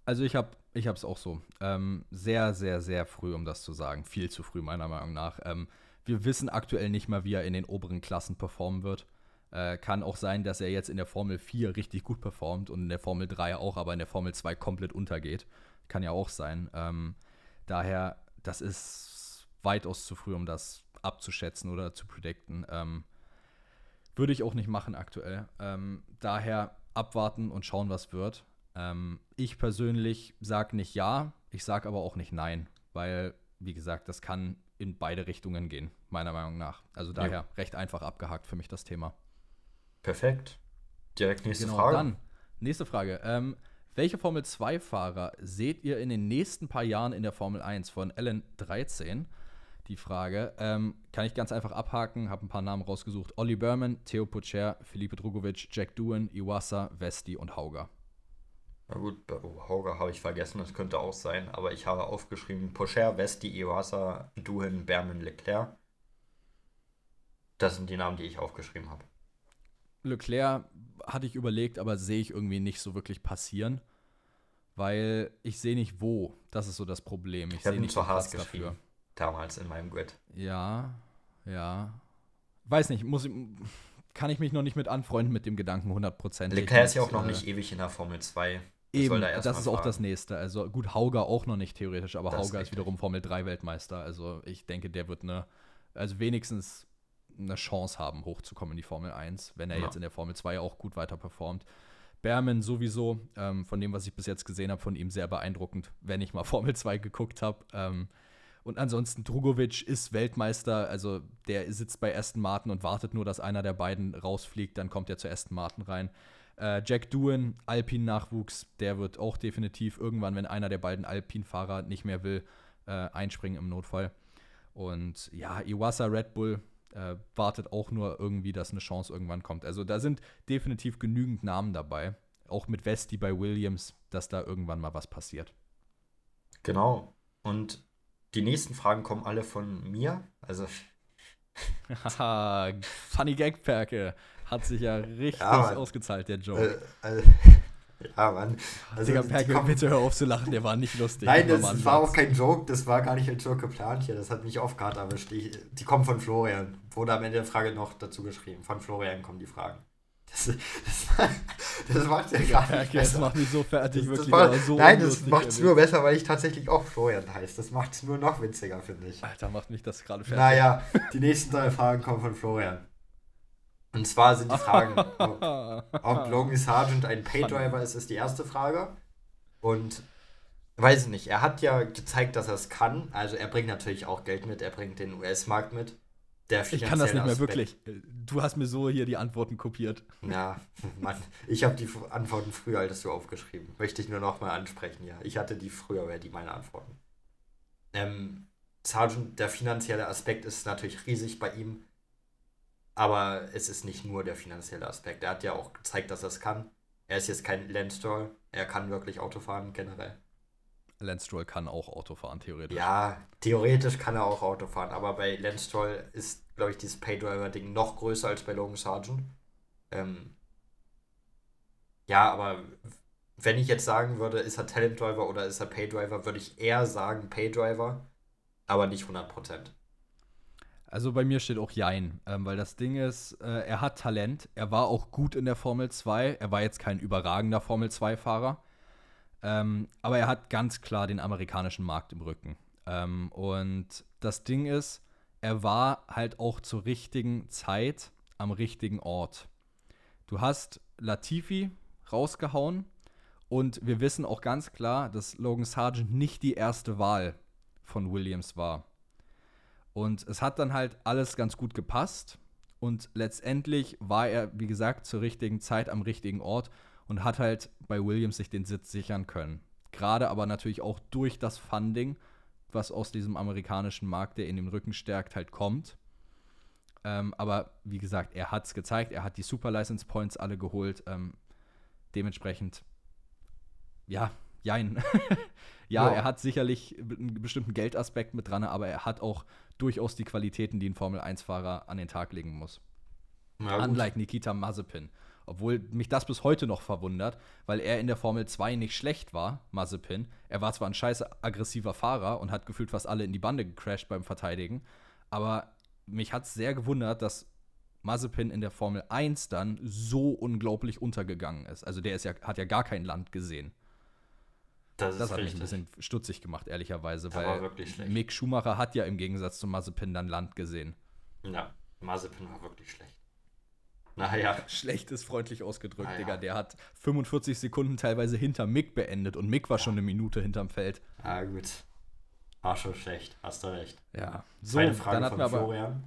Also ich habe ich es auch so. Ähm, sehr, sehr, sehr früh, um das zu sagen. Viel zu früh, meiner Meinung nach. Ähm, wir wissen aktuell nicht mal, wie er in den oberen Klassen performen wird. Äh, kann auch sein, dass er jetzt in der Formel 4 richtig gut performt und in der Formel 3 auch, aber in der Formel 2 komplett untergeht. Kann ja auch sein. Ähm, daher, das ist weitaus zu früh, um das abzuschätzen oder zu predikten. Ähm, würde ich auch nicht machen aktuell. Ähm, daher abwarten und schauen, was wird. Ähm, ich persönlich sage nicht ja, ich sage aber auch nicht nein, weil, wie gesagt, das kann in beide Richtungen gehen, meiner Meinung nach. Also daher recht einfach abgehakt für mich das Thema. Perfekt. Direkt nächste genau, Frage. dann, nächste Frage. Ähm, welche Formel 2-Fahrer seht ihr in den nächsten paar Jahren in der Formel 1 von Ellen13? Die Frage. Ähm, kann ich ganz einfach abhaken, habe ein paar Namen rausgesucht. Olli Berman, Theo Pucher, Felipe Drugovic, Jack Doohan, Iwasa, Vesti und Hauger. Na gut, bei Hauger habe ich vergessen, das könnte auch sein, aber ich habe aufgeschrieben: Pocher, Vesti, Iwasa, Duhin, Berman, Leclerc. Das sind die Namen, die ich aufgeschrieben habe. Leclerc hatte ich überlegt, aber sehe ich irgendwie nicht so wirklich passieren, weil ich sehe nicht wo. Das ist so das Problem. Ich, Ich habe ihn nicht zu Haas geschrieben. Damals in meinem Grid. Ja, ja. Weiß nicht, muss ich, kann ich mich noch nicht mit anfreunden mit dem Gedanken 100%. Leclerc ist ja auch noch äh, nicht ewig in der Formel 2. Eben, soll da das ist auch das nächste. Also gut, Hauger auch noch nicht theoretisch, aber Das ist Hauger ist wiederum Formel 3 Weltmeister. Also ich denke, der wird eine, also wenigstens eine Chance haben, hochzukommen in die Formel 1, wenn er Ja. jetzt in der Formel 2 auch gut weiter performt. Berman sowieso, ähm, von dem, was ich bis jetzt gesehen habe, von ihm sehr beeindruckend, wenn ich mal Formel 2 geguckt habe. Ähm, und ansonsten Drugovic ist Weltmeister, also der sitzt bei Aston Martin und wartet nur, dass einer der beiden rausfliegt, dann kommt er zu Aston Martin rein. Äh, Jack Doohan, Alpin-Nachwuchs, der wird auch definitiv irgendwann, wenn einer der beiden Alpin-Fahrer nicht mehr will, äh, einspringen im Notfall. Und ja, Iwasa Red Bull äh, wartet auch nur irgendwie, dass eine Chance irgendwann kommt. Also da sind definitiv genügend Namen dabei, auch mit Vesti bei Williams, dass da irgendwann mal was passiert. Genau. Und die nächsten Fragen kommen alle von mir. Also, Haha, Funny Gag Perke. Hat sich ja richtig Ja, ausgezahlt, der Joke. äh, äh, ja, Mann. Also, Digga, die Perke, kommen- bitte hör auf zu lachen, der war nicht lustig. Nein, das ein war auch kein Joke, das war gar nicht als Joke geplant hier. Das hat mich oft gerade erwischt. Die, die kommen von Florian. Wurde am Ende der Frage noch dazu geschrieben. Von Florian kommen die Fragen. Das, das, das macht ja gar nicht Perke, das besser. macht mich so fertig, Das, wirklich. war, so nein, das macht es nur besser, weil ich tatsächlich auch Florian heiße. Das macht es nur noch witziger, finde ich. Alter, macht mich das gerade fertig. Naja, die nächsten drei Fragen kommen von Florian. Und zwar sind die Fragen, ob, ob Logan Sargent ein Paydriver ist, ist die erste Frage. Und weiß ich nicht, er hat ja gezeigt, dass er es kann. Also er bringt natürlich auch Geld mit, er bringt den US-Markt mit. Der Ich kann das nicht mehr finanzielle wirklich. Du hast mir so hier die Antworten kopiert. Ja, Mann, ich habe die Antworten früher als du aufgeschrieben. Möchte ich nur noch mal ansprechen, ja. Ich hatte die früher ready, meine Antworten. Ähm, Sargent, der finanzielle Aspekt ist natürlich riesig bei ihm, aber es ist nicht nur der finanzielle Aspekt. Er hat ja auch gezeigt, dass er es kann. Er ist jetzt kein Lance Stroll, er kann wirklich Auto fahren generell. Lance Stroll kann auch Auto fahren, theoretisch. Ja, theoretisch kann er auch Auto fahren, aber bei Lance Stroll ist, glaube ich, dieses Paydriver-Ding noch größer als bei Logan Sargent. Ähm, Ja, aber wenn ich jetzt sagen würde, ist er Talent Driver oder ist er Pay Driver, würde ich eher sagen Pay Driver, aber nicht 100%. Also bei mir steht auch Jein, ähm, weil das Ding ist, äh, er hat Talent, er war auch gut in der Formel 2, er war jetzt kein überragender Formel 2-Fahrer, ähm, aber er hat ganz klar den amerikanischen Markt im Rücken. Ähm, und das Ding ist, er war halt auch zur richtigen Zeit am richtigen Ort. Du hast Latifi rausgehauen und wir wissen auch ganz klar, dass Logan Sargent nicht die erste Wahl von Williams war. Und es hat dann halt alles ganz gut gepasst. Und letztendlich war er, wie gesagt, zur richtigen Zeit am richtigen Ort und hat halt bei Williams sich den Sitz sichern können. Gerade aber natürlich auch durch das Funding, was aus diesem amerikanischen Markt, der in den Rücken stärkt, halt kommt. Ähm, aber wie gesagt, er hat es gezeigt, er hat die Super License Points alle geholt. Ähm, dementsprechend, ja, jein. ja, ja, er hat sicherlich einen bestimmten Geldaspekt mit dran, aber er hat auch durchaus die Qualitäten, die ein Formel-1-Fahrer an den Tag legen muss. Ja, Unlike Nikita Mazepin. Obwohl mich das bis heute noch verwundert, weil er in der Formel 2 nicht schlecht war, Mazepin. Er war zwar ein scheiße aggressiver Fahrer und hat gefühlt fast alle in die Bande gecrashed beim Verteidigen, aber mich hat es sehr gewundert, dass Mazepin in der Formel 1 dann so unglaublich untergegangen ist. Also der ist ja, hat ja gar kein Land gesehen. Das, das hat richtig. mich ein bisschen stutzig gemacht, ehrlicherweise, das weil Mick Schumacher hat ja im Gegensatz zu Mazepin dann Land gesehen. Ja, Mazepin war wirklich schlecht. Naja. Schlecht ist freundlich ausgedrückt, naja. Digga. Der hat 45 Sekunden teilweise hinter Mick beendet und Mick war ja. schon eine Minute hinterm Feld. Ah, gut. War schon schlecht, hast du recht. Ja. So, Zweite Frage dann von Florian.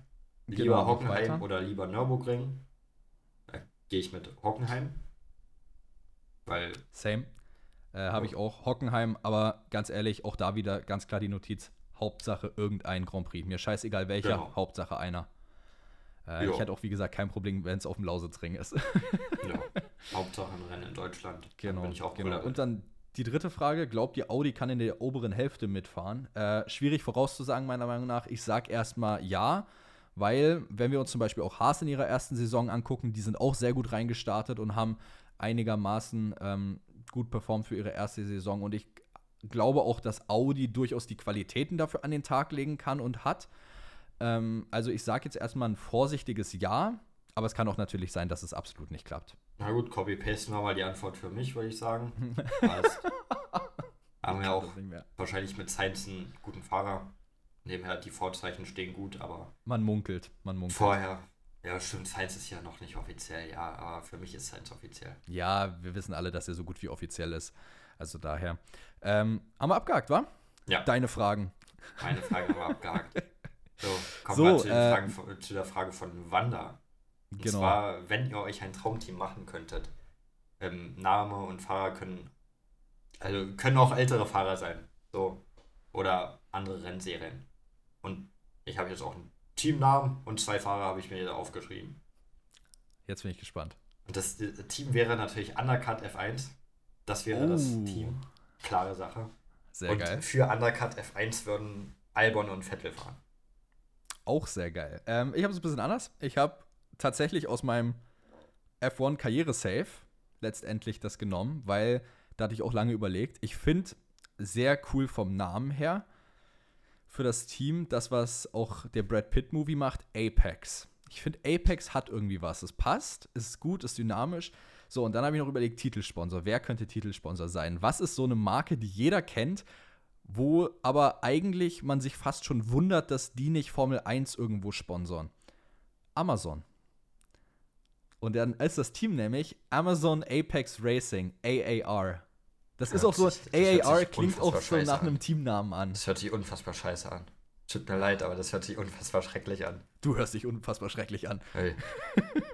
Lieber genau, Hockenheim oder lieber Nürburgring? Da gehe ich mit Hockenheim. Weil. Same. Äh, Habe ich auch Hockenheim, aber ganz ehrlich, auch da wieder ganz klar die Notiz: Hauptsache irgendein Grand Prix. Mir scheißegal welcher, genau. Hauptsache einer. Äh, ich hätte auch, wie gesagt, kein Problem, wenn es auf dem Lausitzring ist. ja, Hauptsache ein Rennen in Deutschland. Genau. Bin ich auch genau. Und dann die dritte Frage: Glaubt ihr, Audi kann in der oberen Hälfte mitfahren? Äh, schwierig vorauszusagen, meiner Meinung nach. Ich sage erstmal ja, weil, wenn wir uns zum Beispiel auch Haas in ihrer ersten Saison angucken, die sind auch sehr gut reingestartet und haben einigermaßen ähm, gut performt für ihre erste Saison. Und ich glaube auch, dass Audi durchaus die Qualitäten dafür an den Tag legen kann und hat. Ähm, also ich sage jetzt erstmal ein vorsichtiges Ja, aber es kann auch natürlich sein, dass es absolut nicht klappt. Na gut, Copy-Paste war mal die Antwort für mich, würde ich sagen. Haben wir auch wahrscheinlich mit Science einen guten Fahrer. Nebenher, die Vorzeichen stehen gut, aber. Man munkelt, man munkelt. Vorher ja, stimmt, Science ist ja noch nicht offiziell, ja, aber für mich ist Science offiziell. Ja, wir wissen alle, dass er so gut wie offiziell ist. Also daher. Ähm, haben wir abgehakt, wa? Ja. Deine Fragen. Meine Fragen haben wir abgehakt. So, kommen so, wir zu, äh, Fragen, zu, der Frage von Wanda. Und genau. zwar, wenn ihr euch ein Traumteam machen könntet, ähm, Name und Fahrer können, also können auch ältere Fahrer sein, so, oder andere Rennserien. Und ich habe jetzt auch ein Teamnamen und zwei Fahrer habe ich mir aufgeschrieben. Jetzt bin ich gespannt. Und das Team wäre natürlich Undercut F1. Das wäre oh. das Team. Klare Sache. Sehr und geil. Für Undercut F1 würden Albon und Vettel fahren. Auch sehr geil. Ähm, ich habe es ein bisschen anders. Ich habe tatsächlich aus meinem F1 Karriere-Save letztendlich das genommen, weil da hatte ich auch lange überlegt. Ich finde sehr cool vom Namen her für das Team, das, was auch der Brad Pitt-Movie macht, Apex. Ich finde, Apex hat irgendwie was. Es passt, ist gut, ist dynamisch. So, und dann habe ich noch überlegt, Titelsponsor. Wer könnte Titelsponsor sein? Was ist so eine Marke, die jeder kennt, wo aber eigentlich man sich fast schon wundert, dass die nicht Formel 1 irgendwo sponsoren? Amazon. Und dann ist das Team nämlich Amazon Apex Racing, AAR. Das ist auch so, AAR klingt auch so nach an. einem Teamnamen an. Das hört sich unfassbar scheiße an. Tut mir leid, aber das hört sich unfassbar schrecklich an. Du hörst dich unfassbar schrecklich an. Hey.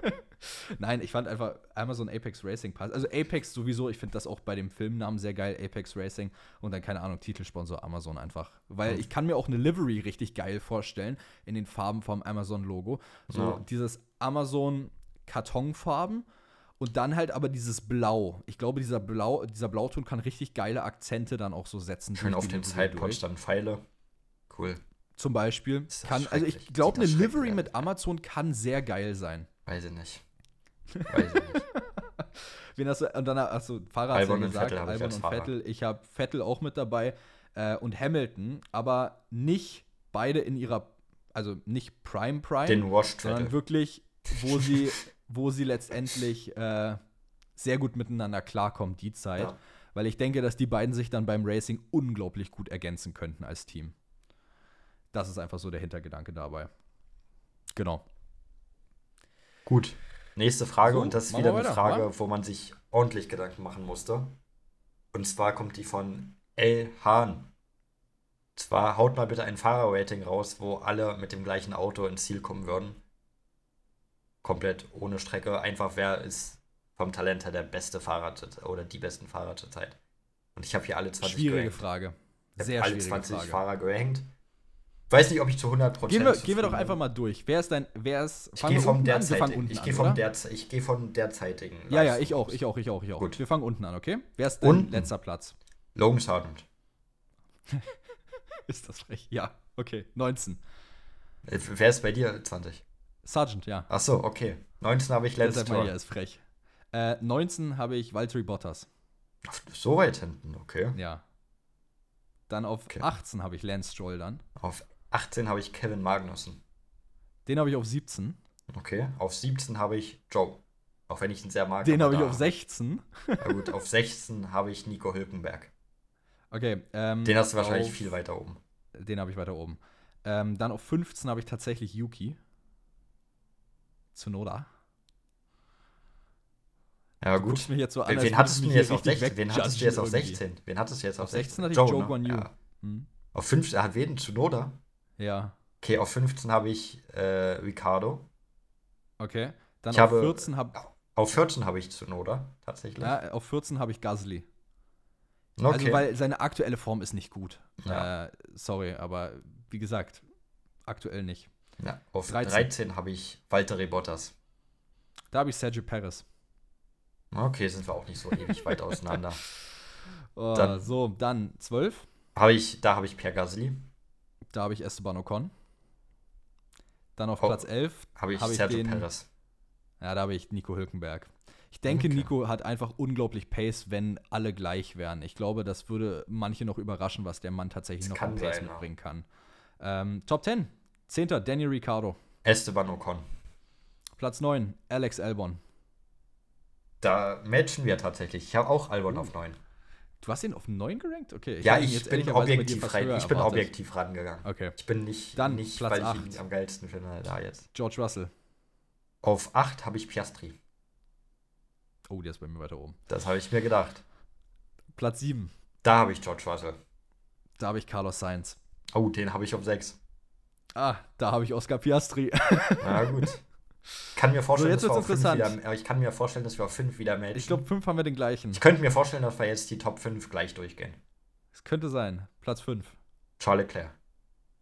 Nein, ich fand einfach Amazon Apex Racing passt. Also Apex sowieso, ich finde das auch bei dem Filmnamen sehr geil, Apex Racing. Und dann, keine Ahnung, Titelsponsor Amazon einfach. Weil ich kann mir auch eine Livery richtig geil vorstellen in den Farben vom Amazon-Logo. So ja. dieses Amazon Kartonfarben und dann halt aber dieses Blau. Ich glaube, dieser, Blau, dieser Blauton kann richtig geile Akzente dann auch so setzen. Schön auf den Sidepod dann Pfeile. Cool. Zum Beispiel. Kann, also ich glaube, eine Livery mit Amazon kann sehr geil sein. Weiß ich nicht. Weiß ich nicht. Wen hast du, und dann du Fahrer Albon ja gesagt, Vettel Albon und Fahrer. Vettel. Ich habe Vettel auch mit dabei äh, und Hamilton, aber nicht beide in ihrer, also nicht Prime Prime, Den Wash sondern Vettel. wirklich, wo sie, wo sie letztendlich äh, sehr gut miteinander klarkommen, die Zeit. Ja. Weil ich denke, dass die beiden sich dann beim Racing unglaublich gut ergänzen könnten als Team. Das ist einfach so der Hintergedanke dabei. Genau. Gut. Nächste Frage So, und das ist wieder eine weiter, Frage, wa? wo man sich ordentlich Gedanken machen musste. Und zwar kommt die von L. Hahn. Zwar haut mal bitte ein Fahrerrating raus, wo alle mit dem gleichen Auto ins Ziel kommen würden. Komplett ohne Strecke. Einfach wer ist vom Talent her der beste Fahrer oder die besten Fahrer zur Zeit. Und ich habe hier alle 20 Schwierige gerankt. Frage. Sehr alle schwierige 20 Frage. Fahrer gerankt. Weiß nicht, ob ich zu 100% Gehen wir, gehen wir doch einfach mal durch. Wer ist dein, wer ist, Ich gehe vom derzeitigen. Ich gehe vom, ich geh vom derzeitigen. Ja, ja, ich auch, ich auch, ich auch, ich auch. Gut. Wir fangen unten an, okay? Wer ist dein Unten? letzter Platz? Logan Sargent. Ist das frech? Ja, okay. 19. Äh, Wer ist bei dir 20? Sergeant, ja. Ach so, okay. 19 habe ich er Stroll. ist frech. Äh, 19 habe ich Valtteri Bottas. So weit hinten, okay. Ja. Dann auf Okay. 18 habe ich Lance Stroll dann. Auf 18 habe ich Kevin Magnussen. Den habe ich auf 17. Okay. Auf 17 habe ich Joe. Auch wenn ich ihn sehr mag. Den habe ich auf 16. Na gut, auf 16 habe ich Nico Hülkenberg. Okay. Ähm, Den hast du wahrscheinlich auf, viel weiter oben. Den habe ich weiter oben. Ähm, dann auf 15 habe ich tatsächlich Yuki. Tsunoda. Ja, Du gut. mich jetzt so an, Wen, hattest du jetzt auf richtig 16? Wen hattest du jetzt auf wegjudgen irgendwie. 16? Wen hattest du jetzt auf Auf 16? 16 hatte ich Joe Guan Yu. Ja. Hm. Auf 15, hat wen? Tsunoda? Ja, Okay, auf 15 habe ich äh, Ricardo. okay. Dann Ich auf habe- 14 habe Auf 14 habe ich Tsunoda, tatsächlich. ja, auf 14 habe ich Gasly. okay. Also weil seine aktuelle Form ist nicht gut. Ja. Äh, sorry, aber wie gesagt, aktuell nicht. Ja, auf 13. 13, habe ich Valtteri Bottas. Da habe ich Sergio Perez. Okay, sind wir auch nicht so ewig weit auseinander. Oh, Dann- so, dann 12. Habe ich, da habe ich Pierre Gasly. Da habe ich Esteban Ocon. Dann auf Oh. Platz 11 Habe ich Habe ich Sergio den- Perez. Ja, da habe ich Nico Hülkenberg. Ich denke, Okay. Nico hat einfach unglaublich Pace, wenn alle gleich wären. Ich glaube, das würde manche noch überraschen, was der Mann tatsächlich Das noch an Pace mitbringen kann. Ähm, Top 10. Zehnter, Danny Ricciardo. Esteban Ocon. Platz 9, Alex Albon. Da matchen wir tatsächlich. Ich habe auch Albon Uh. auf 9. Du hast ihn auf 9 gerankt? Okay. Ja, hätte ihn ich jetzt bin objektiv rein. Ich bin objektiv rangegangen. Okay. Ich bin nicht, Dann nicht Platz weil ich acht. ihn am geilsten finde, da jetzt. George Russell. Auf 8 habe ich Piastri. Oh, der ist bei mir weiter oben. Das habe ich mir gedacht. Platz 7. Da habe ich George Russell. Da habe ich Carlos Sainz. Oh, den habe ich auf 6. Ah, da habe ich Oscar Piastri. Na gut. Kann mir vorstellen, jetzt dass wir wieder, ich kann mir vorstellen, dass wir auf 5 wieder matchen. Ich glaube, 5 haben wir den gleichen. ich könnte mir vorstellen, dass wir jetzt die Top 5 gleich durchgehen. Es könnte sein. Platz 5. Charles Leclerc.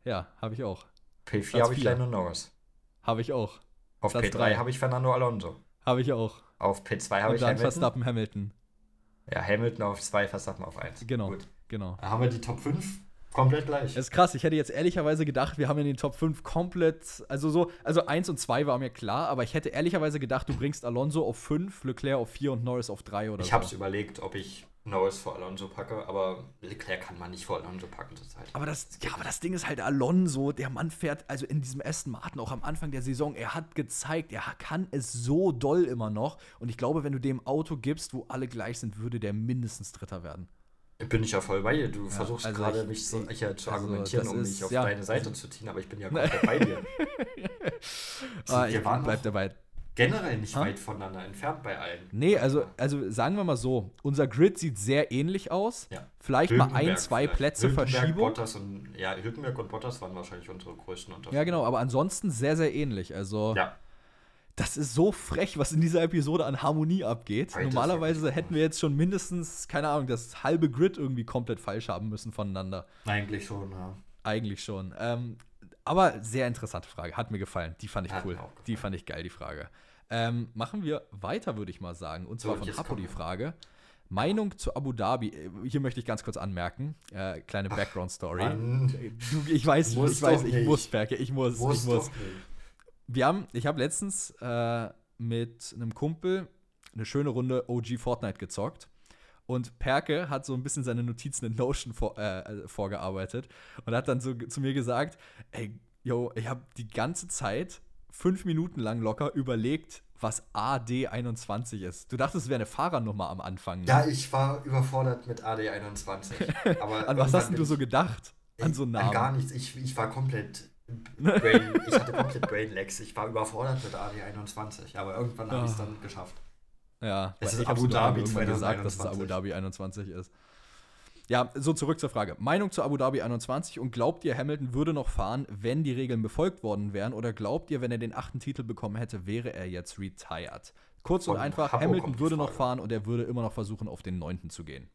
Ja, habe ich auch. P4 Platz habe ich. Lando Norris. Habe ich auch. Auf Platz P3 drei. habe ich Fernando Alonso. Habe ich auch. Auf P2 habe ich dann Hamilton. Verstappen Hamilton. Ja, Hamilton auf 2, Verstappen auf 1. Genau. Gut. Genau. Da haben wir die Top 5 komplett gleich. Das ist krass. Ich hätte jetzt ehrlicherweise gedacht, wir haben in den Top 5 komplett, also so, also 1 und 2 war mir klar, aber ich hätte ehrlicherweise gedacht, du bringst Alonso auf 5, Leclerc auf 4 und Norris auf 3 oder ich so. habe es überlegt, ob ich Norris vor Alonso packe, aber Leclerc kann man nicht vor Alonso packen zurzeit. Aber das, ja, aber das Ding ist halt Alonso, der Mann fährt, also in diesem Aston Martin auch am Anfang der Saison, er hat gezeigt, er kann es so doll immer noch. Und ich glaube, wenn du dem Auto gibst, wo alle gleich sind, würde der mindestens Dritter werden. Bin ich ja voll bei dir. Du versuchst also gerade ich- mich so ich- sicher zu also argumentieren, um ist- mich auf ja, deine Seite also- zu ziehen, aber ich bin ja komplett bei dir. Ah, wir waren bleib dabei. generell nicht Ha? weit voneinander entfernt bei allen. Nee, also, also sagen wir mal so, unser Grid sieht sehr ähnlich aus. Ja. Vielleicht mal ein, Hülkenberg zwei vielleicht. Plätze Hülkenberg, Verschiebung. Bottas und, ja, Hülkenberg und Bottas waren wahrscheinlich unsere größten Unterschiede. Ja, genau, aber ansonsten sehr, sehr ähnlich. Also, Ja, das ist so frech, was in dieser Episode an Harmonie abgeht. Alter, Normalerweise hätten wir jetzt schon mindestens, keine Ahnung, das halbe Grid irgendwie komplett falsch haben müssen voneinander. eigentlich schon, ja. Eigentlich schon. Ähm, aber sehr interessante Frage. Hat mir gefallen. Die fand ich Hat cool. Die fand ich geil, die Frage. Ähm, machen wir weiter, würde ich mal sagen. Und zwar So, von Hapo die. Frage. Meinung zu Abu Dhabi. Äh, Hier möchte ich ganz kurz anmerken. Äh, kleine Background-Story. Mann, Du, ich weiß, ich weiß, ich muss, Berke, ich muss, muss ich muss. Wir haben, ich habe letztens äh, mit einem Kumpel eine schöne Runde OG Fortnite gezockt. Und Perke hat so ein bisschen seine Notizen in Notion vor, äh, äh vorgearbeitet und hat dann so zu mir gesagt: Ey, yo, ich habe die ganze Zeit fünf Minuten lang locker überlegt, was AD21 ist. Du dachtest, es wäre eine Fahrernummer am Anfang. Ne? Ja, ich war überfordert mit AD21. An was hast du so gedacht? An so einen Namen? An gar nichts. Ich, ich war komplett Brain, ich hatte komplett Brain Lags. Ich war überfordert mit AD21, aber irgendwann habe ich es dann geschafft. Ja, es ist Abu Dhabi irgendwann gesagt, dass es Abu Dhabi 21 ist. Ja, so zurück zur Frage. Meinung zu Abu Dhabi 21 und glaubt ihr, Hamilton würde noch fahren, wenn die Regeln befolgt worden wären? Oder glaubt ihr, wenn er den achten Titel bekommen hätte, wäre er jetzt retired? Kurz Von und einfach, Hampo Hamilton würde noch fahren und er würde immer noch versuchen, auf den neunten zu gehen.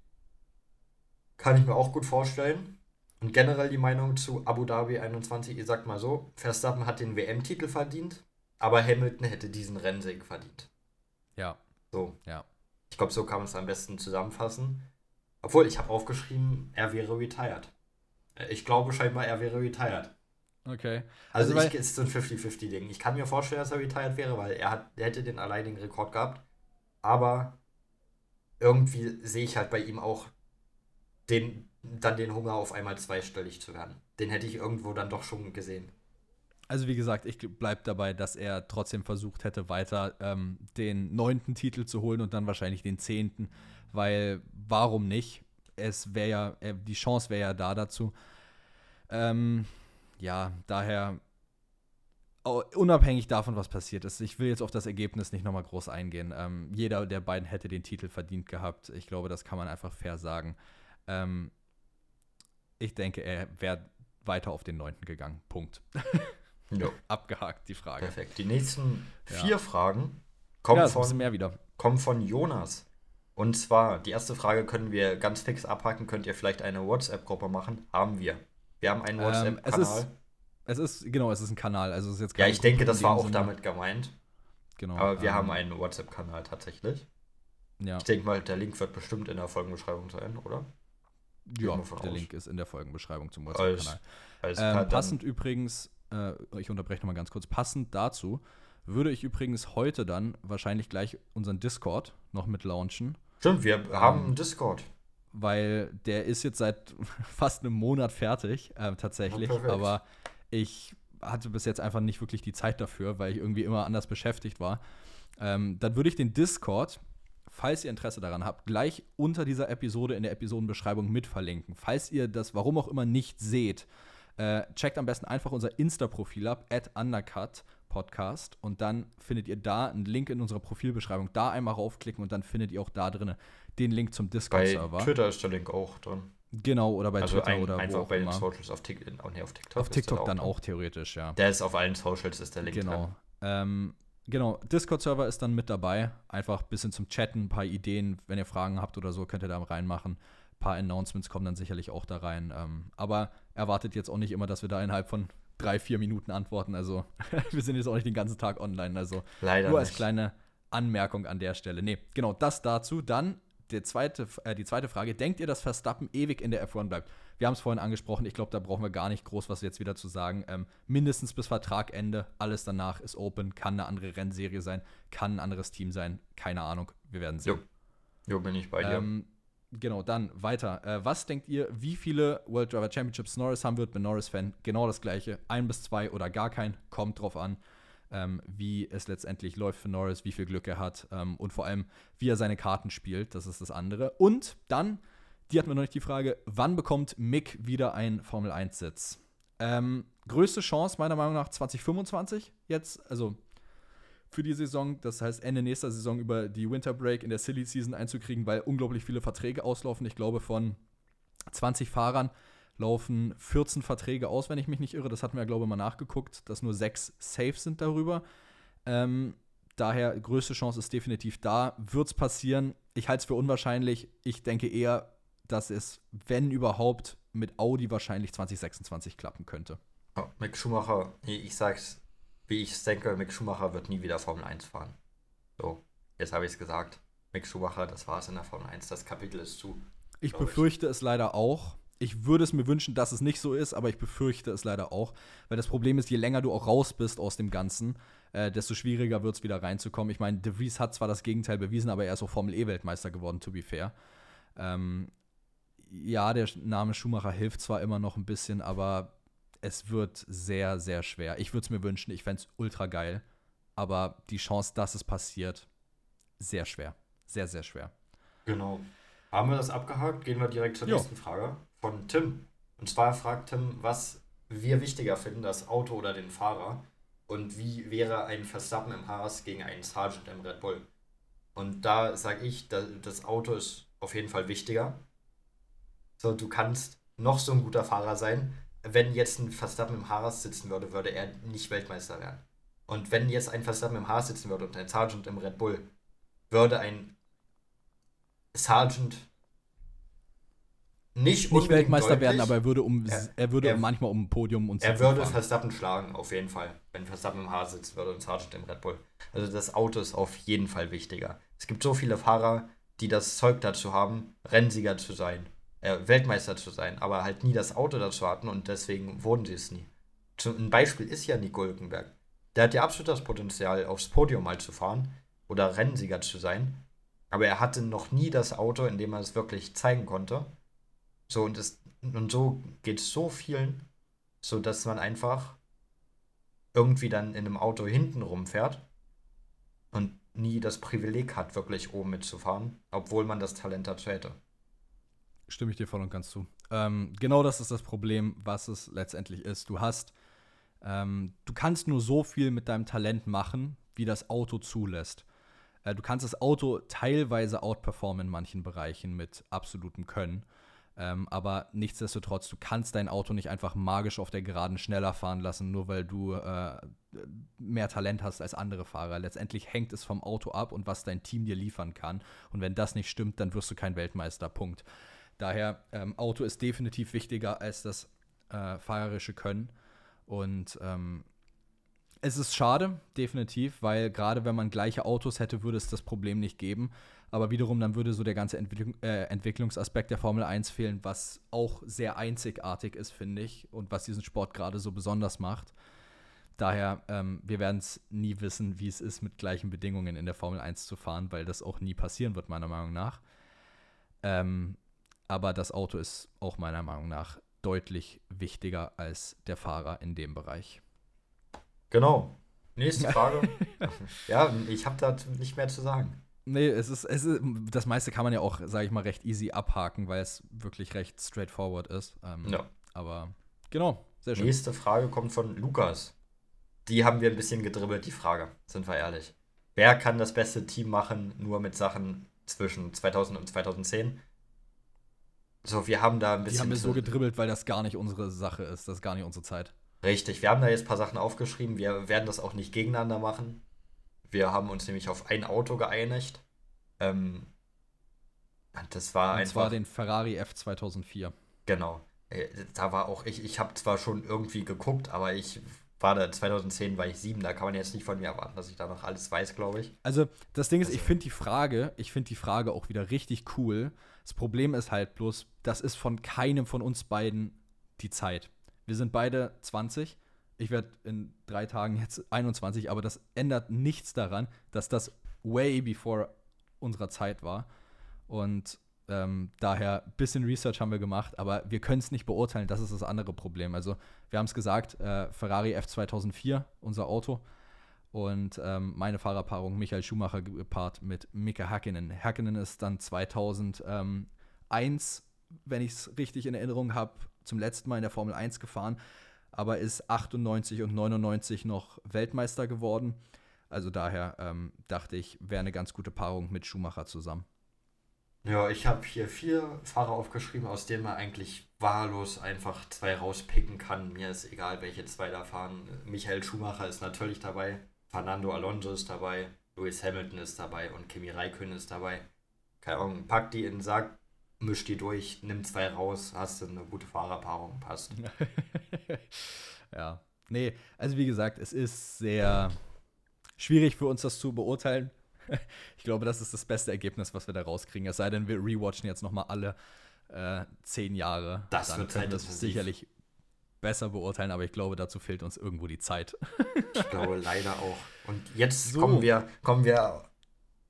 Kann ich mir auch gut vorstellen. Und generell die Meinung zu Abu Dhabi 21, ihr sagt mal so, Verstappen hat den WM-Titel verdient, aber Hamilton hätte diesen Rennsieg verdient. Ja. So. Ja. Ich glaube, so kann man es am besten zusammenfassen. Obwohl, ich habe aufgeschrieben, er wäre retired. Ich glaube scheinbar, er wäre retired. Okay. Also, also ich, ist so ein 50-50-Ding. Ich kann mir vorstellen, dass er retired wäre, weil er, hat, er hätte den alleinigen Rekord gehabt. Aber irgendwie sehe ich halt bei ihm auch den, dann den Hunger, auf einmal zweistellig zu werden. Den hätte ich irgendwo dann doch schon gesehen. Also wie gesagt, ich bleibe dabei, dass er trotzdem versucht hätte, weiter ähm, den neunten Titel zu holen und dann wahrscheinlich den zehnten weil warum nicht? Es wäre ja, äh, die Chance wäre ja da dazu. Ähm, ja, daher unabhängig davon, was passiert ist, ich will jetzt auf das Ergebnis nicht nochmal groß eingehen. Ähm, jeder der beiden hätte den Titel verdient gehabt. Ich glaube, das kann man einfach fair sagen. Ähm, ich denke, er wäre weiter auf den neunten gegangen. Punkt. Abgehakt, die Frage. Perfekt. Die nächsten vier ja. Fragen kommen, ja, von, mehr wieder. kommen von Jonas. Und zwar, die erste Frage können wir ganz fix abhaken. Könnt ihr vielleicht eine WhatsApp-Gruppe machen? Haben wir. Wir haben einen WhatsApp-Kanal. Ähm, es, es, ist, genau, es ist ein Kanal. Also es ist jetzt ja, ich denke, das war auch Sinne. damit gemeint. Genau. Aber wir ähm, haben einen WhatsApp-Kanal tatsächlich. Ja. Ich denke mal, der Link wird bestimmt in der Folgenbeschreibung sein, oder? Ja, der. Link ist in der Folgenbeschreibung zum WhatsApp-Kanal. Ähm, passend übrigens, äh, ich unterbreche nochmal ganz kurz, passend dazu würde ich übrigens heute dann wahrscheinlich gleich unseren Discord noch mit launchen. Stimmt, wir haben einen Discord. Weil der ist jetzt seit fast einem Monat fertig, äh, tatsächlich. Ja, aber ich hatte bis jetzt einfach nicht wirklich die Zeit dafür, weil ich irgendwie immer anders beschäftigt war. Ähm, dann würde ich den Discord, falls ihr Interesse daran habt, gleich unter dieser Episode in der Episodenbeschreibung mit verlinken. Falls ihr das warum auch immer nicht seht, äh, checkt am besten einfach unser Insta-Profil ab, at undercut Podcast und dann findet ihr da einen Link in unserer Profilbeschreibung. Da einmal raufklicken und dann findet ihr auch da drin den Link zum Discord-Server. Bei Twitter ist der Link auch drin. Genau, oder bei also Twitter ein, oder einfach bei den Socials auf, Tik oh, nee, auf TikTok. Auf TikTok auch dann drin. auch theoretisch, ja. Der ist auf allen Socials, ist der Link genau. Ähm, genau, Discord-Server ist dann mit dabei. Einfach ein bisschen zum Chatten, ein paar Ideen, wenn ihr Fragen habt oder so, könnt ihr da reinmachen. Ein paar Announcements kommen dann sicherlich auch da rein. Ähm, aber erwartet jetzt auch nicht immer, dass wir da innerhalb von drei, vier Minuten antworten. Also wir sind jetzt auch nicht den ganzen Tag online. Also Leider nur als nicht. kleine Anmerkung an der Stelle. Nee, genau, das dazu. Dann der zweite, äh, die zweite Frage. Denkt ihr, dass Verstappen ewig in der F1 bleibt? Wir haben es vorhin angesprochen. Ich glaube, da brauchen wir gar nicht groß was jetzt wieder zu sagen. Ähm, mindestens bis Vertragende. Alles danach ist open. Kann eine andere Rennserie sein. Kann ein anderes Team sein. Keine Ahnung. Wir werden sehen. Jo, jo bin ich bei dir. Ähm, Genau, dann weiter. Äh, was denkt ihr, wie viele World Driver Championships Norris haben wird? Bin Norris-Fan. Genau das gleiche. Ein bis zwei oder gar kein. Kommt drauf an, ähm, wie es letztendlich läuft für Norris, wie viel Glück er hat ähm, und vor allem, wie er seine Karten spielt. Das ist das andere. Und dann, die hatten wir noch nicht die Frage, wann bekommt Mick wieder einen Formel 1-Sitz? Ähm, größte Chance meiner Meinung nach 2025 jetzt, also für die Saison, das heißt Ende nächster Saison über die Winter Break in der Silly Season einzukriegen, weil unglaublich viele Verträge auslaufen. Ich glaube, von 20 Fahrern laufen 14 Verträge aus, wenn ich mich nicht irre. Das hatten wir, glaube ich, mal nachgeguckt, dass nur sechs safe sind darüber. Ähm, daher, größte Chance ist definitiv da. Wird es passieren? Ich halte es für unwahrscheinlich. Ich denke eher, dass es, wenn überhaupt, mit Audi wahrscheinlich 2026 klappen könnte. Oh, Mick Schumacher, ich sag's wie ich denke, Mick Schumacher wird nie wieder Formel 1 fahren. So, jetzt habe ich es gesagt. Mick Schumacher, das war es in der Formel 1. Das Kapitel ist zu. Ich befürchte ich. es leider auch. Ich würde es mir wünschen, dass es nicht so ist, aber ich befürchte es leider auch. Weil das Problem ist, je länger du auch raus bist aus dem Ganzen, äh, desto schwieriger wird es wieder reinzukommen. Ich meine, De Vries hat zwar das Gegenteil bewiesen, aber er ist auch Formel E-Weltmeister geworden, to be fair. Ähm, ja, der Name Schumacher hilft zwar immer noch ein bisschen, aber es wird sehr, sehr schwer. Ich würde es mir wünschen, ich fände es ultra geil. Aber die Chance, dass es passiert, sehr schwer. Sehr, sehr schwer. Genau. Haben wir das abgehakt? Gehen wir direkt zur jo. nächsten Frage von Tim. Und zwar fragt Tim, was wir wichtiger finden, das Auto oder den Fahrer. Und wie wäre ein Verstappen im Haas gegen einen Sargent im Red Bull? Und da sage ich, das Auto ist auf jeden Fall wichtiger. So, du kannst noch so ein guter Fahrer sein. Wenn jetzt ein Verstappen im Haas sitzen würde, würde er nicht Weltmeister werden. Und wenn jetzt ein Verstappen im Haas sitzen würde und ein Sargent im Red Bull, würde ein Sargent nicht, nicht Weltmeister deutlich. werden, aber er würde, um, er, er würde er, manchmal um ein Podium und Er würde fahren. Verstappen schlagen, auf jeden Fall. Wenn Verstappen im Haar sitzt, würde und Sargent im Red Bull. Also das Auto ist auf jeden Fall wichtiger. Es gibt so viele Fahrer, die das Zeug dazu haben, Rennsieger zu sein, äh, Weltmeister zu sein, aber halt nie das Auto dazu hatten und deswegen wurden sie es nie. Ein Beispiel ist ja Nico Hülkenberg. Der hat ja absolut das Potenzial, aufs Podium mal zu fahren oder Rennsieger zu sein, aber er hatte noch nie das Auto, in dem er es wirklich zeigen konnte so, und, das, und so geht es so vielen, so dass man einfach irgendwie dann in einem Auto hinten rumfährt und nie das Privileg hat, wirklich oben mitzufahren, obwohl man das Talent dazu hätte. Stimme ich dir voll und ganz zu. Ähm, genau das ist das Problem, was es letztendlich ist. Du hast, ähm, du kannst nur so viel mit deinem Talent machen, wie das Auto zulässt. Äh, du kannst das Auto teilweise outperformen in manchen Bereichen mit absolutem Können. Ähm, aber nichtsdestotrotz, du kannst dein Auto nicht einfach magisch auf der Geraden schneller fahren lassen, nur weil du äh, mehr Talent hast als andere Fahrer. Letztendlich hängt es vom Auto ab und was dein Team dir liefern kann. Und wenn das nicht stimmt, dann wirst du kein Weltmeister. Punkt. Daher, ähm, Auto ist definitiv wichtiger als das äh, fahrerische Können. Und ähm, es ist schade, definitiv, weil gerade wenn man gleiche Autos hätte, würde es das Problem nicht geben. Aber wiederum, dann würde so der ganze Entwicklung, äh, Entwicklungsaspekt der Formel 1 fehlen, was auch sehr einzigartig ist, finde ich, und was diesen Sport gerade so besonders macht. Daher, ähm, wir werden es nie wissen, wie es ist, mit gleichen Bedingungen in der Formel 1 zu fahren, weil das auch nie passieren wird, meiner Meinung nach. Ähm, aber das Auto ist auch meiner Meinung nach deutlich wichtiger als der Fahrer in dem Bereich. Genau. Nächste Frage. ja, ich habe da nicht mehr zu sagen. Nee, es ist, es ist, das meiste kann man ja auch, sage ich mal, recht easy abhaken, weil es wirklich recht straightforward ist. Ähm, ja. Aber genau, sehr schön. Nächste Frage kommt von Lukas. Die haben wir ein bisschen gedribbelt, die Frage, sind wir ehrlich. Wer kann das beste Team machen, nur mit Sachen zwischen 2000 und 2010? So, wir haben da ein bisschen. Die haben wir so gedribbelt, weil das gar nicht unsere Sache ist, das ist gar nicht unsere Zeit. Richtig, wir haben da jetzt ein paar Sachen aufgeschrieben. Wir werden das auch nicht gegeneinander machen. Wir haben uns nämlich auf ein Auto geeinigt. Ähm, das war Und einfach. Das war den Ferrari F 2004. Genau. Äh, da war auch ich, ich habe zwar schon irgendwie geguckt, aber ich war da 2010 war ich sieben, da kann man jetzt nicht von mir erwarten, dass ich da noch alles weiß, glaube ich. Also das Ding ist, also, ich finde die Frage, ich finde die Frage auch wieder richtig cool. Das Problem ist halt bloß, das ist von keinem von uns beiden die Zeit. Wir sind beide 20 ich werde in drei Tagen jetzt 21, aber das ändert nichts daran, dass das way before unserer Zeit war. Und ähm, daher ein bisschen Research haben wir gemacht, aber wir können es nicht beurteilen. Das ist das andere Problem. Also, wir haben es gesagt: äh, Ferrari F 2004, unser Auto. Und ähm, meine Fahrerpaarung Michael Schumacher gepaart mit Mika Hakkinen. Hakkinen ist dann 2001, wenn ich es richtig in Erinnerung habe, zum letzten Mal in der Formel 1 gefahren aber ist 98 und 99 noch Weltmeister geworden. Also daher ähm, dachte ich, wäre eine ganz gute Paarung mit Schumacher zusammen. Ja, ich habe hier vier Fahrer aufgeschrieben, aus denen man eigentlich wahllos einfach zwei rauspicken kann. Mir ist egal, welche zwei da fahren. Michael Schumacher ist natürlich dabei, Fernando Alonso ist dabei, Lewis Hamilton ist dabei und Kimi Räikkönen ist dabei. Keine Ahnung, pack die in den Sack, misch die durch, nimm zwei raus, hast du eine gute Fahrerpaarung, passt. ja. Nee, also wie gesagt, es ist sehr schwierig für uns, das zu beurteilen. Ich glaube, das ist das beste Ergebnis, was wir da rauskriegen. Es sei denn, wir rewatchen jetzt nochmal alle äh, zehn Jahre. Das dann wird wir das sicherlich besser beurteilen, aber ich glaube, dazu fehlt uns irgendwo die Zeit. Ich glaube leider auch. Und jetzt So. kommen wir, kommen wir,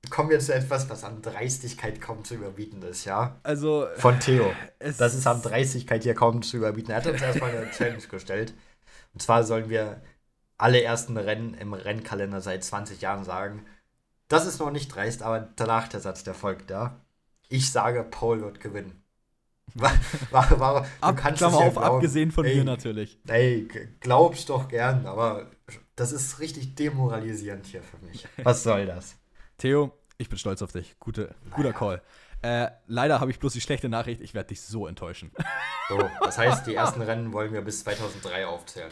kommen wir zu etwas, was an Dreistigkeit kaum zu überbieten ist, ja? Also, Von Theo. es Das ist an Dreistigkeit hier kaum zu überbieten. Er hat uns erstmal eine Challenge gestellt. Und zwar sollen wir alle ersten Rennen im Rennkalender seit 20 Jahren sagen. Das ist noch nicht dreist, aber danach der Satz, der folgt, ja. Ich sage, Paul wird gewinnen. Wa- wa- wa- Du ab, kannst Klammer es ja auf, glauben. abgesehen von Ey, mir natürlich. Ey, glaub's doch gern, aber das ist richtig demoralisierend hier für mich. Was soll das? Theo, ich bin stolz auf dich. Gute, guter Naja. Call. Äh, leider habe ich bloß die schlechte Nachricht, ich werde dich so enttäuschen. So, das heißt, die ersten Rennen wollen wir bis 2003 aufzählen.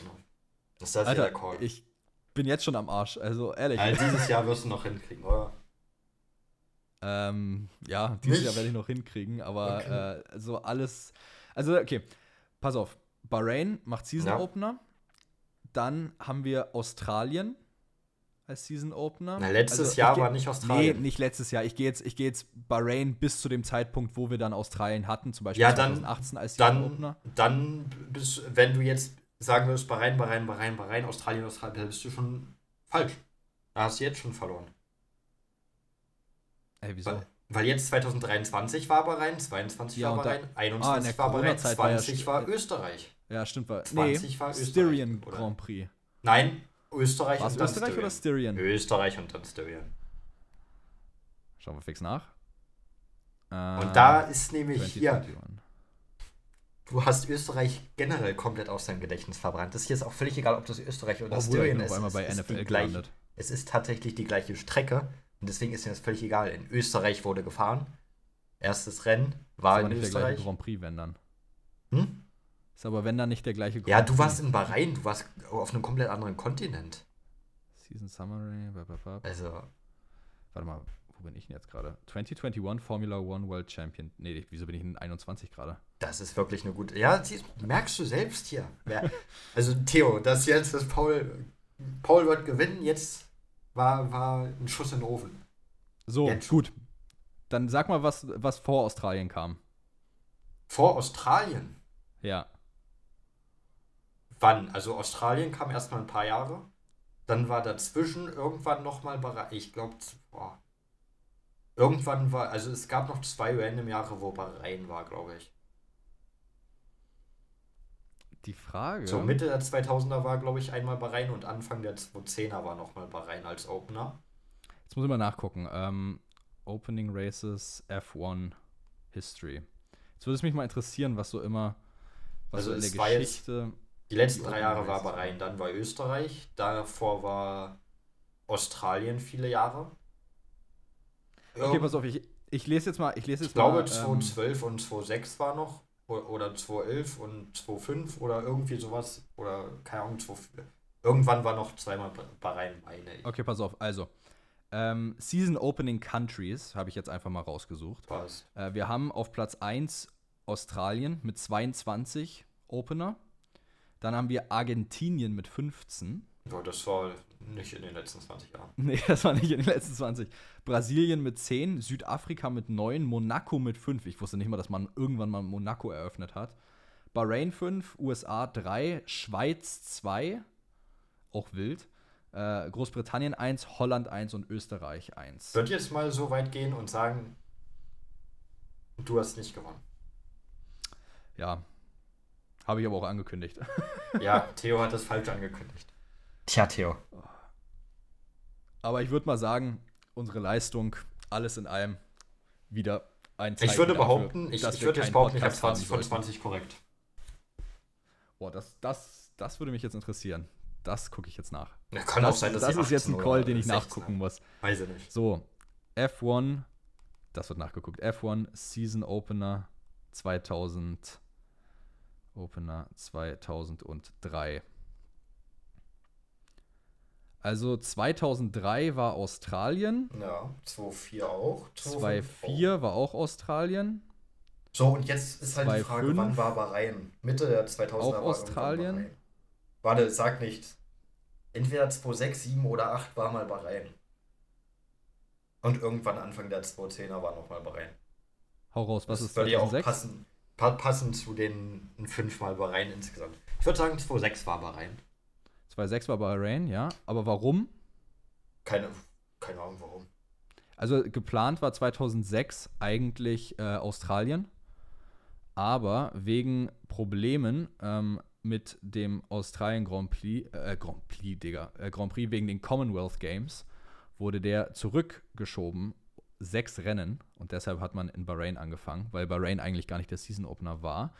Ist das hier Alter, der Call? ich bin jetzt schon am Arsch. Also ehrlich. Also dieses Jahr wirst du noch hinkriegen, oder? Ähm, ja, dieses? Jahr werde ich noch hinkriegen, aber Okay. äh, so alles. Also, okay, pass auf. Bahrain macht Season Ja. Opener. Dann haben wir Australien als Season Opener. Na, letztes Also, Jahr geh- war nicht Nee, Australien. nicht letztes Jahr. Ich gehe jetzt, ich geh jetzt Bahrain bis zu dem Zeitpunkt, wo wir dann Australien hatten, zum Beispiel Ja, dann- 2018 als Season Dann, Opener. dann bist, wenn du jetzt sagen würdest, Bahrain, Bahrain, Bahrain, Bahrain, Australien, Australien, dann bist du schon falsch. Da hast du jetzt schon verloren. Ey, wieso? Weil, weil jetzt 2023 war Bahrain, 22 Ja, war Bahrain, Ah, in 21 der war Bahrain, Corona-Zeit war ja 20 war Österreich. Ja, stimmt. War, 20 nee, war Österreich, Styrian oder? Grand Prix. Nein, Österreich War es und dann Österreich oder Styrian. Styrian? Österreich und dann Styrian. Schauen wir fix nach. Und Ähm, da ist nämlich hier, 2021. du hast Österreich generell komplett aus deinem Gedächtnis verbrannt. Das hier ist auch völlig egal, ob das Österreich oder Obwohl Styrian ist. auf einmal Es bei ist NFL gelandet. Es ist tatsächlich die gleiche Strecke und deswegen ist mir das völlig egal. In Österreich wurde gefahren. Erstes Rennen war in nicht der gleiche Österreich. Grand Prix, wenn dann. Hm? Ist aber wenn dann nicht der gleiche Grand Ja, du Prix. warst in Bahrain, du warst auf einem komplett anderen Kontinent. Season Summary. bla, bla, bla. Also, Warte mal, wo bin ich denn jetzt gerade? 2021 Formula One World Champion. Nee, wieso bin ich in 21 gerade? das ist wirklich eine gute. Ja, merkst du selbst hier. Also, Theo, das jetzt, das Paul. Paul wird gewinnen, jetzt war, war ein Schuss in den Ofen. So, Jetzt gut. Dann sag mal, was, was vor Australien kam. Vor Australien. Ja. Wann? Also Australien kam erstmal ein paar Jahre. Dann war dazwischen irgendwann nochmal Bahrain. Ich glaube, irgendwann war, also es gab noch zwei random Jahre, wo Bahrain war, glaube ich. Die Frage. So Mitte der 2000er war, glaube ich, einmal Bahrain und Anfang der 2010er war nochmal Bahrain als Opener. Jetzt muss ich mal nachgucken. Ähm, Opening Races F1 History. Jetzt würde es mich mal interessieren, was so immer, was Also so in es der war jetzt- Geschichte. Die letzten Die drei Jahre war. Bahrain, dann war Österreich, davor war Australien viele Jahre. Okay, pass auf, ich, ich lese jetzt mal. Ich lese jetzt Ich glaube, mal. ähm, 2012 und 2006 war noch. Oder 2011 und 2005 oder irgendwie sowas. Oder keine Ahnung, 2004. Irgendwann war noch zweimal Bahrain, meine ich. okay, pass auf. Also, ähm, Season Opening Countries habe ich jetzt einfach mal rausgesucht. Was? Äh, wir haben auf Platz 1 Australien mit 22 Opener. Dann haben wir Argentinien mit 15. Ja, das war nicht in den letzten 20 Jahren. Nee, das war nicht in den letzten 20. Brasilien mit 10, Südafrika mit 9, Monaco mit 5. Ich wusste nicht mal, dass man irgendwann mal Monaco eröffnet hat. Bahrain 5, USA 3, Schweiz 2, auch wild. Äh, Großbritannien 1, Holland 1 und Österreich 1. Ich würde jetzt mal so weit gehen und sagen, du hast nicht gewonnen. Ja, habe ich aber auch angekündigt. Ja, Theo hat das falsch angekündigt. Tja, Theo. Aber ich würde mal sagen, unsere Leistung, alles in allem, wieder ein Zeichen Ich würde dafür, behaupten, ich, ich würde jetzt behaupten, ich habe Podcast haben 20 von sollten. 20 korrekt. Boah, das, das, das würde mich jetzt interessieren. Das gucke ich jetzt nach. Ja, kann das auch sein, dass das ist jetzt ein 18 Call, den ich 16 nachgucken haben. muss. Weiß ich nicht. So, F1, das wird nachgeguckt. F1 Season Opener 2000, Opener 2003. Also 2003 war Australien, Ja, 2-4 auch. 2-4 war auch Australien. So, und jetzt ist halt die Frage, 2,5. wann war Bahrain? Mitte der 2000er Auch war Australien? Bahrain. Warte, sag nicht. Entweder 2006, 7 oder 8 war mal Bahrain. Und irgendwann Anfang der 2010er war nochmal Bahrain. Hau raus, was das ist würde ja auch 2006? passen. passend zu den fünfmal Bahrain insgesamt. Ich würde sagen, 2,6 war Bahrain. 2,6 war Bahrain, ja. Aber warum? Keine, keine Ahnung warum. Also geplant war 2006 eigentlich äh, Australien, aber wegen Problemen ähm, mit dem Australien Grand Prix, äh, Grand Prix, Digga, äh, Grand Prix wegen den Commonwealth Games wurde der zurückgeschoben. Sechs Rennen und deshalb hat man in Bahrain angefangen, weil Bahrain eigentlich gar nicht der Season Opener war.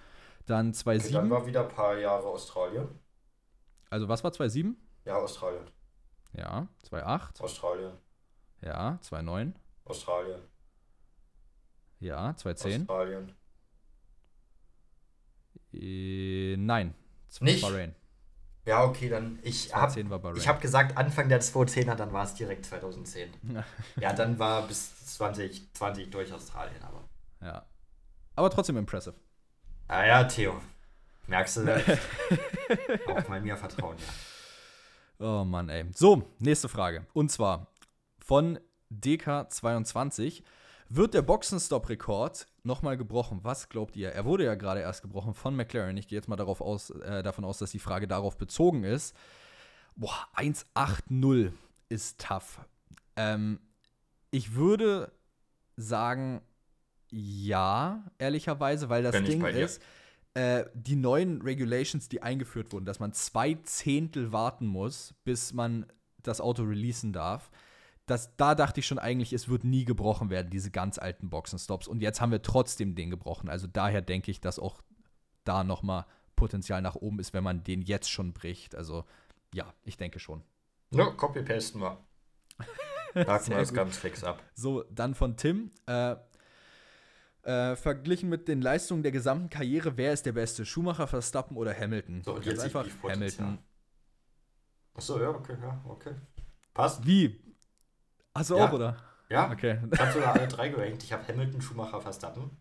Dann 2,7. Okay, dann war wieder ein paar Jahre Australien. Also was war 2,7? Ja, Australien. Ja, 2,8. Australien. Ja, 2,9. Australien. Ja, 2,10. Australien. Äh, nein. Nicht? Bahrain. Ja, okay, dann ich habe ich habe gesagt Anfang der 2010er, dann war es direkt 2010. ja, dann war bis 2020 durch Australien, aber. Ja. Aber trotzdem impressive. Ah ja, Theo. Merkst du, auch mal mir vertrauen, ja. Oh Mann, ey. So, nächste Frage. Und zwar von DK22. Wird der Boxenstopp-Rekord nochmal gebrochen? Was glaubt ihr? Er wurde ja gerade erst gebrochen von McLaren. Ich gehe jetzt mal darauf aus, äh, davon aus, dass die Frage darauf bezogen ist. Boah, 1,80 ist tough. Ähm, ich würde sagen, ja, ehrlicherweise, weil das Bin Ding ist, äh, die neuen Regulations, die eingeführt wurden, dass man zwei Zehntel warten muss, bis man das Auto releasen darf das, da dachte ich schon eigentlich, es wird nie gebrochen werden, diese ganz alten Boxenstops. Und jetzt haben wir trotzdem den gebrochen. Also daher denke ich, dass auch da noch mal Potenzial nach oben ist, wenn man den jetzt schon bricht. Also ja, ich denke schon. Ja, copy-pasten wir. Haken wir das ganz fix ab. So, dann von Tim. Äh, äh, verglichen mit den Leistungen der gesamten Karriere, wer ist der Beste? Schumacher, Verstappen oder Hamilton? So, und jetzt einfach Hamilton. Achso, ja, okay, ja, okay. Passt. Wie? Hast du ja. auch, oder? Ja. Okay. Ich habe sogar alle drei gerankt. Ich habe Hamilton, Schumacher, Verstappen.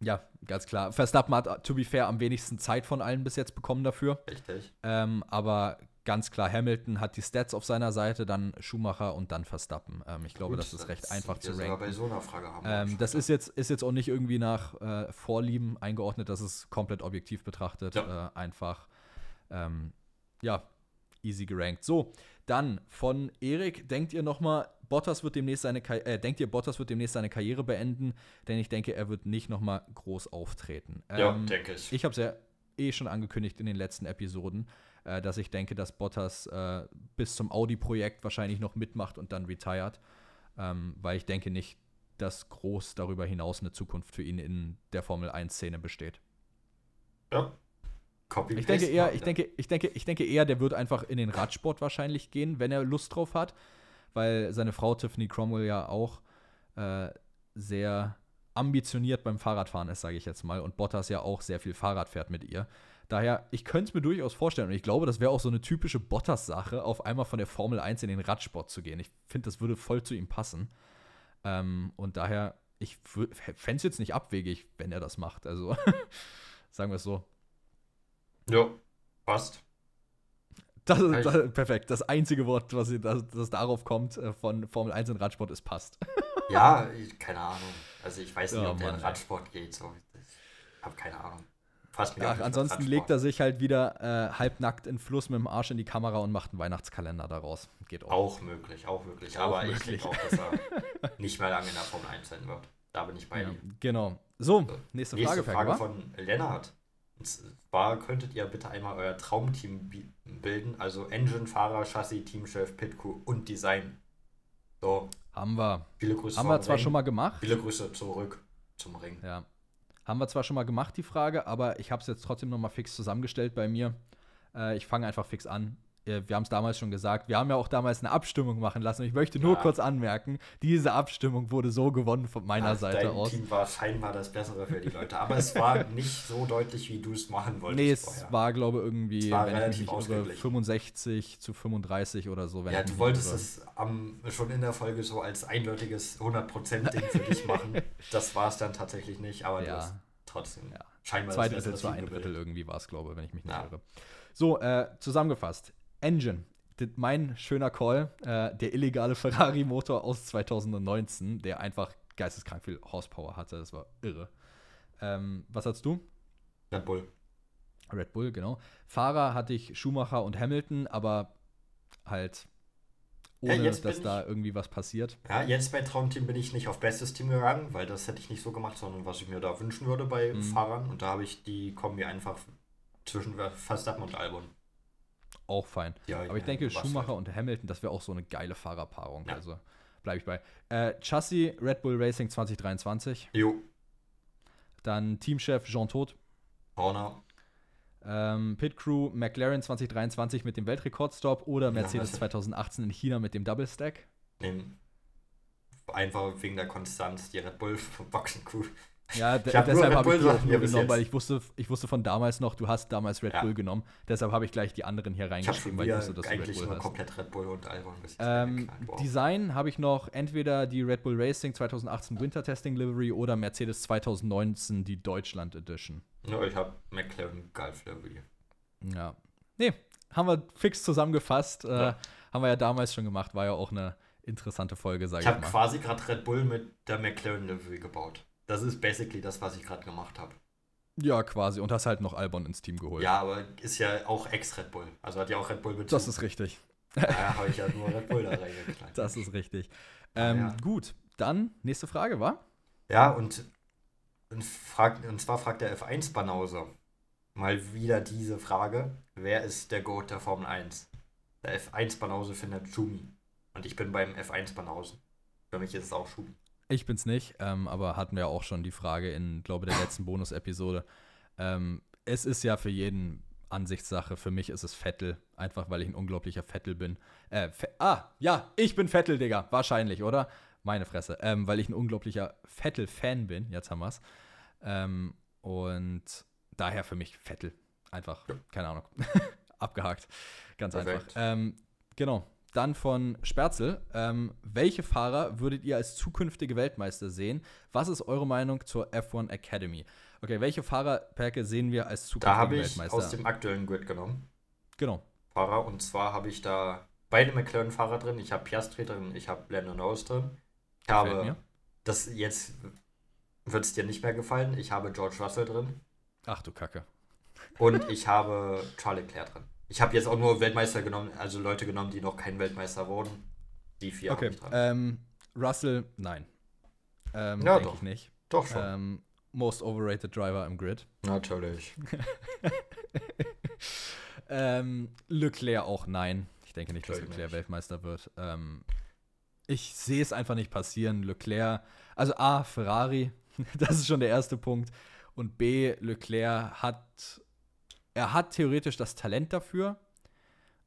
Ja, ganz klar. Verstappen hat, to be fair, am wenigsten Zeit von allen bis jetzt bekommen dafür. Richtig. Ähm, aber ganz klar, Hamilton hat die Stats auf seiner Seite, dann Schumacher und dann Verstappen. Ähm, ich glaube, Gut, das ist recht das einfach zu ranken. bei so einer Frage haben ähm, das ist jetzt, ist jetzt auch nicht irgendwie nach äh, Vorlieben eingeordnet, das ist komplett objektiv betrachtet. Ja. Äh, einfach, ähm, ja, easy gerankt. So, dann von Erik, denkt ihr nochmal, Bottas wird demnächst seine äh, denkt ihr, Bottas wird demnächst seine Karriere beenden? Denn ich denke, er wird nicht nochmal groß auftreten. ja, ähm, denke ich. Ich habe es ja eh schon angekündigt in den letzten Episoden, äh, dass ich denke, dass Bottas äh, bis zum Audi-Projekt wahrscheinlich noch mitmacht und dann retired. Ähm, weil ich denke nicht, dass groß darüber hinaus eine Zukunft für ihn in der Formel 1-Szene besteht. Ja. Copy ich denke eher, ich denke, ich denke, ich denke eher, der wird einfach in den Radsport wahrscheinlich gehen, wenn er Lust drauf hat weil seine Frau Tiffany Cromwell ja auch äh, sehr ambitioniert beim Fahrradfahren ist, sage ich jetzt mal, und Bottas ja auch sehr viel Fahrrad fährt mit ihr. Daher, ich könnte es mir durchaus vorstellen und ich glaube, das wäre auch so eine typische Bottas-Sache, auf einmal von der Formel 1 in den Radsport zu gehen. Ich finde, das würde voll zu ihm passen. Ähm, und daher, ich fände es jetzt nicht abwegig, wenn er das macht. Also, sagen wir es so. Ja, passt. Das ist das, perfekt. Das einzige Wort, was das, das darauf kommt äh, von Formel 1 in Radsport, ist passt. ja, ich, keine Ahnung. Also ich weiß nicht, oh, ob der in Radsport geht. So. Ich habe keine Ahnung. Fast mich Ach, ansonsten legt er sich halt wieder äh, halbnackt in Fluss mit dem Arsch in die Kamera und macht einen Weihnachtskalender daraus. Geht auch. Auch möglich, auch möglich. Aber möglich. ich denke auch, dass er nicht mehr lange in der Formel 1 sein wird. Da bin ich bei ja, ihm. Genau. So, nächste, nächste Frage. Frage von Lennart. Und zwar könntet ihr bitte einmal euer Traumteam bilden, also Engine, Fahrer, Chassis, Teamchef, Pitcrew und Design. So. Haben wir. Viele Grüße Haben wir zwar Ring. schon mal gemacht. Viele Grüße zurück zum Ring. Ja. Haben wir zwar schon mal gemacht, die Frage, aber ich habe es jetzt trotzdem noch mal fix zusammengestellt bei mir. Äh, ich fange einfach fix an wir haben es damals schon gesagt, wir haben ja auch damals eine Abstimmung machen lassen. Ich möchte nur ja. kurz anmerken, diese Abstimmung wurde so gewonnen von meiner ja, Seite dein aus. Team war scheinbar das Bessere für die Leute, aber es war nicht so deutlich, wie du es machen wolltest. Nee, es vorher. war, glaube ich, irgendwie, wenn relativ ich mich irre, 65 zu 35 oder so. ja, du wolltest es am, schon in der Folge so als eindeutiges 100%-Ding für dich machen. Das war es dann tatsächlich nicht, aber ja. du hast trotzdem ja. scheinbar Zwei Drittel zu ein Drittel irgendwie war es, glaube ich, wenn ich mich nicht irre. So, äh, zusammengefasst. Engine. Mein schöner Call, äh, der illegale Ferrari-Motor aus 2019, der einfach geisteskrank viel Horsepower hatte. Das war irre. Ähm, was hast du? Red Bull. Red Bull, genau. Fahrer hatte ich Schumacher und Hamilton, aber halt ohne, Ja, dass da irgendwie was passiert. Ja, jetzt bei Traumteam bin ich nicht auf bestes Team gegangen, weil das hätte ich nicht so gemacht, sondern was ich mir da wünschen würde bei Mhm. Fahrern. Und da habe ich die Kombi einfach zwischen Verstappen und Albon. Auch fein. Ja, Aber ich ja, denke, Schumacher halt. und Hamilton, das wäre auch so eine geile Fahrerpaarung. Ja. Also bleibe ich bei. Äh, Chassis Red Bull Racing 2023. Jo, Dann Teamchef Jean Todt. Horner. Ähm, Pit Crew McLaren 2023 mit dem Weltrekordstop oder Mercedes was- 2018 in China mit dem Double Stack. Nehmen. Einfach wegen der Konstanz, die Red Bull Boxen Crew. Ja, Ich hab deshalb Red habe ich Bull die auch Sachen nur hier bis genommen, weil ich wusste, ich wusste von damals noch, du hast damals Red Ja. Bull genommen. Deshalb habe ich gleich die anderen hier Ich habe reingeschrieben, weil ich wusste, dass du Red Bull nur hast. komplett Red Bull und Albon Ähm. Wow. Design habe ich noch entweder die Red Bull Racing 2018 Winter Testing Livery oder Mercedes 2019 die Deutschland Edition. Ja, ich habe McLaren Gulf Livery. Ja. Nee, haben wir fix zusammengefasst. Äh, Ja. haben wir ja damals schon gemacht, war ja auch eine interessante Folge, sage Ich ich, habe mal. quasi gerade Red Bull mit der McLaren Livery gebaut. Das ist basically das, was ich gerade gemacht habe. Ja, quasi. Und hast halt noch Albon ins Team geholt. Ja, aber ist ja auch Ex-Red Bull. Also hat ja auch Red Bull Bezug. Das ist richtig. Da habe ich ja nur Red Bull da reingeknallt. Das ist richtig. Ähm, ja. Gut, dann nächste Frage, war? Ja, und, und, fragt, und zwar fragt der F1 Banause mal wieder diese Frage: Wer ist der Goat der Formel 1? Der F1 Banause findet Schumi. Und ich bin beim F1 Banausen. Für mich ist es auch Schumi. Ich bin's nicht, ähm, aber hatten wir auch schon die Frage in, glaube der letzten Bonus-Episode. Ähm, es ist ja für jeden Ansichtssache. Für mich ist es Vettel, einfach weil ich ein unglaublicher Vettel bin. Äh, Fe ah, ja, ich bin Vettel, Digga. Wahrscheinlich, oder? Meine Fresse. Ähm, weil ich ein unglaublicher Vettel-Fan bin. Jetzt haben wir's. Ähm, und daher für mich Vettel. Einfach, keine Ahnung. Abgehakt. Ganz Perfekt. einfach. Ähm, genau. Dann von Sperzel. Ähm, welche Fahrer würdet ihr als zukünftige Weltmeister sehen? Was ist eure Meinung zur F1 Academy? Okay, welche Fahrerperke sehen wir als Da zukünftige habe ich Weltmeister? aus dem aktuellen Grid genommen. genau. Fahrer. Und zwar habe ich da beide McLaren-Fahrer drin. Ich habe Piastri drin, ich habe Lando Norris drin. Ich Gefällt habe, mir. das jetzt wird es dir nicht mehr gefallen, ich habe George Russell drin. Ach du Kacke. Und ich habe Charles Leclerc drin. Ich habe jetzt auch nur Weltmeister genommen, also Leute genommen, die noch kein Weltmeister wurden. Die vier Okay. Ähm, Russell, nein. Ähm, Ja, doch. ich nicht. Doch schon. Ähm, most overrated Driver im Grid. Natürlich. Ähm, Leclerc auch nein. Ich denke nicht, dass Natürlich Leclerc nicht. Weltmeister wird. Ähm, ich sehe es einfach nicht passieren. Leclerc, also A, Ferrari, das ist schon der erste Punkt. Und B, Leclerc hat, er hat theoretisch das Talent dafür.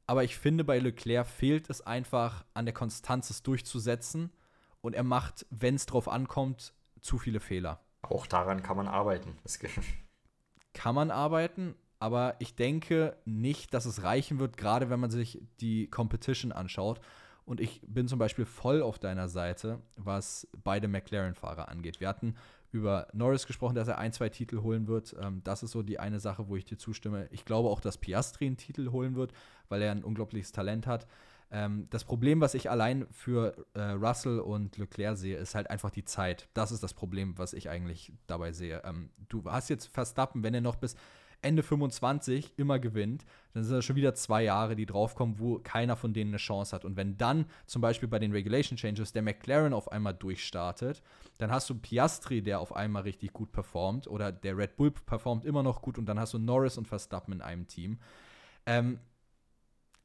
Aber ich finde, bei Leclerc fehlt es einfach an der Konstanz, es durchzusetzen. Und er macht, wenn es drauf ankommt, zu viele Fehler. Auch daran kann man arbeiten. Kann man arbeiten, aber ich denke nicht, dass es reichen wird, gerade wenn man sich die Competition anschaut. Und ich bin zum Beispiel voll auf deiner Seite, was beide McLaren-Fahrer angeht. Wir hatten über Norris gesprochen, dass er ein, zwei Titel holen wird. Ähm, das ist so die eine Sache, wo ich dir zustimme. Ich glaube auch, dass Piastri einen Titel holen wird, weil er ein unglaubliches Talent hat. Ähm, das Problem, was ich allein für äh, Russell und Leclerc sehe, ist halt einfach die Zeit. Das ist das Problem, was ich eigentlich dabei sehe. Ähm, du hast jetzt Verstappen, wenn er noch bis Ende 25 immer gewinnt, dann sind das schon wieder zwei Jahre, die draufkommen, wo keiner von denen eine Chance hat. Und wenn dann zum Beispiel bei den Regulation Changes der McLaren auf einmal durchstartet, dann hast du Piastri, der auf einmal richtig gut performt, oder der Red Bull performt immer noch gut und dann hast du Norris und Verstappen in einem Team. Ähm,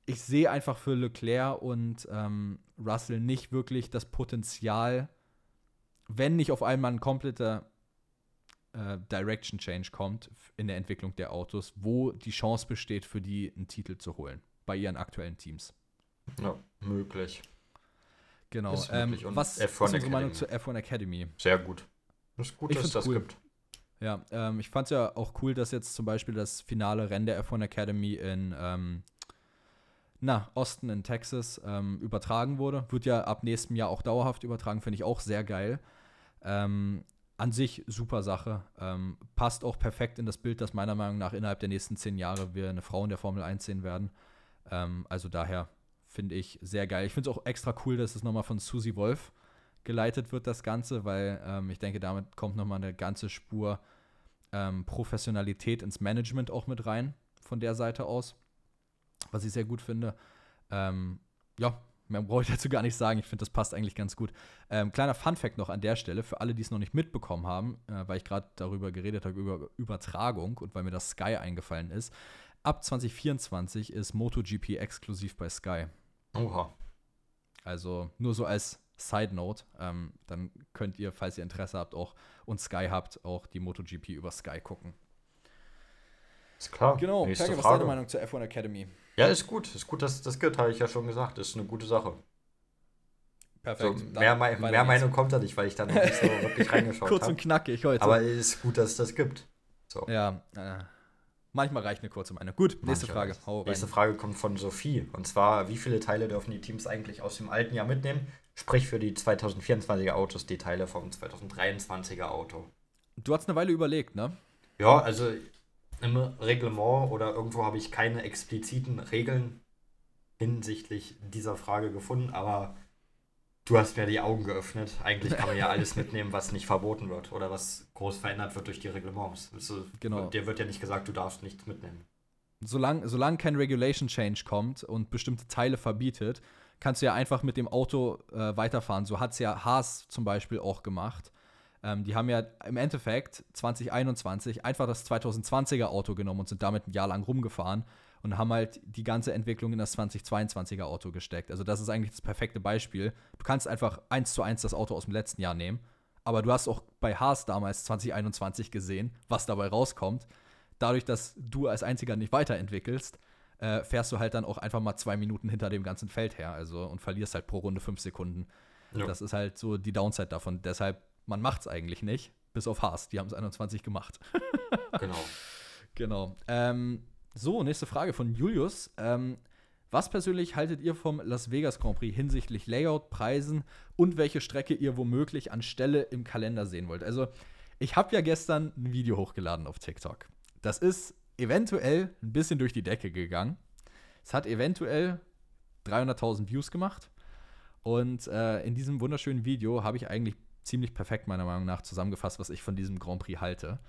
ich sehe einfach für Leclerc und ähm, Russell nicht wirklich das Potenzial, wenn nicht auf einmal ein kompletter äh, Direction Change kommt in der Entwicklung der Autos, wo die Chance besteht, für die einen Titel zu holen bei ihren aktuellen Teams. ja, möglich. Genau. Ist Ähm, möglich. Und was F1 ist unsere Meinung zur F1 Academy? Sehr gut. Das ist gut, Ich dass es das cool. gibt. Ja, ähm, ich fand es ja auch cool, dass jetzt zum Beispiel das finale Rennen der F1 Academy in ähm, na, Osten in Texas ähm, übertragen wurde. Wird ja ab nächstem Jahr auch dauerhaft übertragen, finde ich auch sehr geil. Ähm, an sich super Sache. Ähm, passt auch perfekt in das Bild, dass meiner Meinung nach innerhalb der nächsten zehn Jahre wir eine Frau in der Formel 1 sehen werden. Ähm, also daher finde ich sehr geil. Ich finde es auch extra cool, dass es nochmal von Susie Wolf geleitet wird, das Ganze, weil ähm, ich denke, damit kommt nochmal eine ganze Spur ähm, Professionalität ins Management auch mit rein, von der Seite aus, was ich sehr gut finde. Ähm, ja, mehr brauche ich dazu gar nicht sagen. Ich finde, das passt eigentlich ganz gut. Ähm, kleiner Fun-Fact noch an der Stelle, für alle, die es noch nicht mitbekommen haben, äh, weil ich gerade darüber geredet habe, über Übertragung und weil mir das Sky eingefallen ist. Ab 2024 ist MotoGP exklusiv bei Sky. Oha. Also nur so als Side Note, ähm, dann könnt ihr, falls ihr Interesse habt, auch und Sky habt, auch die MotoGP über Sky gucken. Ist klar. Genau, Nächste Perke, was ist deine Meinung zur F1 Academy? Ja, ist gut. Ist gut, dass das gibt, habe ich ja schon gesagt. Ist eine gute Sache. So, Perfekt. Dann mehr mehr geht's. Meinung kommt da nicht, weil ich da noch nicht so wirklich reingeschaut Kurz und habe. knackig heute. Aber es ist gut, dass es das gibt. So. ja, äh, manchmal reicht eine kurze Meinung. Gut, nächste Manche Frage. Nächste Frage kommt von Sophie. Und zwar, wie viele Teile dürfen die Teams eigentlich aus dem alten Jahr mitnehmen? Sprich für die 2024er Autos die Teile vom 2023er Auto. Du hast eine Weile überlegt, ne? Ja, also im Reglement oder irgendwo habe ich keine expliziten Regeln hinsichtlich dieser Frage gefunden, aber du hast mir die Augen geöffnet. Eigentlich kann man ja alles mitnehmen, was nicht verboten wird oder was groß verändert wird durch die Reglements. Also, Genau. Dir wird ja nicht gesagt, du darfst nichts mitnehmen. Solange solang kein Regulation Change kommt und bestimmte Teile verbietet, kannst du ja einfach mit dem Auto äh, weiterfahren. So hat es ja Haas zum Beispiel auch gemacht. Ähm, die haben ja im Endeffekt 2021 einfach das 2020er Auto genommen und sind damit ein Jahr lang rumgefahren und haben halt die ganze Entwicklung in das 2022er Auto gesteckt. Also das ist eigentlich das perfekte Beispiel. Du kannst einfach eins zu eins das Auto aus dem letzten Jahr nehmen, aber du hast auch bei Haas damals 2021 gesehen, was dabei rauskommt. Dadurch, dass du als einziger nicht weiterentwickelst, äh, fährst du halt dann auch einfach mal zwei Minuten hinter dem ganzen Feld her, also und verlierst halt pro Runde fünf Sekunden. Ja. Das ist halt so die Downside davon. Deshalb, man macht es eigentlich nicht, bis auf Haas. Die haben es 21 gemacht. Genau. Genau. Ähm, so, nächste Frage von Julius. Ähm, was persönlich haltet ihr vom Las Vegas Grand Prix hinsichtlich Layout, Preisen und welche Strecke ihr womöglich an Stelle im Kalender sehen wollt? Also, ich habe ja gestern ein Video hochgeladen auf TikTok. Das ist eventuell ein bisschen durch die Decke gegangen. Es hat eventuell 300.000 Views gemacht. Und äh, in diesem wunderschönen Video habe ich eigentlich ziemlich perfekt meiner Meinung nach zusammengefasst, was ich von diesem Grand Prix halte.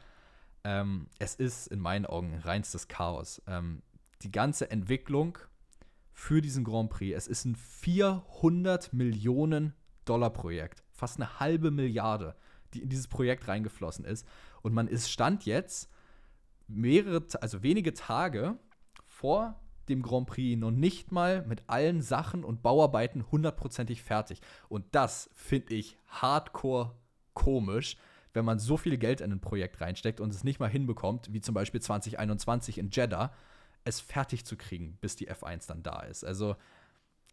Ähm, es ist in meinen Augen reinstes Chaos. Ähm, die ganze Entwicklung für diesen Grand Prix, es ist ein 400 Millionen Dollar Projekt, fast eine halbe Milliarde, die in dieses Projekt reingeflossen ist. Und man ist Stand jetzt mehrere, also wenige Tage vor dem Grand Prix noch nicht mal mit allen Sachen und Bauarbeiten hundertprozentig fertig. Und das finde ich hardcore komisch, wenn man so viel Geld in ein Projekt reinsteckt und es nicht mal hinbekommt, wie zum Beispiel 2021 in Jeddah, es fertig zu kriegen, bis die F1 dann da ist. Also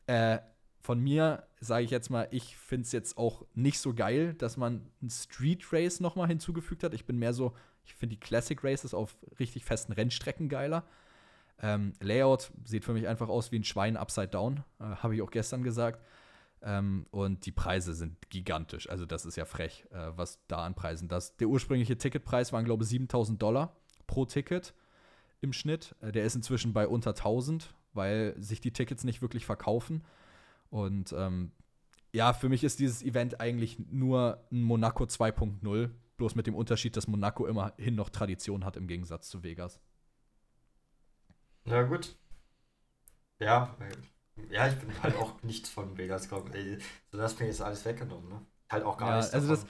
äh, von mir sage ich jetzt mal, ich finde es jetzt auch nicht so geil, dass man ein Street Race noch mal hinzugefügt hat. Ich bin mehr so, ich finde die Classic Races auf richtig festen Rennstrecken geiler. Ähm, Layout sieht für mich einfach aus wie ein Schwein upside down, äh, habe ich auch gestern gesagt. Ähm, und die Preise sind gigantisch. Also, das ist ja frech, äh, was da an Preisen. Das, der ursprüngliche Ticketpreis waren, glaube ich, 7000 Dollar pro Ticket im Schnitt. Äh, der ist inzwischen bei unter 1000, weil sich die Tickets nicht wirklich verkaufen. Und ähm, ja, für mich ist dieses Event eigentlich nur ein Monaco 2.0, bloß mit dem Unterschied, dass Monaco immerhin noch Tradition hat im Gegensatz zu Vegas. Na gut. Ja, äh, ja, ich bin halt auch nichts von Vegas gekommen. Ey, Du hast mir jetzt alles weggenommen, ne? Halt auch gar Ja, nichts also davon.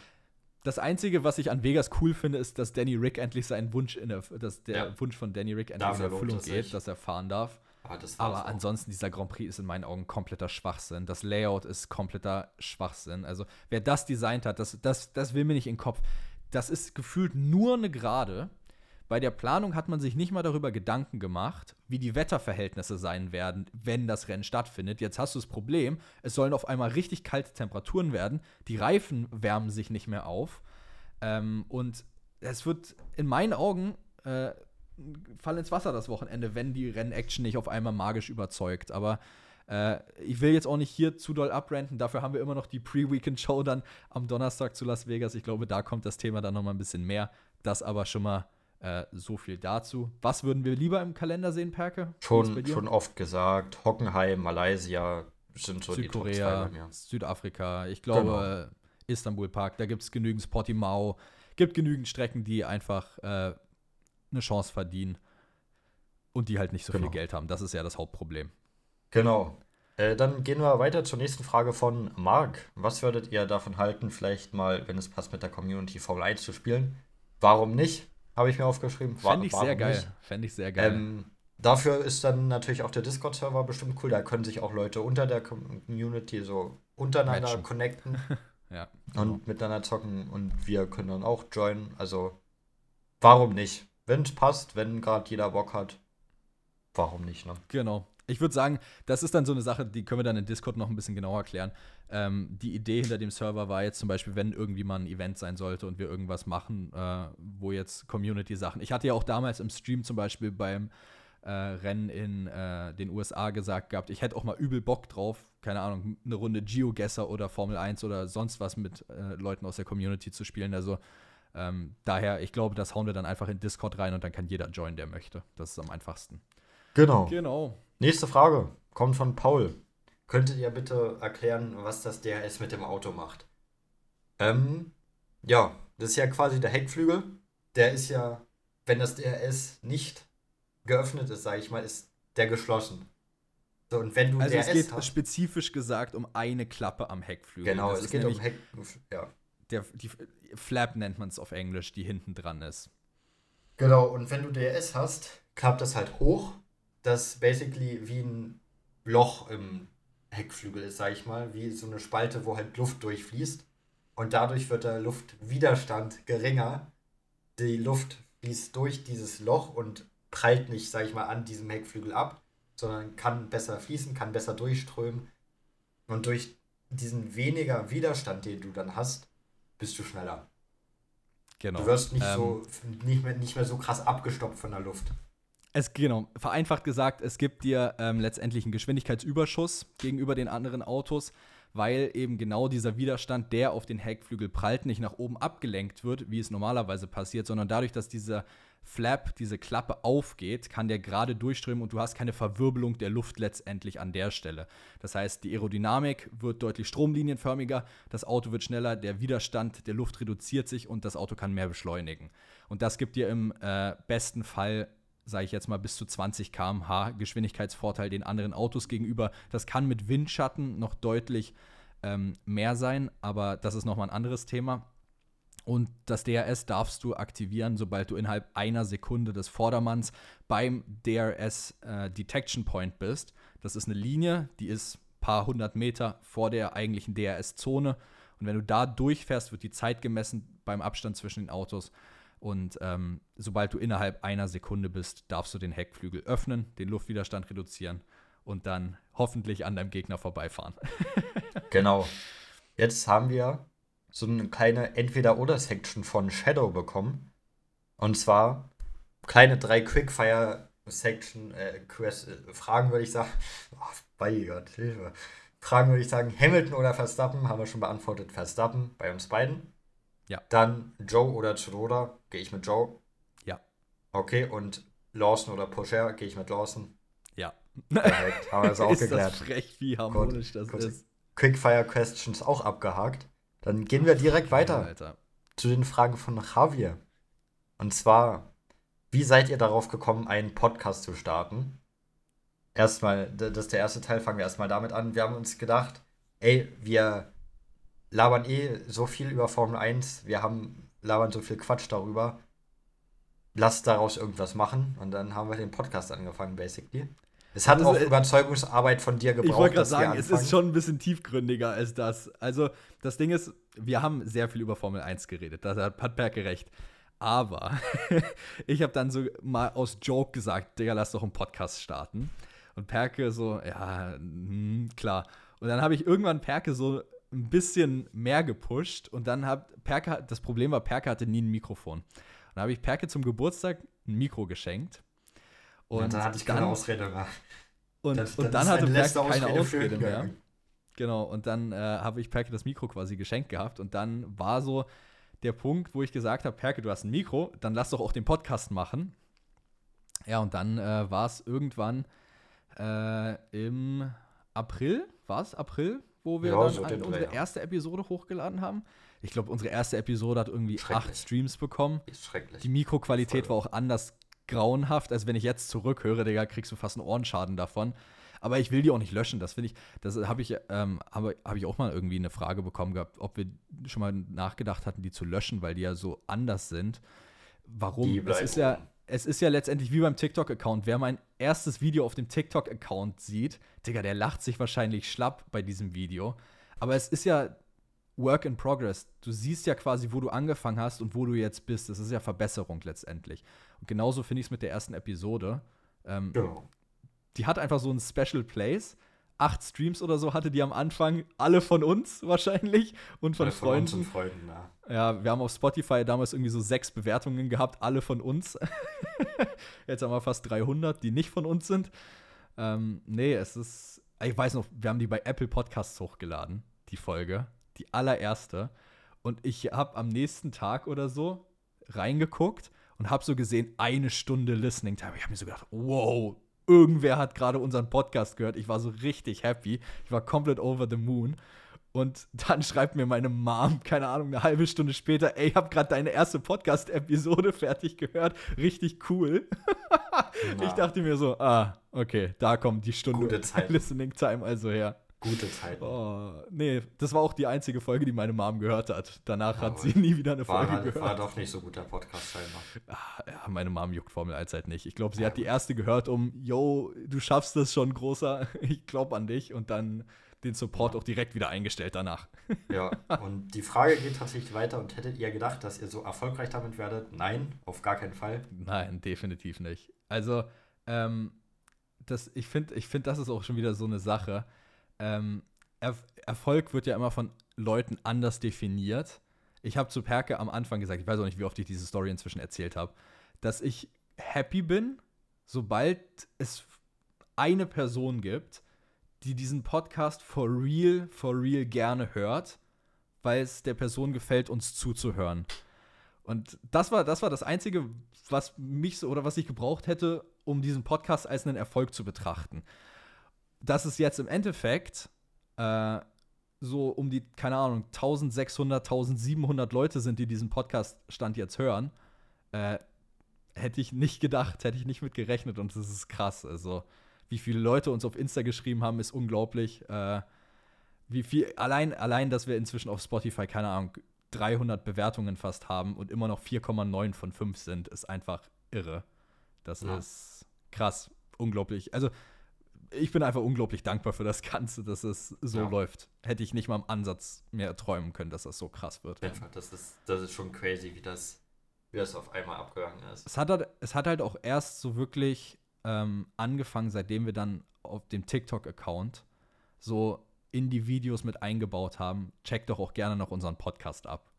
Das Einzige, was ich an Vegas cool finde, ist, dass Danny Rick endlich seinen Wunsch in der, dass der Ja. Wunsch von Danny Rick endlich in Erfüllung es geht, dass er fahren darf. Aber das war's Aber ansonsten, dieser Grand Prix ist in meinen Augen kompletter Schwachsinn. Das Layout ist kompletter Schwachsinn. Also, wer das designt hat, das, das, das will mir nicht in den Kopf. Das ist gefühlt nur eine Gerade. Bei der Planung hat man sich nicht mal darüber Gedanken gemacht, wie die Wetterverhältnisse sein werden, wenn das Rennen stattfindet. Jetzt hast du das Problem, es sollen auf einmal richtig kalte Temperaturen werden. Die Reifen wärmen sich nicht mehr auf. Ähm, und es wird in meinen Augen äh, Fall ins Wasser das Wochenende, wenn die Rennaction nicht auf einmal magisch überzeugt. Aber äh, ich will jetzt auch nicht hier zu doll abrenten. Dafür haben wir immer noch die Pre-Weekend-Show dann am Donnerstag zu Las Vegas. Ich glaube, da kommt das Thema dann noch mal ein bisschen mehr. Das aber schon mal äh, so viel dazu. Was würden wir lieber im Kalender sehen, Perke? Schon, schon oft gesagt, Hockenheim, Malaysia sind so die Top 2 Südkorea, bei mir. Südafrika, ich glaube Genau. Istanbul Park, da gibt es genügend Portimao, gibt genügend Strecken, die einfach äh, eine Chance verdienen und die halt nicht so genau. viel Geld haben. Das ist ja das Hauptproblem. Genau. Äh, dann gehen wir weiter zur nächsten Frage von Marc. Was würdet ihr davon halten, vielleicht mal, wenn es passt, mit der Community Formel 1 zu spielen? Warum nicht? Habe ich mir aufgeschrieben. Fände ich sehr geil. Fände ich sehr geil. Dafür ist dann natürlich auch der Discord-Server bestimmt cool. Da können sich auch Leute unter der Community so untereinander Matchen. connecten. ja. Und genau. miteinander zocken und wir können dann auch joinen. Also, warum nicht? Wenn es passt, wenn gerade jeder Bock hat, warum nicht, ne? Genau. Ich würde sagen, das ist dann so eine Sache, die können wir dann in Discord noch ein bisschen genauer erklären. Ähm, die Idee hinter dem Server war jetzt zum Beispiel, wenn irgendwie mal ein Event sein sollte und wir irgendwas machen, äh, wo jetzt Community-Sachen. Ich hatte ja auch damals im Stream zum Beispiel beim äh, Rennen in äh, den USA gesagt gehabt, ich hätte auch mal übel Bock drauf, keine Ahnung, eine Runde Geogesser oder Formel 1 oder sonst was mit äh, Leuten aus der Community zu spielen. Also ähm, daher, ich glaube, das hauen wir dann einfach in Discord rein und dann kann jeder joinen, der möchte. Das ist am einfachsten. Genau. Genau. Nächste Frage kommt von Paul. Könntet ihr bitte erklären, was das DRS mit dem Auto macht? Ähm, ja, das ist ja quasi der Heckflügel. Der ist ja, wenn das DRS nicht geöffnet ist, sage ich mal, ist der geschlossen. So, und wenn du also DRS es geht hast, spezifisch gesagt um eine Klappe am Heckflügel. Genau, das es geht um Heck, ja. Der, die Flap nennt man es auf Englisch, die hinten dran ist. Genau, und wenn du DRS hast, klappt das halt hoch das basically wie ein Loch im Heckflügel ist, sag ich mal, wie so eine Spalte, wo halt Luft durchfließt. Und dadurch wird der Luftwiderstand geringer. Die Luft fließt durch dieses Loch und prallt nicht, sag ich mal, an diesem Heckflügel ab, sondern kann besser fließen, kann besser durchströmen. Und durch diesen weniger Widerstand, den du dann hast, bist du schneller. Genau. Du wirst nicht ähm, so nicht mehr, nicht mehr so krass abgestoppt von der Luft. Es, genau, vereinfacht gesagt, es gibt dir ähm, letztendlich einen Geschwindigkeitsüberschuss gegenüber den anderen Autos, weil eben genau dieser Widerstand, der auf den Heckflügel prallt, nicht nach oben abgelenkt wird, wie es normalerweise passiert, sondern dadurch, dass dieser Flap, diese Klappe aufgeht, kann der gerade durchströmen und du hast keine Verwirbelung der Luft letztendlich an der Stelle. Das heißt, die Aerodynamik wird deutlich stromlinienförmiger, das Auto wird schneller, der Widerstand der Luft reduziert sich und das Auto kann mehr beschleunigen. Und das gibt dir im äh, besten Fall sage ich jetzt mal, bis zu 20 km/h Geschwindigkeitsvorteil den anderen Autos gegenüber. Das kann mit Windschatten noch deutlich ähm, mehr sein, aber das ist nochmal ein anderes Thema. Und das DRS darfst du aktivieren, sobald du innerhalb einer Sekunde des Vordermanns beim DRS äh, Detection Point bist. Das ist eine Linie, die ist ein paar hundert Meter vor der eigentlichen DRS-Zone. Und wenn du da durchfährst, wird die Zeit gemessen beim Abstand zwischen den Autos. Und ähm, sobald du innerhalb einer Sekunde bist, darfst du den Heckflügel öffnen, den Luftwiderstand reduzieren und dann hoffentlich an deinem Gegner vorbeifahren. genau. Jetzt haben wir so eine kleine Entweder-Oder-Section von Shadow bekommen. Und zwar kleine drei Quickfire-Section, äh, äh, Fragen würde ich sagen. Oh, bei Gott, Hilfe. Fragen würde ich sagen, Hamilton oder Verstappen, haben wir schon beantwortet. Verstappen bei uns beiden. Ja. Dann Joe oder Tsunoda, gehe ich mit Joe. Ja. Okay, und Lawson oder Pocher, gehe ich mit Lawson. Ja. Perfekt, haben wir das auch ist geklärt. Das frech, wie harmonisch Gut, das ist. Quickfire Questions auch abgehakt. Dann gehen wir direkt weiter Alter. zu den Fragen von Javier. Und zwar, wie seid ihr darauf gekommen, einen Podcast zu starten? Erstmal, das ist der erste Teil, fangen wir erstmal damit an. Wir haben uns gedacht, ey, wir labern eh so viel über Formel 1, wir haben labern so viel Quatsch darüber. Lass daraus irgendwas machen. Und dann haben wir den Podcast angefangen, basically. Es hat also, auch Überzeugungsarbeit von dir gebraucht. Ich wollte gerade sagen, es ist schon ein bisschen tiefgründiger als das. Also, das Ding ist, wir haben sehr viel über Formel 1 geredet. Da hat Perke recht. Aber ich habe dann so mal aus Joke gesagt, Digga, lass doch einen Podcast starten. Und Perke so, ja, mh, hm, klar. Und dann habe ich irgendwann Perke so ein bisschen mehr gepusht und dann hat Perke, das Problem war, Perke hatte nie ein Mikrofon. Und dann habe ich Perke zum Geburtstag ein Mikro geschenkt. Und ja, dann hatte ich keine Ausrede mehr. Und, das, und dann hatte Perke keine Ausrede mehr. Genau, und dann äh, habe ich Perke das Mikro quasi geschenkt gehabt und dann war so der Punkt, wo ich gesagt habe, Perke, du hast ein Mikro, dann lass doch auch den Podcast machen. Ja, und dann äh, war es irgendwann äh, im April, war es April, wo wir ja, dann so unsere erste Episode hochgeladen haben. Ich glaube, unsere erste Episode hat irgendwie acht Streams bekommen. Ist schrecklich. Die Mikroqualität war auch anders grauenhaft, als wenn ich jetzt zurückhöre, Digga, kriegst du fast einen Ohrenschaden davon. Aber ich will die auch nicht löschen. Das finde ich, das habe ich, ähm, habe hab ich auch mal irgendwie eine Frage bekommen gehabt, ob wir schon mal nachgedacht hatten, die zu löschen, weil die ja so anders sind. Warum? Es ist ja, es ist ja letztendlich wie beim TikTok-Account. Wer mein erstes Video auf dem TikTok-Account sieht, Digga, der lacht sich wahrscheinlich schlapp bei diesem Video. Aber es ist ja Work in Progress. Du siehst ja quasi, wo du angefangen hast und wo du jetzt bist. Das ist ja Verbesserung letztendlich. Und genauso finde ich es mit der ersten Episode. Ähm, genau. Die hat einfach so ein Special Place. Acht Streams oder so hatte die am Anfang, alle von uns wahrscheinlich und von, von Freunden. und Freunden ja. ja, wir haben auf Spotify damals irgendwie so sechs Bewertungen gehabt, alle von uns. Jetzt haben wir fast 300, die nicht von uns sind. Ähm, nee, es ist, ich weiß noch, wir haben die bei Apple Podcasts hochgeladen, die Folge die allererste. Und ich habe am nächsten Tag oder so reingeguckt und habe so gesehen, eine Stunde Listening Time. Ich habe mir so gedacht, wow, irgendwer hat gerade unseren Podcast gehört. Ich war so richtig happy. Ich war komplett over the moon. Und dann schreibt mir meine Mom, keine Ahnung, eine halbe Stunde später, ey, ich habe gerade deine erste Podcast-Episode fertig gehört. Richtig cool. ich dachte mir so, ah, okay, da kommt die Stunde Listening Time also her. Gute Zeiten. Oh, nee, das war auch die einzige Folge, die meine Mom gehört hat. Danach ja, hat sie nie wieder eine Folge war, gehört. War doch nicht so guter Podcast-Timer. Ah, ja, meine Mom juckt Formel 1 halt nicht. Ich glaube, sie ja, hat die erste gehört, um, yo, du schaffst das schon, großer. Ich glaube an dich. Und dann den Support ja. auch direkt wieder eingestellt danach. Ja, und die Frage geht tatsächlich weiter. Und hättet ihr gedacht, dass ihr so erfolgreich damit werdet? Nein, auf gar keinen Fall. Nein, definitiv nicht. Also, ähm, das, ich finde, ich find, das ist auch schon wieder so eine Sache ähm, er Erfolg wird ja immer von Leuten anders definiert. Ich habe zu Perke am Anfang gesagt, ich weiß auch nicht, wie oft ich diese Story inzwischen erzählt habe, dass ich happy bin, sobald es eine Person gibt, die diesen Podcast for real, for real gerne hört, weil es der Person gefällt, uns zuzuhören. Und das war, das war das Einzige, was mich so oder was ich gebraucht hätte, um diesen Podcast als einen Erfolg zu betrachten dass es jetzt im Endeffekt äh, so um die, keine Ahnung, 1600, 1700 Leute sind, die diesen Podcast-Stand jetzt hören, äh, hätte ich nicht gedacht, hätte ich nicht mit gerechnet und das ist krass. Also, wie viele Leute uns auf Insta geschrieben haben, ist unglaublich. Äh, wie viel, allein, allein, dass wir inzwischen auf Spotify, keine Ahnung, 300 Bewertungen fast haben und immer noch 4,9 von 5 sind, ist einfach irre. Das ja. ist krass, unglaublich. Also, ich bin einfach unglaublich dankbar für das Ganze, dass es so ja. läuft. Hätte ich nicht mal im Ansatz mehr träumen können, dass das so krass wird. Einfach, das ist, das ist schon crazy, wie das, wie das auf einmal abgegangen ist. Es hat halt, es hat halt auch erst so wirklich ähm, angefangen, seitdem wir dann auf dem TikTok-Account so in die Videos mit eingebaut haben. Checkt doch auch gerne noch unseren Podcast ab.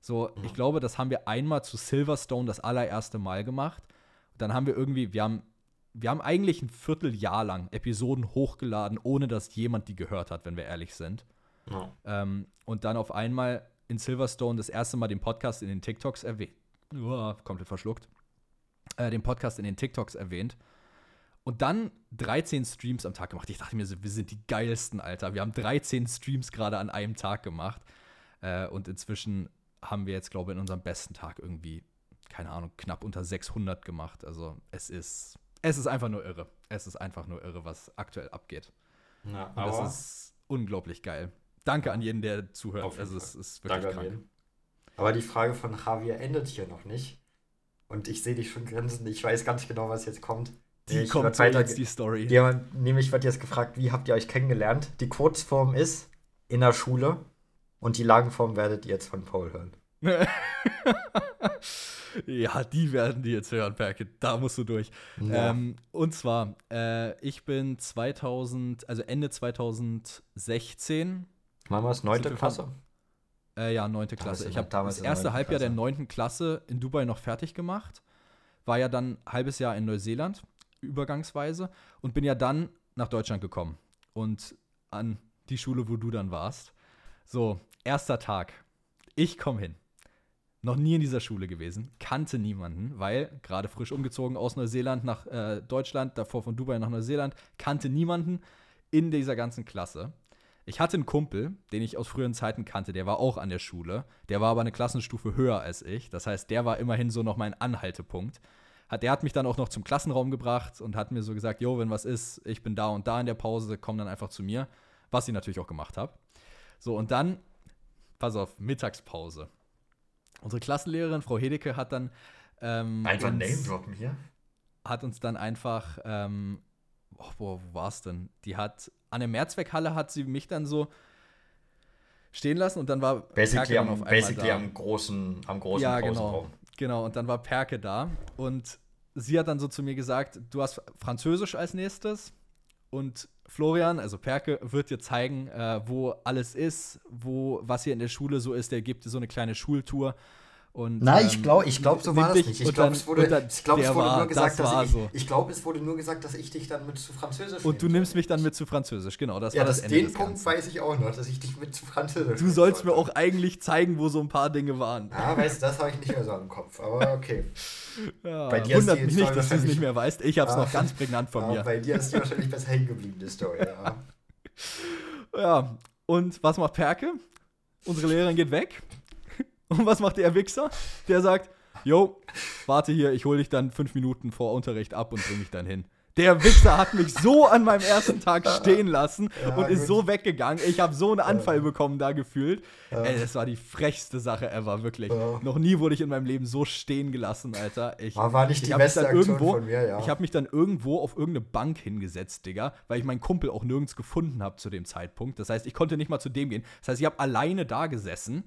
So, mhm. ich glaube, das haben wir einmal zu Silverstone das allererste Mal gemacht. Dann haben wir irgendwie, wir haben wir haben eigentlich ein Vierteljahr lang Episoden hochgeladen, ohne dass jemand die gehört hat, wenn wir ehrlich sind. Ja. Ähm, und dann auf einmal in Silverstone das erste Mal den Podcast in den TikToks erwähnt. Uah, komplett verschluckt. Äh, den Podcast in den TikToks erwähnt. Und dann 13 Streams am Tag gemacht. Ich dachte mir so, wir sind die geilsten, Alter. Wir haben 13 Streams gerade an einem Tag gemacht. Äh, und inzwischen haben wir jetzt, glaube ich, in unserem besten Tag irgendwie, keine Ahnung, knapp unter 600 gemacht. Also es ist es ist einfach nur irre. Es ist einfach nur irre, was aktuell abgeht. Na, Und das ist unglaublich geil. Danke an jeden, der zuhört. Also es ist wirklich Danke krank. Aber die Frage von Javier endet hier noch nicht. Und ich sehe dich schon grinsen. Ich weiß ganz genau, was jetzt kommt. Die ich kommt so jetzt die Story. Jemand, nämlich wird jetzt gefragt, wie habt ihr euch kennengelernt? Die Kurzform ist in der Schule und die Langform werdet ihr jetzt von Paul hören. ja, die werden die jetzt hören, Perke. Da musst du durch. Ja. Ähm, und zwar, äh, ich bin 2000, also Ende 2016. Wann war es? Neunte Klasse? Äh, ja, neunte Klasse. Ich habe das erste Halbjahr der neunten Klasse in Dubai noch fertig gemacht. War ja dann ein halbes Jahr in Neuseeland, übergangsweise. Und bin ja dann nach Deutschland gekommen. Und an die Schule, wo du dann warst. So, erster Tag. Ich komme hin noch nie in dieser Schule gewesen, kannte niemanden, weil gerade frisch umgezogen aus Neuseeland nach äh, Deutschland, davor von Dubai nach Neuseeland, kannte niemanden in dieser ganzen Klasse. Ich hatte einen Kumpel, den ich aus früheren Zeiten kannte, der war auch an der Schule. Der war aber eine Klassenstufe höher als ich. Das heißt, der war immerhin so noch mein Anhaltepunkt. Hat, der hat mich dann auch noch zum Klassenraum gebracht und hat mir so gesagt, jo, wenn was ist, ich bin da und da in der Pause, komm dann einfach zu mir. Was ich natürlich auch gemacht habe. So, und dann, pass auf, Mittagspause. Unsere Klassenlehrerin, Frau Hedeke, hat dann ähm, Einfach Name droppen hier. Hat uns dann einfach, ähm, oh, wo, wo war es denn? Die hat, an der Mehrzweckhalle hat sie mich dann so stehen lassen und dann war basically, am, auf basically da. am großen, am großen ja, genau, genau, und dann war Perke da und sie hat dann so zu mir gesagt, du hast Französisch als nächstes und Florian, also Perke, wird dir zeigen, äh, wo alles ist, wo was hier in der Schule so ist. Der gibt dir so eine kleine Schultour und, Nein, ich glaube, ich glaub, so war das nicht. Ich glaube, es wurde, ich glaub, es wurde war, nur gesagt, das dass ich, so. ich glaube, es wurde nur gesagt, dass ich dich dann mit zu Französisch Und du nimmst mich dann mit zu Französisch, genau. Das ja, war das, das den Punkt weiß ich auch noch, dass ich dich mit zu Französisch. Du sollst mir auch eigentlich zeigen, wo so ein paar Dinge waren. Ja, weißt du, das habe ich nicht mehr so im Kopf, aber okay. Ja, bei dir wundert mich nicht, dass du es nicht mehr weißt. Ich habe es ah, noch ganz prägnant von mir. Bei dir ist die wahrscheinlich besser hängen geblieben, die Story. Ja. ja, und was macht Perke? Unsere Lehrerin geht weg. Und was macht der Wichser? Der sagt, yo, warte hier, ich hole dich dann fünf Minuten vor Unterricht ab und bring dich dann hin. Der Wichser hat mich so an meinem ersten Tag stehen lassen ja, und ist gut. so weggegangen. Ich habe so einen Anfall ja. bekommen da gefühlt. Ja. Ey, das war die frechste Sache ever, wirklich. Noch nie wurde ich in meinem Leben so stehen gelassen, Alter. Ich, war nicht die beste Aktion irgendwo, von mir, ja. Ich habe mich dann irgendwo auf irgendeine Bank hingesetzt, Digga, weil ich meinen Kumpel auch nirgends gefunden habe zu dem Zeitpunkt. Das heißt, ich konnte nicht mal zu dem gehen. Das heißt, ich habe alleine da gesessen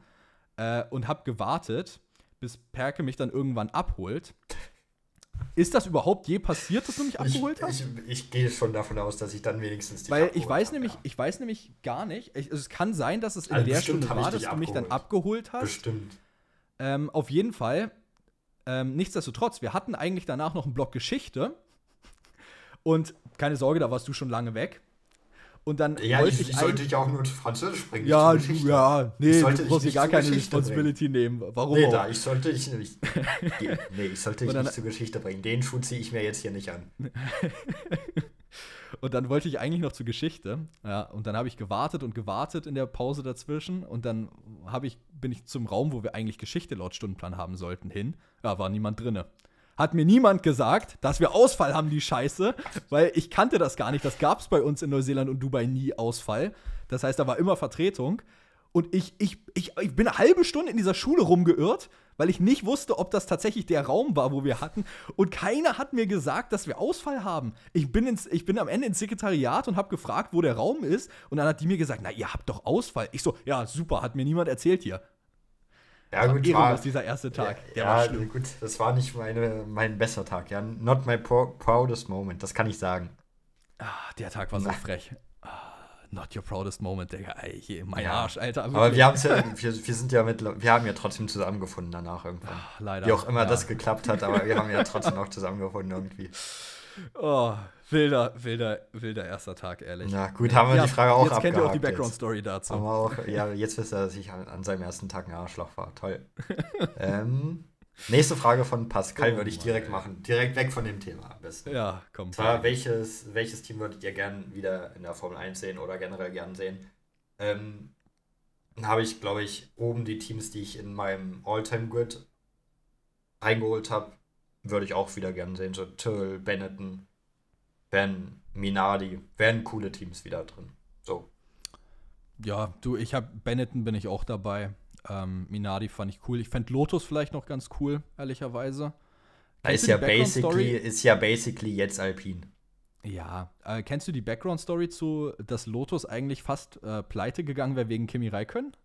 äh, und habe gewartet, bis Perke mich dann irgendwann abholt. Ist das überhaupt je passiert, dass du mich abgeholt ich, hast? Ich, ich, gehe schon davon aus, dass ich dann wenigstens die Weil ich weiß habe, nämlich, ja. ich weiß nämlich gar nicht. Ich, es kann sein, dass es in also der Stunde war, dass du mich dann abgeholt hast. Bestimmt. Ähm, auf jeden Fall. Ähm, nichtsdestotrotz, wir hatten eigentlich danach noch einen Block Geschichte. Und keine Sorge, da warst du schon lange weg. Und dann ja, wollte ich, ich sollte ich auch nur Französisch sprechen. Ja, du, ja, nee, du brauchst dir gar keine Geschichte Responsibility bringen. nehmen. Warum nee, auch? Da, ich sollte ich nicht, nee, ich sollte dich nicht zur Geschichte bringen. Den Schuh ziehe ich mir jetzt hier nicht an. und dann wollte ich eigentlich noch zur Geschichte. Ja, und dann habe ich gewartet und gewartet in der Pause dazwischen. Und dann ich, bin ich zum Raum, wo wir eigentlich Geschichte laut Stundenplan haben sollten, hin. Ja, war niemand drinne hat mir niemand gesagt, dass wir Ausfall haben, die Scheiße, weil ich kannte das gar nicht. Das gab es bei uns in Neuseeland und Dubai nie Ausfall. Das heißt, da war immer Vertretung. Und ich, ich, ich, ich bin eine halbe Stunde in dieser Schule rumgeirrt, weil ich nicht wusste, ob das tatsächlich der Raum war, wo wir hatten. Und keiner hat mir gesagt, dass wir Ausfall haben. Ich bin, ins, ich bin am Ende ins Sekretariat und habe gefragt, wo der Raum ist. Und dann hat die mir gesagt, na, ihr habt doch Ausfall. Ich so, ja, super, hat mir niemand erzählt hier. Ja, gut, war, dieser erste Tag. Der ja, war gut, das war nicht meine, mein bester Tag. Ja, not my proudest moment, das kann ich sagen. Ah, der Tag war so frech. Ah, not your proudest moment, Digga. Ey, mein ja. Arsch, Alter. Wirklich. Aber wir haben ja, wir, wir sind ja mit, wir haben ja trotzdem zusammengefunden danach irgendwann. Ach, leider. Wie auch immer ja. das geklappt hat, aber wir haben ja trotzdem auch zusammengefunden irgendwie. Oh, wilder, wilder, wilder erster Tag, ehrlich. Na gut, haben wir ja, die Frage auch Jetzt kennt ihr auch die Background-Story dazu. Haben wir auch, ja, jetzt wisst ihr, dass ich an, an, seinem ersten Tag ein Arschloch war. Toll. ähm, nächste Frage von Pascal oh, würde ich direkt Mann. machen. Direkt weg von dem Thema am besten. Ja, komm. Zwar, welches, welches Team würdet ihr gern wieder in der Formel 1 sehen oder generell gern sehen? Ähm, dann habe ich, glaube ich, oben die Teams, die ich in meinem All-Time-Grid reingeholt habe würde ich auch wieder gerne sehen. So Till, Benetton, Ben, Minardi, wären coole Teams wieder drin. So. Ja, du, ich habe Benetton bin ich auch dabei. Ähm, Minardi fand ich cool. Ich fände Lotus vielleicht noch ganz cool, ehrlicherweise. Ist ja, basically, ist ja basically jetzt Alpin. Ja, äh, kennst du die Background-Story zu, dass Lotus eigentlich fast äh, pleite gegangen wäre wegen Kimi Räikkönen?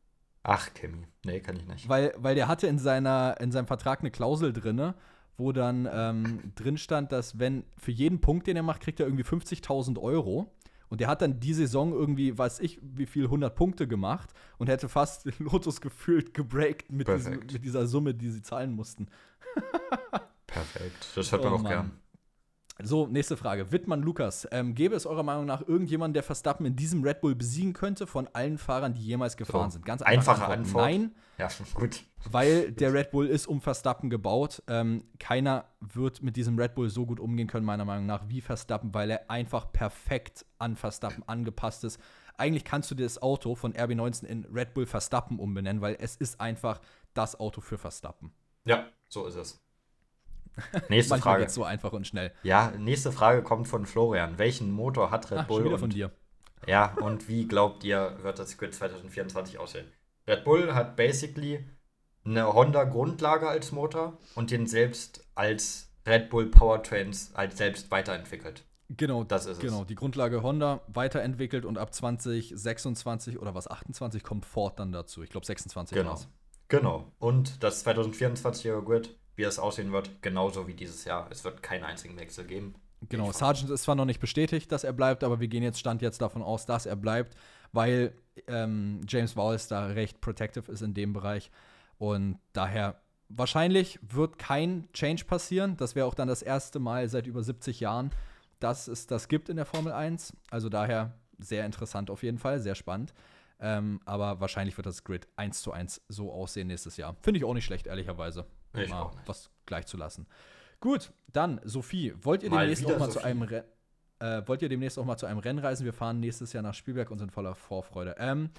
Ach, Kimi. Nee, kann ich nicht. Weil, weil der hatte in, seiner, in seinem Vertrag eine Klausel drinne, wo dann ähm, drin stand, dass wenn für jeden Punkt, den er macht, kriegt er irgendwie 50.000 Euro. Und er hat dann die Saison irgendwie, weiß ich, wie viel 100 Punkte gemacht und hätte fast Lotus gefühlt gebreakt mit, diesem, mit dieser Summe, die sie zahlen mussten. Perfekt. Das hört man oh, auch Mann. gern. So, nächste Frage. Wittmann Lukas, ähm, gäbe es eurer Meinung nach irgendjemanden, der Verstappen in diesem Red Bull besiegen könnte von allen Fahrern, die jemals gefahren so, sind? Ganz einfache Antwort. Antwort. Nein. Ja, gut. Weil der Red Bull ist um Verstappen gebaut. Ähm, keiner wird mit diesem Red Bull so gut umgehen können, meiner Meinung nach, wie Verstappen, weil er einfach perfekt an Verstappen angepasst ist. eigentlich kannst du das Auto von RB19 in Red Bull Verstappen umbenennen, weil es ist einfach das Auto für Verstappen. Ja, so ist es. Nächste Manchmal Frage. geht's so einfach und schnell. Ja, nächste Frage kommt von Florian. Welchen Motor hat Red Ach, Bull? schon wieder und, von dir. Ja, und wie glaubt ihr, wird das Grid 2024 aussehen? Red Bull hat basically eine Honda-Grundlage als Motor und den selbst als Red Bull Powertrains als selbst weiterentwickelt. Genau, Das ist es. Genau, die Grundlage Honda weiterentwickelt und ab 2026 oder was 28 kommt Ford dann dazu. Ich glaube 26 Genau. war's. Genau. Und das 2024er Grid, wie es aussehen wird, genauso wie dieses Jahr. Es wird keinen einzigen Wechsel geben. Genau, Sargent ist zwar noch nicht bestätigt, dass er bleibt, aber wir gehen jetzt Stand jetzt davon aus, dass er bleibt, weil ähm, James Wallace da recht protective ist in dem Bereich. Und daher wahrscheinlich wird kein Change passieren. Das wäre auch dann das erste Mal seit über 70 Jahren, dass es das gibt in der Formel 1. Also daher sehr interessant auf jeden Fall, sehr spannend. Ähm, aber wahrscheinlich wird das Grid 1 zu 1 so aussehen nächstes Jahr. Finde ich auch nicht schlecht, ehrlicherweise. Ich Mal was gleich zu lassen. Gut, dann, Sophie, wollt ihr Mal demnächst auch mal zu Sophie. einem Rennen. Äh, wollt ihr demnächst auch mal zu einem Rennen reisen? Wir fahren nächstes Jahr nach Spielberg und sind voller Vorfreude. Ähm,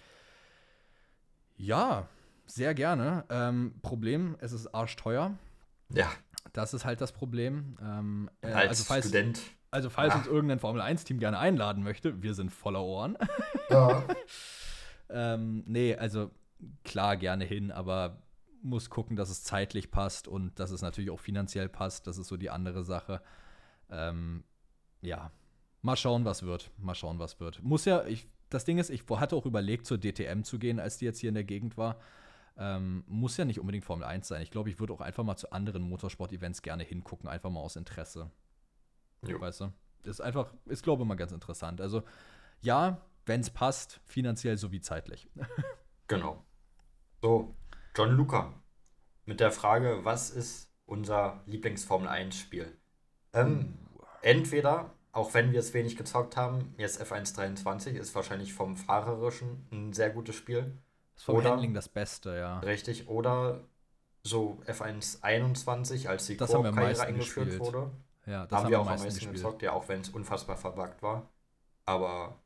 ja, sehr gerne. Ähm, Problem, es ist arschteuer. Ja, Das ist halt das Problem. Ähm, äh, als also falls, Student. also falls Ja. uns irgendein Formel-1-Team gerne einladen möchte, wir sind voller Ohren. Ja. Ähm, nee, also klar gerne hin, aber muss gucken, dass es zeitlich passt und dass es natürlich auch finanziell passt. Das ist so die andere Sache. Ähm, ja, mal schauen, was wird. Mal schauen, was wird. Muss ja, ich, das Ding ist, ich hatte auch überlegt, zur DTM zu gehen, als die jetzt hier in der Gegend war. Ähm, muss ja nicht unbedingt Formel 1 sein. Ich glaube, ich würde auch einfach mal zu anderen Motorsport-Events gerne hingucken, einfach mal aus Interesse. Jo. Weißt du? Ist einfach, ist, glaube ich, mal ganz interessant. Also, ja, wenn es passt, finanziell sowie zeitlich. Genau. So, John Luca. Mit der Frage, was ist unser Lieblings-Formel 1-Spiel? Ähm, entweder, auch wenn wir es wenig gezockt haben, jetzt F1 23 ist wahrscheinlich vom Fahrerischen ein sehr gutes Spiel. Ist vom Oder- Handling das Beste, ja. Richtig. Oder so F1 21, als die haben Koop-Karriere eingeführt gespielt. wurde. Ja, das haben wir auch am meisten gezockt, ja, auch wenn es unfassbar verbuggt war. Aber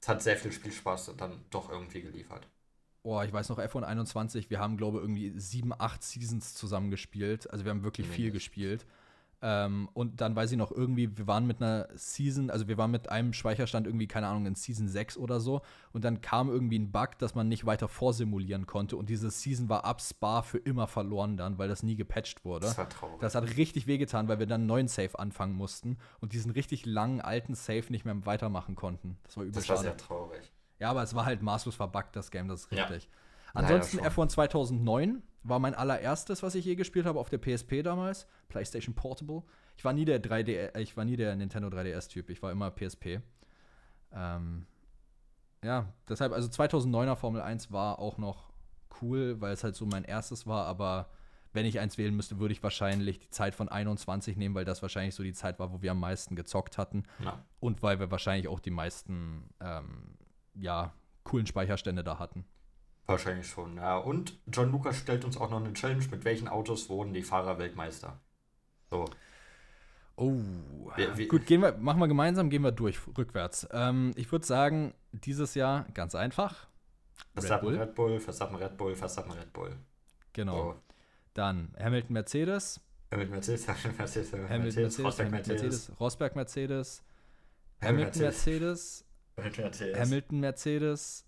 es hat sehr viel Spielspaß dann doch irgendwie geliefert. Oh, ich weiß noch, F1 21, wir haben, glaube ich, irgendwie sieben, acht Seasons zusammen gespielt. Also wir haben wirklich viel gespielt. Ähm, und dann weiß ich noch irgendwie, wir waren mit einer Season, also wir waren mit einem Speicherstand irgendwie, keine Ahnung, in Season 6 oder so. Und dann kam irgendwie ein Bug, dass man nicht weiter vorsimulieren konnte. Und diese Season war ab Spa für immer verloren dann, weil das nie gepatcht wurde. Das war traurig. Das hat richtig wehgetan, weil wir dann einen neuen Save anfangen mussten und diesen richtig langen alten Save nicht mehr weitermachen konnten. Das war übel Das war sehr traurig. Ja, aber es war halt maßlos verbuggt, das Game, das ist Ja. richtig. Leider Ansonsten schon. F1 2009 war mein allererstes, was ich je gespielt habe auf der PSP damals, PlayStation Portable. Ich war nie der 3D, äh, ich war nie der Nintendo 3DS-Typ, ich war immer PSP. Ähm, ja, deshalb, also 2009er Formel 1 war auch noch cool, weil es halt so mein erstes war, aber wenn ich eins wählen müsste, würde ich wahrscheinlich die Zeit von 21 nehmen, weil das wahrscheinlich so die Zeit war, wo wir am meisten gezockt hatten. Ja. Und weil wir wahrscheinlich auch die meisten, ähm, ja, coolen Speicherstände da hatten. Wahrscheinlich schon, ja. Und John Lucas stellt uns auch noch eine Challenge, mit welchen Autos wurden die Fahrer Weltmeister? So, Oh, Wir- wir- gut, gehen wir, machen wir gemeinsam, gehen wir durch, rückwärts. Ähm, ich würde sagen, dieses Jahr ganz einfach. Verstappen Bull. Red Bull, Verstappen Red Bull, Verstappen Red Bull. Genau. So. Dann Hamilton Mercedes, Hamilton Mercedes, Hamilton Mercedes, Hamilton Mercedes, Mercedes, Rosberg Hamilton Mercedes, Rosberg Mercedes, Hamilton Mercedes, Mercedes. Hamilton Mercedes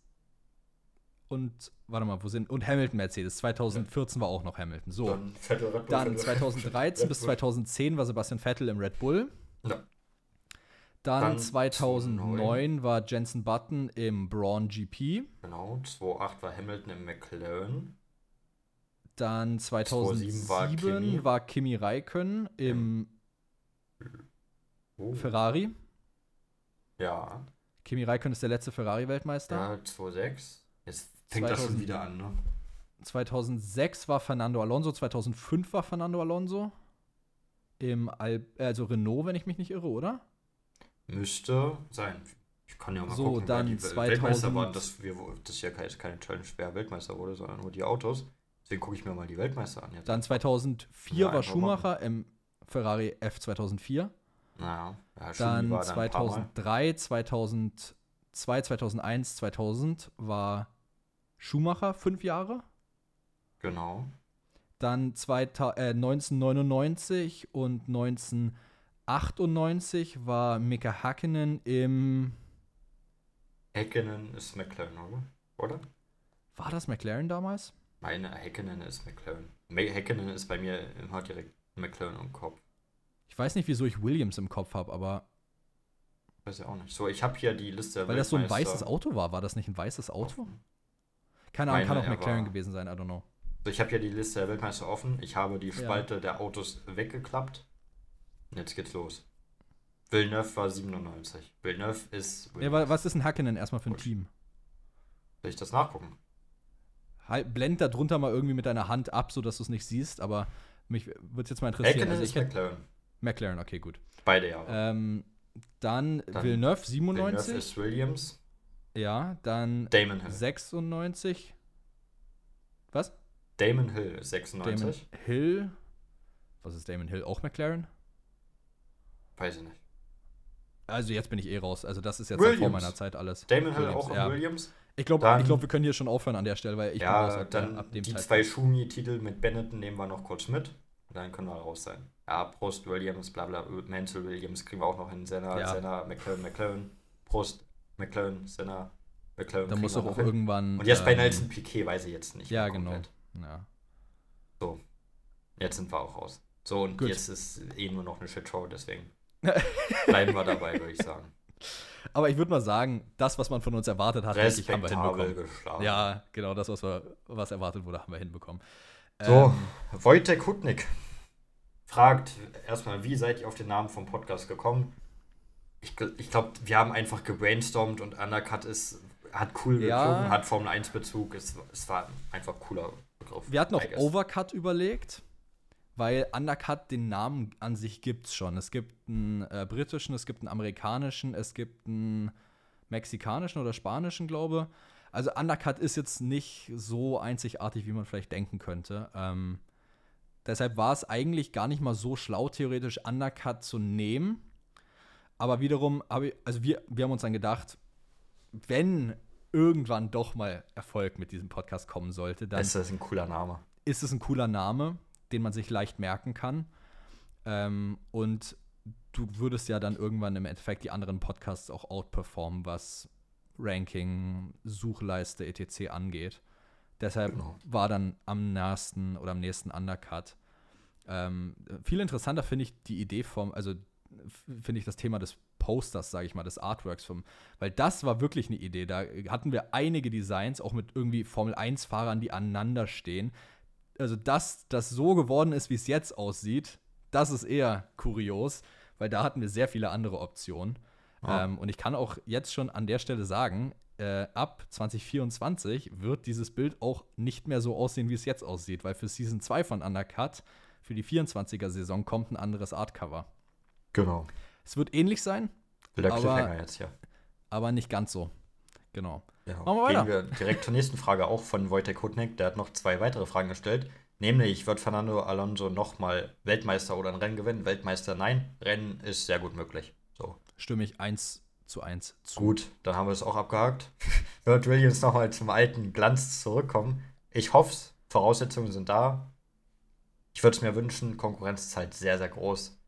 und, warte mal, wo sind, und Hamilton Mercedes. 2014 war auch noch Hamilton. So. Dann Vettel Red Bull. Dann Vettel- 2013 Red bis Bull. 2010 war Sebastian Vettel im Red Bull. Ja. Dann, Dann 2009 war Jensen Button im Braun GP. Genau, 2.8 war Hamilton im McLaren. Dann 2007 2007 war Kimi. war Kimi Räikkönen im Oh. Ferrari. Ja, Kimi Räikkönen ist der letzte Ferrari-Weltmeister. ja 2.6. Jetzt fängt das schon 2000 wieder an, ne? 2006 war Fernando Alonso, 2005 war Fernando Alonso im Al also Renault, wenn ich mich nicht irre, oder? Müsste sein. Ich kann ja mal So, gucken, dann wer die Wel- 2000 Weltmeister waren. Das, wir, das ist ja keine, keine Challenge, wer Weltmeister wurde, sondern nur die Autos. Deswegen gucke ich mir mal die Weltmeister an jetzt. Dann 2004 Ja, war Schumacher im Ferrari F2004. Ja, Schumi Dann dann ein paar Mal. 2003, 2002, 2001, 2000 war Schumacher fünf Jahre. Genau. Dann 2000, äh, 1999 und 1998 war Mika Hakkinen im. Häkkinen ist McLaren, oder? War das McLaren damals? Meine Häkkinen ist McLaren. Häkkinen ist bei mir immer direkt McLaren im Kopf. Ich weiß nicht, wieso ich Williams im Kopf habe, aber. Weiß ich auch nicht. So, ich habe hier die Liste. Weil das so ein weißes Auto war. War das nicht ein weißes Auto? Keine Ahnung, kann auch McLaren gewesen sein, I don't know. So, ich habe hier die Liste der Weltmeister offen. Ich habe die Spalte ja. der Autos weggeklappt. Jetzt geht's los. Villeneuve war 97. Villeneuve ist. Villeneuve. Ja, was ist ein Hackenen erstmal für ein Gut. Team? Soll ich das nachgucken? Halt, blend da drunter mal irgendwie mit deiner Hand ab, sodass du es nicht siehst, aber mich würde es jetzt mal interessieren. Hackenen also ist McLaren. McLaren, okay, gut. Beide Jahre. Ähm, dann, dann Villeneuve 97. Villeneuve ist Williams. Ja, dann Damon Hill. 96. Was? Damon Hill 96. Damon Hill. Was ist Damon Hill? Auch McLaren? Weiß ich nicht. Also jetzt bin ich eh raus. Also das ist jetzt vor meiner Zeit alles. Damon Hill auch ja. Williams. Ich glaube, glaub, wir können hier schon aufhören an der Stelle, weil ich ja, raus, dann ab dem die Zeitpunkt. zwei Schumi-Titel mit Benetton nehmen wir noch kurz mit. Und dann können wir raus sein. Ja, Prost Williams, bla bla, Mansell Williams kriegen wir auch noch hin. Senna, ja. Senna, McLaren, McLaren. Prost McLaren, Senna, McLaren. Da muss doch auch hin. irgendwann. Und jetzt ähm, bei Nelson Piquet weiß ich jetzt nicht. Ja, genau. Ja. So. Jetzt sind wir auch raus. So, und Gut. jetzt ist eh nur noch eine Shitshow, deswegen bleiben wir dabei, würde ich sagen. Aber ich würde mal sagen, das, was man von uns erwartet hat, haben wir hinbekommen. Geschlagen. Ja, genau, das, was, wir, was erwartet wurde, haben wir hinbekommen. So, ähm, Wojtek Kutnik fragt erstmal, wie seid ihr auf den Namen vom Podcast gekommen? Ich, ich glaube, wir haben einfach gebrainstormt und Undercut ist, hat cool ja. geklungen, hat Formel 1 Bezug. Es, es war einfach cooler Begriff. Wir hatten auch Overcut überlegt, weil Undercut den Namen an sich gibt es schon. Es gibt einen äh, britischen, es gibt einen amerikanischen, es gibt einen mexikanischen oder spanischen, glaube Also Undercut ist jetzt nicht so einzigartig, wie man vielleicht denken könnte. Ähm, deshalb war es eigentlich gar nicht mal so schlau, theoretisch Undercut zu nehmen aber wiederum ich, also wir, wir haben uns dann gedacht, wenn irgendwann doch mal Erfolg mit diesem Podcast kommen sollte, dann ist das ein cooler Name. Ist es ein cooler Name, den man sich leicht merken kann. Ähm, und du würdest ja dann irgendwann im Endeffekt die anderen Podcasts auch outperformen, was Ranking, Suchleiste, etc. angeht. Deshalb genau. war dann am nächsten oder am nächsten Undercut. Ähm, viel interessanter finde ich die Idee vom, also finde ich, das Thema des Posters, sage ich mal, des Artworks vom, weil das war wirklich eine Idee. Da hatten wir einige Designs, auch mit irgendwie Formel 1-Fahrern, die aneinander stehen. Also, dass das so geworden ist, wie es jetzt aussieht, das ist eher kurios, weil da hatten wir sehr viele andere Optionen. Ah. Ähm, und ich kann auch jetzt schon an der Stelle sagen, äh, ab 2024 wird dieses Bild auch nicht mehr so aussehen, wie es jetzt aussieht, weil für Season 2 von Undercut, für die 24er-Saison, kommt ein anderes Artcover. Genau. Es wird ähnlich sein. Der aber, jetzt, ja. Aber nicht ganz so. Genau. Ja. Machen wir weiter. Gehen wir direkt zur nächsten Frage, auch von Wojtek Hutnik. Der hat noch zwei weitere Fragen gestellt. Nämlich, wird Fernando Alonso nochmal Weltmeister oder ein Rennen gewinnen? Weltmeister nein. Rennen ist sehr gut möglich. Stimme ich eins zu eins zu. Gut, dann haben wir es auch abgehakt. wird Williams nochmal zum alten Glanz zurückkommen? Ich hoffe es. Voraussetzungen sind da. Ich würde es mir wünschen. Konkurrenz ist halt sehr, sehr groß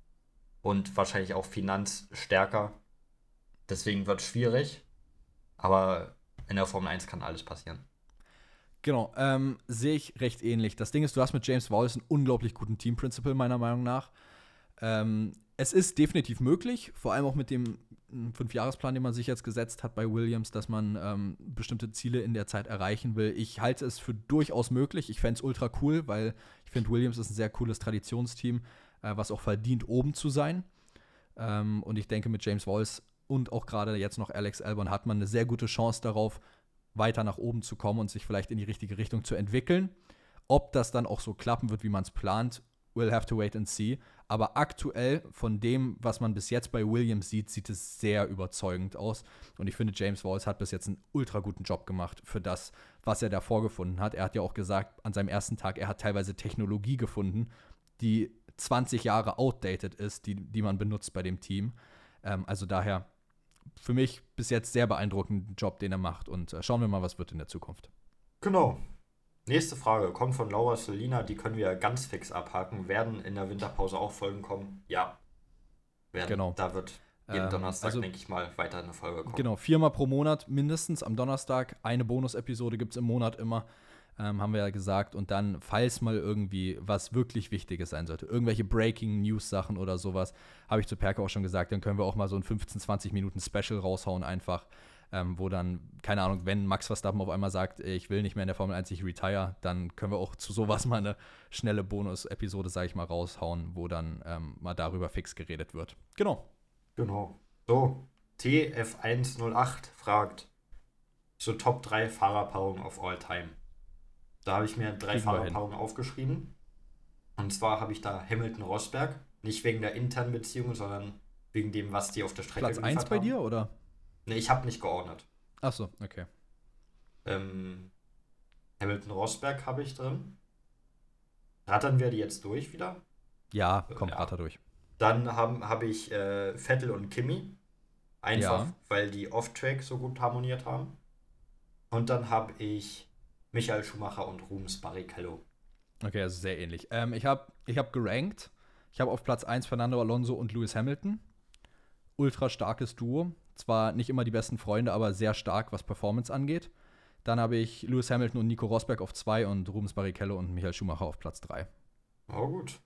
und wahrscheinlich auch finanzstärker. Deswegen wird es schwierig. Aber in der Formel 1 kann alles passieren. Genau, ähm, sehe ich recht ähnlich. Das Ding ist, du hast mit James Wallace einen unglaublich guten Team-Principal, meiner Meinung nach. Ähm, es ist definitiv möglich, vor allem auch mit dem Fünfjahresplan, den man sich jetzt gesetzt hat bei Williams, dass man ähm, bestimmte Ziele in der Zeit erreichen will. Ich halte es für durchaus möglich. Ich fände es ultra cool, weil ich finde, Williams ist ein sehr cooles Traditionsteam äh, was auch verdient, oben zu sein. Ähm, und ich denke, mit James Wallace und auch gerade jetzt noch Alex Albon hat man eine sehr gute Chance darauf, weiter nach oben zu kommen und sich vielleicht in die richtige Richtung zu entwickeln. Ob das dann auch so klappen wird, wie man es plant, we'll have to wait and see. Aber aktuell, von dem, was man bis jetzt bei Williams sieht, sieht es sehr überzeugend aus. Und ich finde, James Wallace hat bis jetzt einen ultra guten Job gemacht für das, was er da vorgefunden hat. Er hat ja auch gesagt, an seinem ersten Tag, er hat teilweise Technologie gefunden, die 20 Jahre outdated ist, die, die man benutzt bei dem Team. Ähm, also daher für mich bis jetzt sehr beeindruckenden Job, den er macht. Und äh, schauen wir mal, was wird in der Zukunft. Genau. Nächste Frage kommt von Laura Selina, die können wir ganz fix abhaken. Werden in der Winterpause auch Folgen kommen? Ja. Werden. Genau. Da wird jeden Ähm, Donnerstag, also- denke ich mal, weiter eine Folge kommen. Genau, viermal pro Monat mindestens am Donnerstag. Eine Bonus-Episode gibt es im Monat immer, ähm, haben wir ja gesagt. Und dann, falls mal irgendwie was wirklich Wichtiges sein sollte, irgendwelche Breaking-News-Sachen oder sowas, habe ich zu Perke auch schon gesagt, dann können wir auch mal so ein 15, 20 Minuten Special raushauen einfach. Ähm, wo dann, keine Ahnung, wenn Max Verstappen auf einmal sagt, ich will nicht mehr in der Formel 1, ich retire, dann können wir auch zu sowas mal eine schnelle Bonus-Episode, sage ich mal, raushauen, wo dann ähm, mal darüber fix geredet wird. Genau. Genau. So, TF108 fragt so Top 3 Fahrerpaarungen of all time. Da habe ich mir drei Kriegen. Fahrerpaarungen aufgeschrieben. Und zwar habe ich da Hamilton-Rosberg. Nicht wegen der internen Beziehung, sondern wegen dem, was die auf der Strecke Platz 1 bei haben. dir oder? Ne, ich habe nicht geordnet. Achso, okay. Ähm, Hamilton-Rosberg habe ich drin. Rattern wir die jetzt durch wieder? Ja, komm, Ja. ratter durch. Dann habe hab ich äh, Vettel und Kimi. Einfach, Ja. weil die Off-Track so gut harmoniert haben. Und dann habe ich Michael Schumacher und Rubens Barrichello. Okay, also sehr ähnlich. Ähm, ich habe ich hab gerankt. Ich habe auf Platz 1 Fernando Alonso und Lewis Hamilton. Ultra starkes Duo. Zwar nicht immer die besten Freunde, aber sehr stark, was Performance angeht. Dann habe ich Lewis Hamilton und Nico Rosberg auf 2 und Rubens Barrichello und Michael Schumacher auf Platz 3. Oh, gut.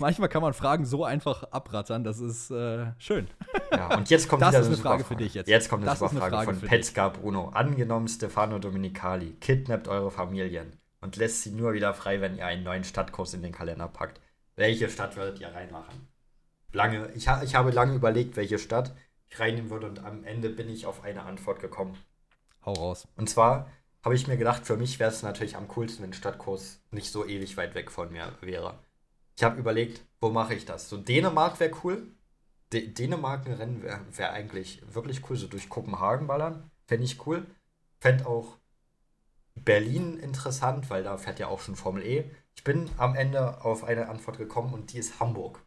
Manchmal kann man Fragen so einfach abrattern, das ist äh, schön. Ja, und jetzt kommt Das ist eine super Frage für dich jetzt. Jetzt kommt eine Das super Frage, Frage von Petzka Bruno. Angenommen, Stefano Dominicali kidnappt eure Familien und lässt sie nur wieder frei, wenn ihr einen neuen Stadtkurs in den Kalender packt. Welche Stadt würdet ihr reinmachen? Lange, ich, ha, ich habe lange überlegt, welche Stadt ich reinnehmen würde und am Ende bin ich auf eine Antwort gekommen. Hau raus. Und zwar habe ich mir gedacht, für mich wäre es natürlich am coolsten, wenn Stadtkurs nicht so ewig weit weg von mir wäre. Ich habe überlegt, wo mache ich das? So Dänemark wäre cool. D Dänemark ein Rennen wäre wär eigentlich wirklich cool, so durch Kopenhagen ballern. Fände ich cool. Fände auch Berlin interessant, weil da fährt ja auch schon Formel E. Ich bin am Ende auf eine Antwort gekommen und die ist Hamburg.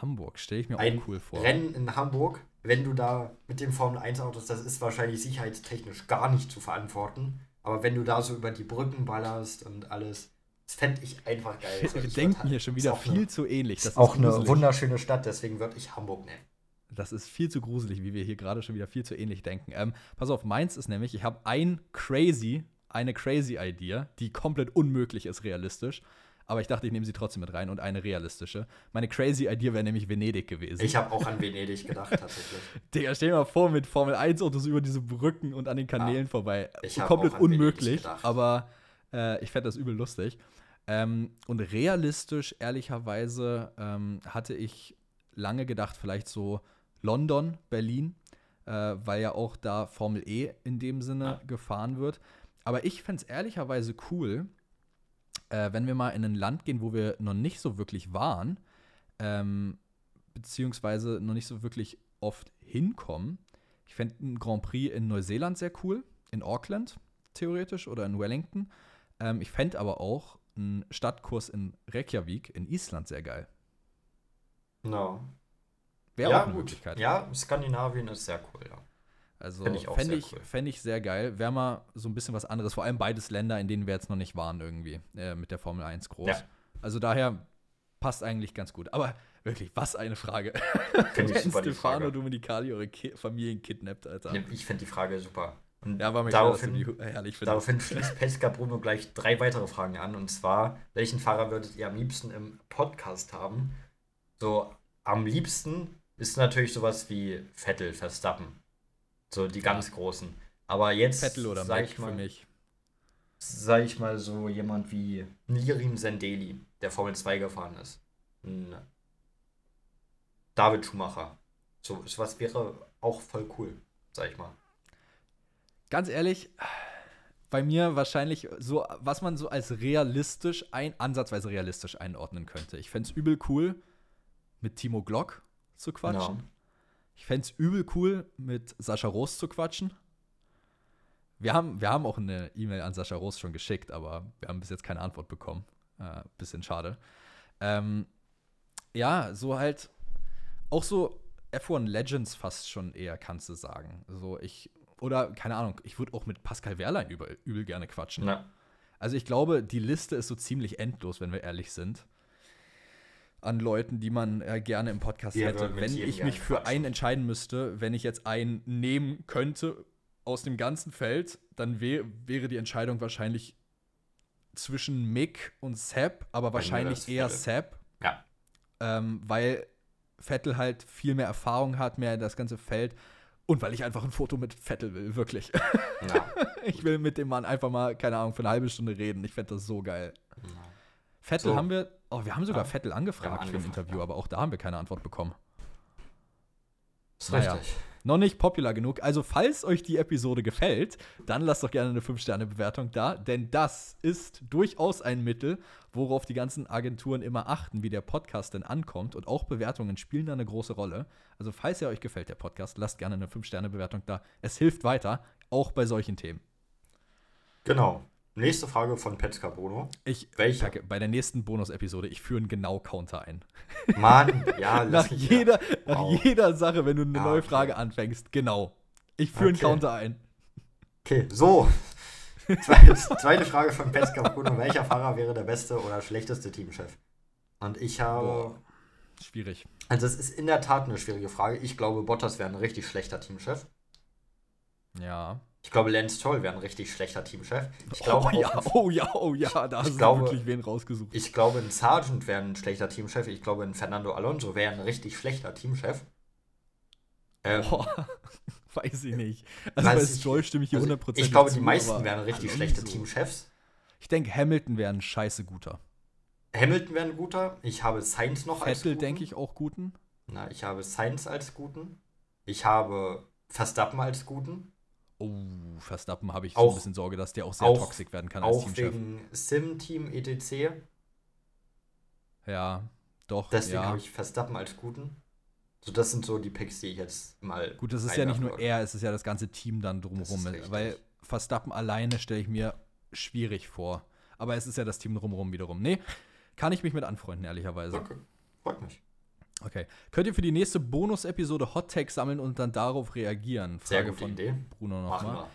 Hamburg stelle ich mir Ein auch cool vor. Rennen in Hamburg, wenn du da mit dem Formel 1 Autos, das ist wahrscheinlich sicherheitstechnisch gar nicht zu verantworten. Aber wenn du da so über die Brücken ballerst und alles, das fände ich einfach geil. Wir denken hier schon ist wieder viel eine, zu ähnlich. ist auch eine gruselig. wunderschöne Stadt, deswegen würde ich Hamburg nennen. Das ist viel zu gruselig, wie wir hier gerade schon wieder viel zu ähnlich denken. Ähm, pass auf, meins ist nämlich, ich habe ein crazy, eine crazy Idee, die komplett unmöglich ist realistisch. Aber ich dachte, ich nehme sie trotzdem mit rein und eine realistische. Meine crazy Idee wäre nämlich Venedig gewesen. Ich habe auch an Venedig gedacht, tatsächlich. Digga, stell dir mal vor, mit Formel 1 Autos über diese Brücken und an den Kanälen vorbei. ich Komplett unmöglich, aber äh, ich fände das übel lustig. Ähm, und realistisch, ehrlicherweise, ähm, hatte ich lange gedacht, vielleicht so London, Berlin, äh, weil ja auch da Formel E in dem Sinne Ja. gefahren wird. Aber ich fände es ehrlicherweise cool, äh, wenn wir mal in ein Land gehen, wo wir noch nicht so wirklich waren, ähm, beziehungsweise noch nicht so wirklich oft hinkommen. Ich fände einen Grand Prix in Neuseeland sehr cool, in Auckland theoretisch oder in Wellington. Ähm, ich fände aber auch einen Stadtkurs in Reykjavik in Island sehr geil. No. Wäre ja, auch eine gut. Möglichkeit. Ja, Skandinavien ist sehr cool, ja. Also Fänd ich auch fände sehr ich, cool. fänd ich sehr geil. Wäre mal so ein bisschen was anderes. Vor allem beides Länder, in denen wir jetzt noch nicht waren irgendwie äh, mit der Formel 1 groß. Ja. Also daher passt eigentlich ganz gut. Aber wirklich, was eine Frage. Finde ich super Stefano. Dominicali eure Ki Familien kidnappt, Alter. Ich finde die Frage super. Und Ja, war mir klar, dass daraufhin, herrlich findest. Daraufhin schließt Pesca Bruno gleich drei weitere Fragen an. Und zwar, welchen Fahrer würdet ihr am liebsten im Podcast haben? So, am liebsten ist natürlich sowas wie Vettel, Verstappen. So die ganz großen. Aber jetzt, Vettel oder sag Mac ich für mal, mich. sag ich mal so jemand wie Nirim Sendeli, der Formel 2 gefahren ist. Ein David Schumacher. So, was wäre auch voll cool, sag ich mal. Ganz ehrlich, bei mir wahrscheinlich so, was man so als realistisch, ein, ansatzweise realistisch einordnen könnte. Ich fände es übel cool, mit Timo Glock zu quatschen. Ja. Ich fände es übel cool, mit Sascha Roos zu quatschen. Wir haben, wir haben auch eine E-Mail an Sascha Roos schon geschickt, aber wir haben bis jetzt keine Antwort bekommen. Äh, bisschen schade. Ähm, ja, so halt auch so F1 Legends fast schon eher, kannst du sagen. So, ich, oder, keine Ahnung, ich würde auch mit Pascal Wehrlein übel, übel gerne quatschen. Ja. Also ich glaube, die Liste ist so ziemlich endlos, wenn wir ehrlich sind. An Leuten, die man äh, gerne im Podcast Wir hätte. Wenn ich mich für einen entscheiden müsste, wenn ich jetzt einen nehmen könnte aus dem ganzen Feld, dann wär, wäre die Entscheidung wahrscheinlich zwischen Mick und Sepp, aber wahrscheinlich eher Vettel. Sepp, Ja. ähm, weil Vettel halt viel mehr Erfahrung hat, mehr das ganze Feld und weil ich einfach ein Foto mit Vettel will, wirklich. ja. Ich will mit dem Mann einfach mal, keine Ahnung, für eine halbe Stunde reden. Ich fände das so geil. Vettel So. haben wir, oh, wir haben sogar Ja. Vettel angefragt haben für ein angefragt, Interview, ja. aber auch da haben wir keine Antwort bekommen. Ist Naja. richtig. Noch nicht popular genug. Also, falls euch die Episode gefällt, dann lasst doch gerne eine 5-Sterne-Bewertung da, denn das ist durchaus ein Mittel, worauf die ganzen Agenturen immer achten, wie der Podcast denn ankommt. Und auch Bewertungen spielen da eine große Rolle. Also, falls ihr euch gefällt, der Podcast, lasst gerne eine 5-Sterne-Bewertung da. Es hilft weiter, auch bei solchen Themen. Genau. Nächste Frage von Petzka Bruno. Ich Welche? Kacke, bei der nächsten Bonus-Episode, ich führe einen Genau-Counter ein. Mann, ja, Nach lass mich jeder, nach Wow. jeder Sache, wenn du eine Ah, neue okay. Frage anfängst, genau. Ich führe Okay. einen Counter ein. Okay, so. Zweite, zweite Frage von Petzka Bruno. Welcher Fahrer wäre der beste oder schlechteste Teamchef? Und ich habe. Boah. Schwierig. Also, es ist in der Tat eine schwierige Frage. Ich glaube, Bottas wäre ein richtig schlechter Teamchef. Ja. Ich glaube, Lance Stroll wäre ein richtig schlechter Teamchef. Ich glaube, oh ja, oh ja, oh ja, da hast glaube- du wirklich wen rausgesucht. ich glaube, ein Sargent wäre ein schlechter Teamchef. Ich glaube, ein Fernando Alonso wäre ein richtig schlechter Teamchef. Ähm, Boah, weiß ich nicht. Also bei Stroll stimme ich hier also, 100% ich glaube, zu, die meisten wären richtig Alonso- schlechte Teamchefs. Ich denke, Hamilton wäre ein scheiße guter. Hamilton wäre ein guter. Ich habe Sainz noch als Vettel guten. denke ich auch guten. Na, ich habe Sainz als guten. Ich habe Verstappen als guten. Oh, Verstappen habe ich so Auch- ein bisschen Sorge, dass der auch sehr auch- toxisch werden kann als Auch Teamchef. wegen Sim-Team etc. Ja, doch. Deswegen ja. habe ich Verstappen als guten. So, das sind so die Picks, die ich jetzt mal. Gut, das ist ja nicht nur er, es ist ja das ganze Team dann drumherum. Weil Verstappen alleine stelle ich mir schwierig vor. Aber es ist ja das Team drumherum wiederum. Nee, kann ich mich mit anfreunden, ehrlicherweise. Okay, freut mich. Okay. Könnt ihr für die nächste Bonus-Episode Hot Takes sammeln und dann darauf reagieren? Sehr Frage gute von Idee. Bruno nochmal.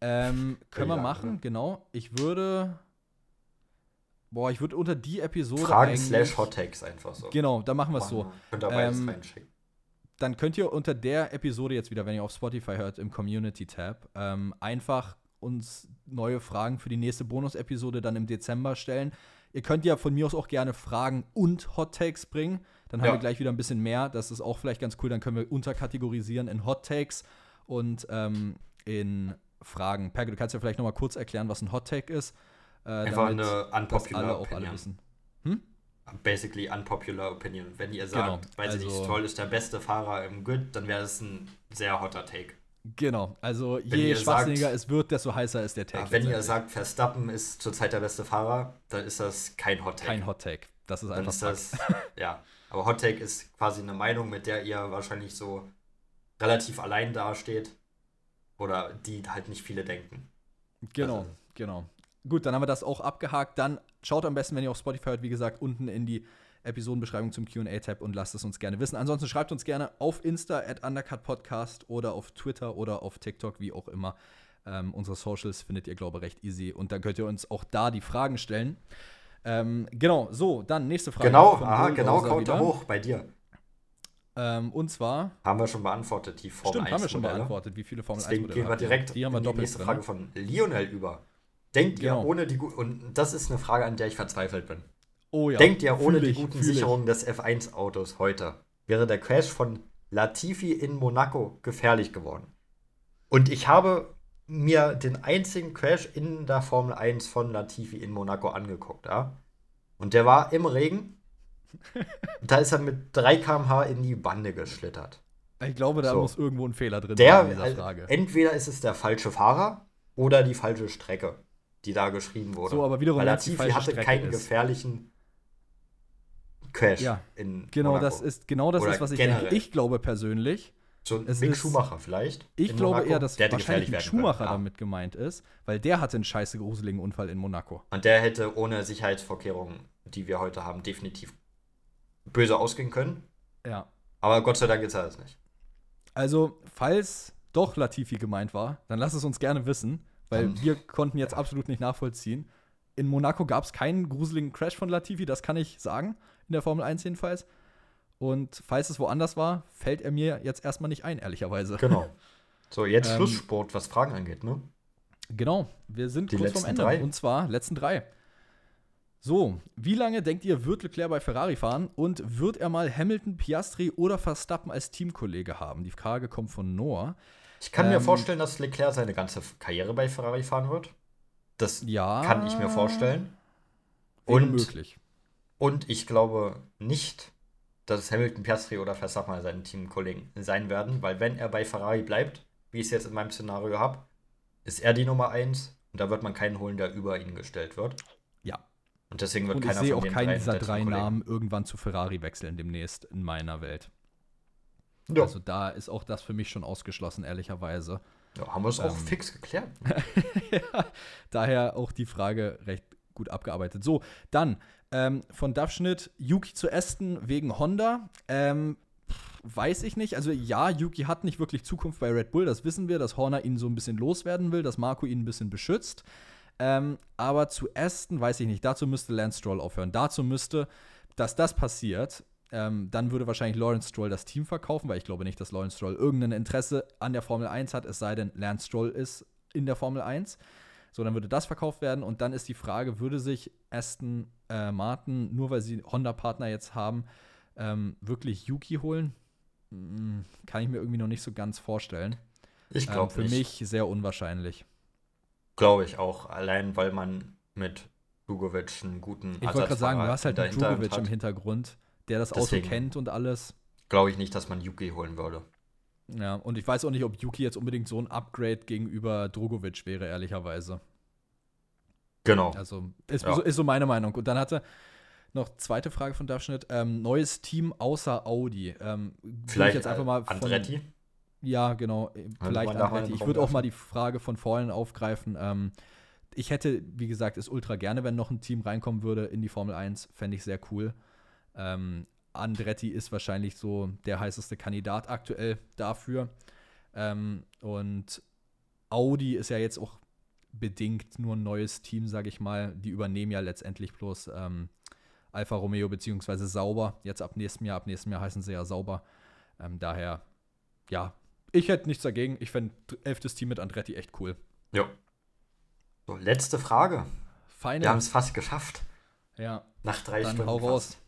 Ähm, können wir machen, ne? genau. Ich würde. Boah, ich würde unter die Episode. Fragen slash Hot Takes einfach so. Genau, dann machen wir es so. Könnt ihr beides Ähm, reinschicken. dann könnt ihr unter der Episode jetzt wieder, wenn ihr auf Spotify hört, im Community-Tab, ähm, einfach uns neue Fragen für die nächste Bonus-Episode dann im Dezember stellen. Ihr könnt ja von mir aus auch gerne Fragen und Hot Takes bringen. Dann haben Ja. wir gleich wieder ein bisschen mehr. Das ist auch vielleicht ganz cool. Dann können wir unterkategorisieren in Hot Takes und ähm, in Fragen. Perke, du kannst ja vielleicht noch mal kurz erklären, was ein Hot Take ist. Äh, Einfach eine das unpopular alle auch alle Opinion. wissen. Basically unpopular opinion. Wenn ihr sagt, Genau, weiß ich nicht, also- Stroll ist der beste Fahrer im Grid, dann wäre es ein sehr hotter Take. Genau, also Wenn je schwachsinniger sagt- es wird, desto heißer ist der Take. Aber wenn ihr sagt, Verstappen ist zurzeit der beste Fahrer, dann ist das kein Hot Take. Kein Hot Take. Das ist dann einfach ist das, ja. Aber Hot Take ist quasi eine Meinung, mit der ihr wahrscheinlich so relativ allein dasteht. Oder die halt nicht viele denken. Genau, Also- genau. Gut, dann haben wir das auch abgehakt. Dann schaut am besten, wenn ihr auf Spotify hört, wie gesagt, unten in die Episodenbeschreibung zum QA-Tab und lasst es uns gerne wissen. Ansonsten schreibt uns gerne auf Insta at Undercut Podcast oder auf Twitter oder auf TikTok, wie auch immer. Ähm, unsere Socials findet ihr, glaube ich, recht easy. Und dann könnt ihr uns auch da die Fragen stellen. Ähm, genau, so, dann nächste Frage. Genau, aha, genau, Counter wieder. hoch bei dir. Ähm, und zwar, Haben wir schon beantwortet, die Formel stimmt, 1 haben wir schon Modelle. beantwortet, wie viele Formel Deswegen 1 gehen wir direkt Die haben wir in die nächste drin, Frage ne? von Lionel über. Denkt Genau. ihr ohne die guten, und das ist eine Frage, an der ich verzweifelt bin. Oh ja. Denkt ihr ohne fühl die ich, guten ich. Sicherungen des F1-Autos heute, wäre der Crash von Latifi in Monaco gefährlich geworden? Und ich habe mir den einzigen Crash in der Formel 1 von Latifi in Monaco angeguckt, ja? Und der war im Regen. da ist er mit 3 km/h in die Bande geschlittert. Ich glaube, da So. muss irgendwo ein Fehler drin Der, sein in dieser äh, Frage. entweder ist es der falsche Fahrer oder die falsche Strecke, die da geschrieben wurde. So, aber wiederum, Weil Latifi hatte Strecke keinen ist. gefährlichen Crash Ja, in Genau, Monaco. das ist genau das Oder ist, was ich generell. denke. Ich glaube persönlich, so ein Mick Schumacher vielleicht. ich glaube Monaco. eher, dass der wahrscheinlich werden Schumacher ja. damit gemeint ist, weil der hatte einen scheiße gruseligen Unfall in Monaco. Und der hätte ohne Sicherheitsvorkehrungen, die wir heute haben, definitiv böse ausgehen können. Ja. Aber Gott sei Dank ist er es nicht. Also, falls doch Latifi gemeint war, dann lass es uns gerne wissen, weil Dann- wir konnten jetzt absolut nicht nachvollziehen. In Monaco gab es keinen gruseligen Crash von Latifi, das kann ich sagen, in der Formel 1 jedenfalls. Und falls es woanders war, fällt er mir jetzt erstmal nicht ein, ehrlicherweise. Genau. So, jetzt Ähm, Schlusssport, was Fragen angeht, ne? Genau, wir sind Die kurz vorm Ende. drei. Und zwar letzten drei. So, wie lange denkt ihr, wird Leclerc bei Ferrari fahren und wird er mal Hamilton, Piastri oder Verstappen als Teamkollege haben? Die Frage kommt von Noah. Ich kann mir Ähm, vorstellen, dass Leclerc seine ganze Karriere bei Ferrari fahren wird. Das Ja. kann ich mir vorstellen. Wäre Und, möglich. und ich glaube nicht, dass Hamilton, Piastri oder Verstappen mal seine Teamkollegen sein werden, weil wenn er bei Ferrari bleibt, wie ich es jetzt in meinem Szenario habe, ist er die Nummer 1 und da wird man keinen holen, der über ihn gestellt wird. Ja. Und deswegen wird Und ich keiner sehe von auch keinen dieser drei. Namen irgendwann zu Ferrari wechseln demnächst in meiner Welt. Ja. Also da ist auch das für mich schon ausgeschlossen, ehrlicherweise. ja, haben wir es auch ähm, fix geklärt. ja, daher auch die Frage recht gut abgearbeitet. So, dann ähm, von Duffschnitt Yuki zu Aston wegen Honda. Ähm, weiß ich nicht. Also ja, Yuki hat nicht wirklich Zukunft bei Red Bull, das wissen wir, dass Horner ihn so ein bisschen loswerden will, dass Marco ihn ein bisschen beschützt. Ähm, aber zu Aston weiß ich nicht. Dazu müsste Lance Stroll aufhören. Dazu müsste, dass das passiert, ähm, dann würde wahrscheinlich Lawrence Stroll das Team verkaufen, weil ich glaube nicht, dass Lawrence Stroll irgendein Interesse an der Formel 1 hat, es sei denn, Lance Stroll ist in der Formel 1. So, dann würde das verkauft werden und dann ist die Frage, würde sich Aston äh, Martin, nur weil sie Honda-Partner jetzt haben, ähm, wirklich Yuki holen? Hm, kann ich mir irgendwie noch nicht so ganz vorstellen. Ich Ähm, glaube für nicht. mich sehr unwahrscheinlich. Glaube ich auch. Allein, weil man mit Dugovic einen guten Ich wollte gerade sagen, du hast halt in einen Djokovic im. Hintergrund, der das Deswegen. Auto kennt und alles. Glaube ich nicht, dass man Yuki holen würde. Ja, und ich weiß auch nicht, ob Yuki jetzt unbedingt so ein Upgrade gegenüber Drogovic wäre, ehrlicherweise. Genau. Also ist, Ja. so, ist so meine Meinung. Und dann hatte noch zweite Frage von Darfschnitt. Ähm, neues Team außer Audi. Ähm, Vielleicht ich jetzt einfach mal äh, von, Andretti. Ja, genau. äh, Vielleicht mal Andretti. einen Ich würde auch mal die Frage von vorhin aufgreifen. Ähm, ich hätte, wie gesagt, es ultra gerne, wenn noch ein Team reinkommen würde in die Formel 1. Fände ich sehr cool. Ähm, Andretti ist wahrscheinlich so der heißeste Kandidat aktuell dafür. Ähm, und Audi ist ja jetzt auch bedingt nur ein neues Team, sage ich mal. Die übernehmen ja letztendlich bloß ähm, Alfa Romeo beziehungsweise Sauber. Jetzt ab nächstem Jahr, ab nächstem Jahr heißen sie ja Sauber. Ähm, daher, ja, ich hätte nichts dagegen. Ich fände elftes Team mit Andretti echt cool. Ja. So, letzte Frage. Feine. Wir haben es fast geschafft. Ja, Nach drei dann Stunden. hau fast.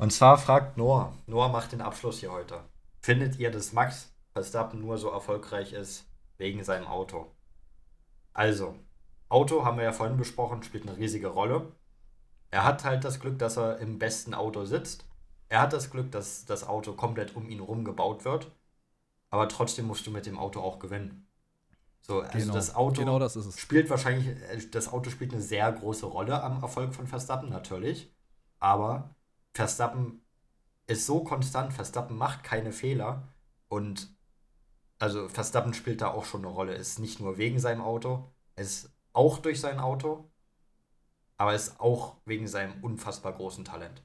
Und zwar fragt Noah. Noah macht den Abschluss hier heute. Findet ihr, dass Max Verstappen nur so erfolgreich ist wegen seinem Auto? Also, Auto haben wir ja vorhin besprochen, spielt eine riesige Rolle. Er hat halt das Glück, dass er im besten Auto sitzt. Er hat das Glück, dass das Auto komplett um ihn rum gebaut wird. Aber trotzdem musst du mit dem Auto auch gewinnen. So, also Genau. das Auto Genau das ist es. spielt wahrscheinlich, äh, das Auto spielt eine sehr große Rolle am Erfolg von Verstappen, natürlich. Aber Verstappen ist so konstant, Verstappen macht keine Fehler und also Verstappen spielt da auch schon eine Rolle. Ist nicht nur wegen seinem Auto, ist auch durch sein Auto, aber ist auch wegen seinem unfassbar großen Talent.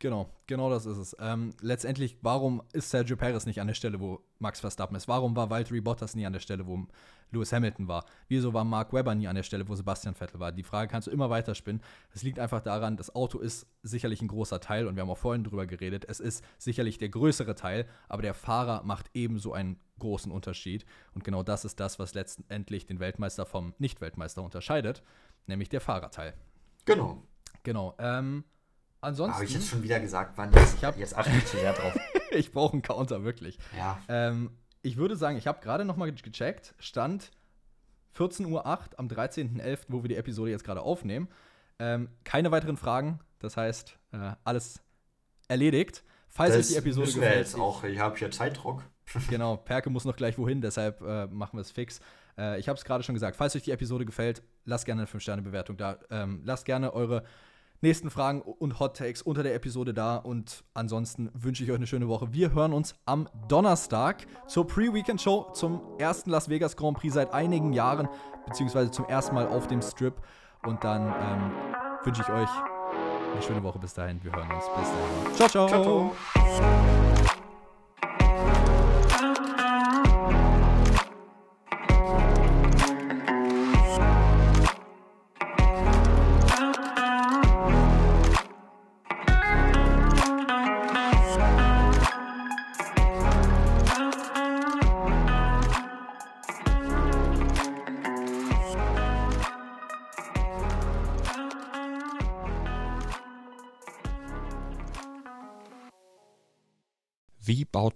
Genau, genau das ist es. Ähm, letztendlich, warum ist Sergio Perez nicht an der Stelle, wo Max Verstappen ist? Warum war Valtteri Bottas nie an der Stelle, wo Lewis Hamilton war? Wieso war Mark Webber nie an der Stelle, wo Sebastian Vettel war? Die Frage kannst du immer weiter spinnen. Es liegt einfach daran, das Auto ist sicherlich ein großer Teil und wir haben auch vorhin drüber geredet. Es ist sicherlich der größere Teil, aber der Fahrer macht ebenso einen großen Unterschied. Und genau das ist das, was letztendlich den Weltmeister vom Nicht-Weltmeister unterscheidet, nämlich der Fahrerteil. Genau. Genau. Ähm, ansonsten. Habe ich jetzt schon wieder gesagt, Mann, jetzt, Ich hab- jetzt achte ich zu sehr drauf. ich brauche einen Counter, wirklich. Ja, Ähm, ich würde sagen, ich habe gerade noch mal ge- gecheckt, Stand 14.08 Uhr am 13.11., wo wir die Episode jetzt gerade aufnehmen. Ähm, keine weiteren Fragen, das heißt, äh, alles erledigt. Falls euch das die Episode müssen wir gefällt, jetzt auch. Ich habe hier Zeitdruck. genau, Perke muss noch gleich wohin, deshalb äh, machen wir es fix. Äh, ich habe es gerade schon gesagt, falls euch die Episode gefällt, lasst gerne eine 5-Sterne-Bewertung da. Ähm, lasst gerne eure nächsten Fragen und Hot Takes unter der Episode da. Und ansonsten wünsche ich euch eine schöne Woche. Wir hören uns am Donnerstag zur Pre-Weekend-Show zum ersten Las Vegas Grand Prix seit einigen Jahren, beziehungsweise zum ersten Mal auf dem Strip. Und dann ähm, wünsche ich euch eine schöne Woche bis dahin. Wir hören uns. Bis dahin. ciao. ciao. Ciao, ciao.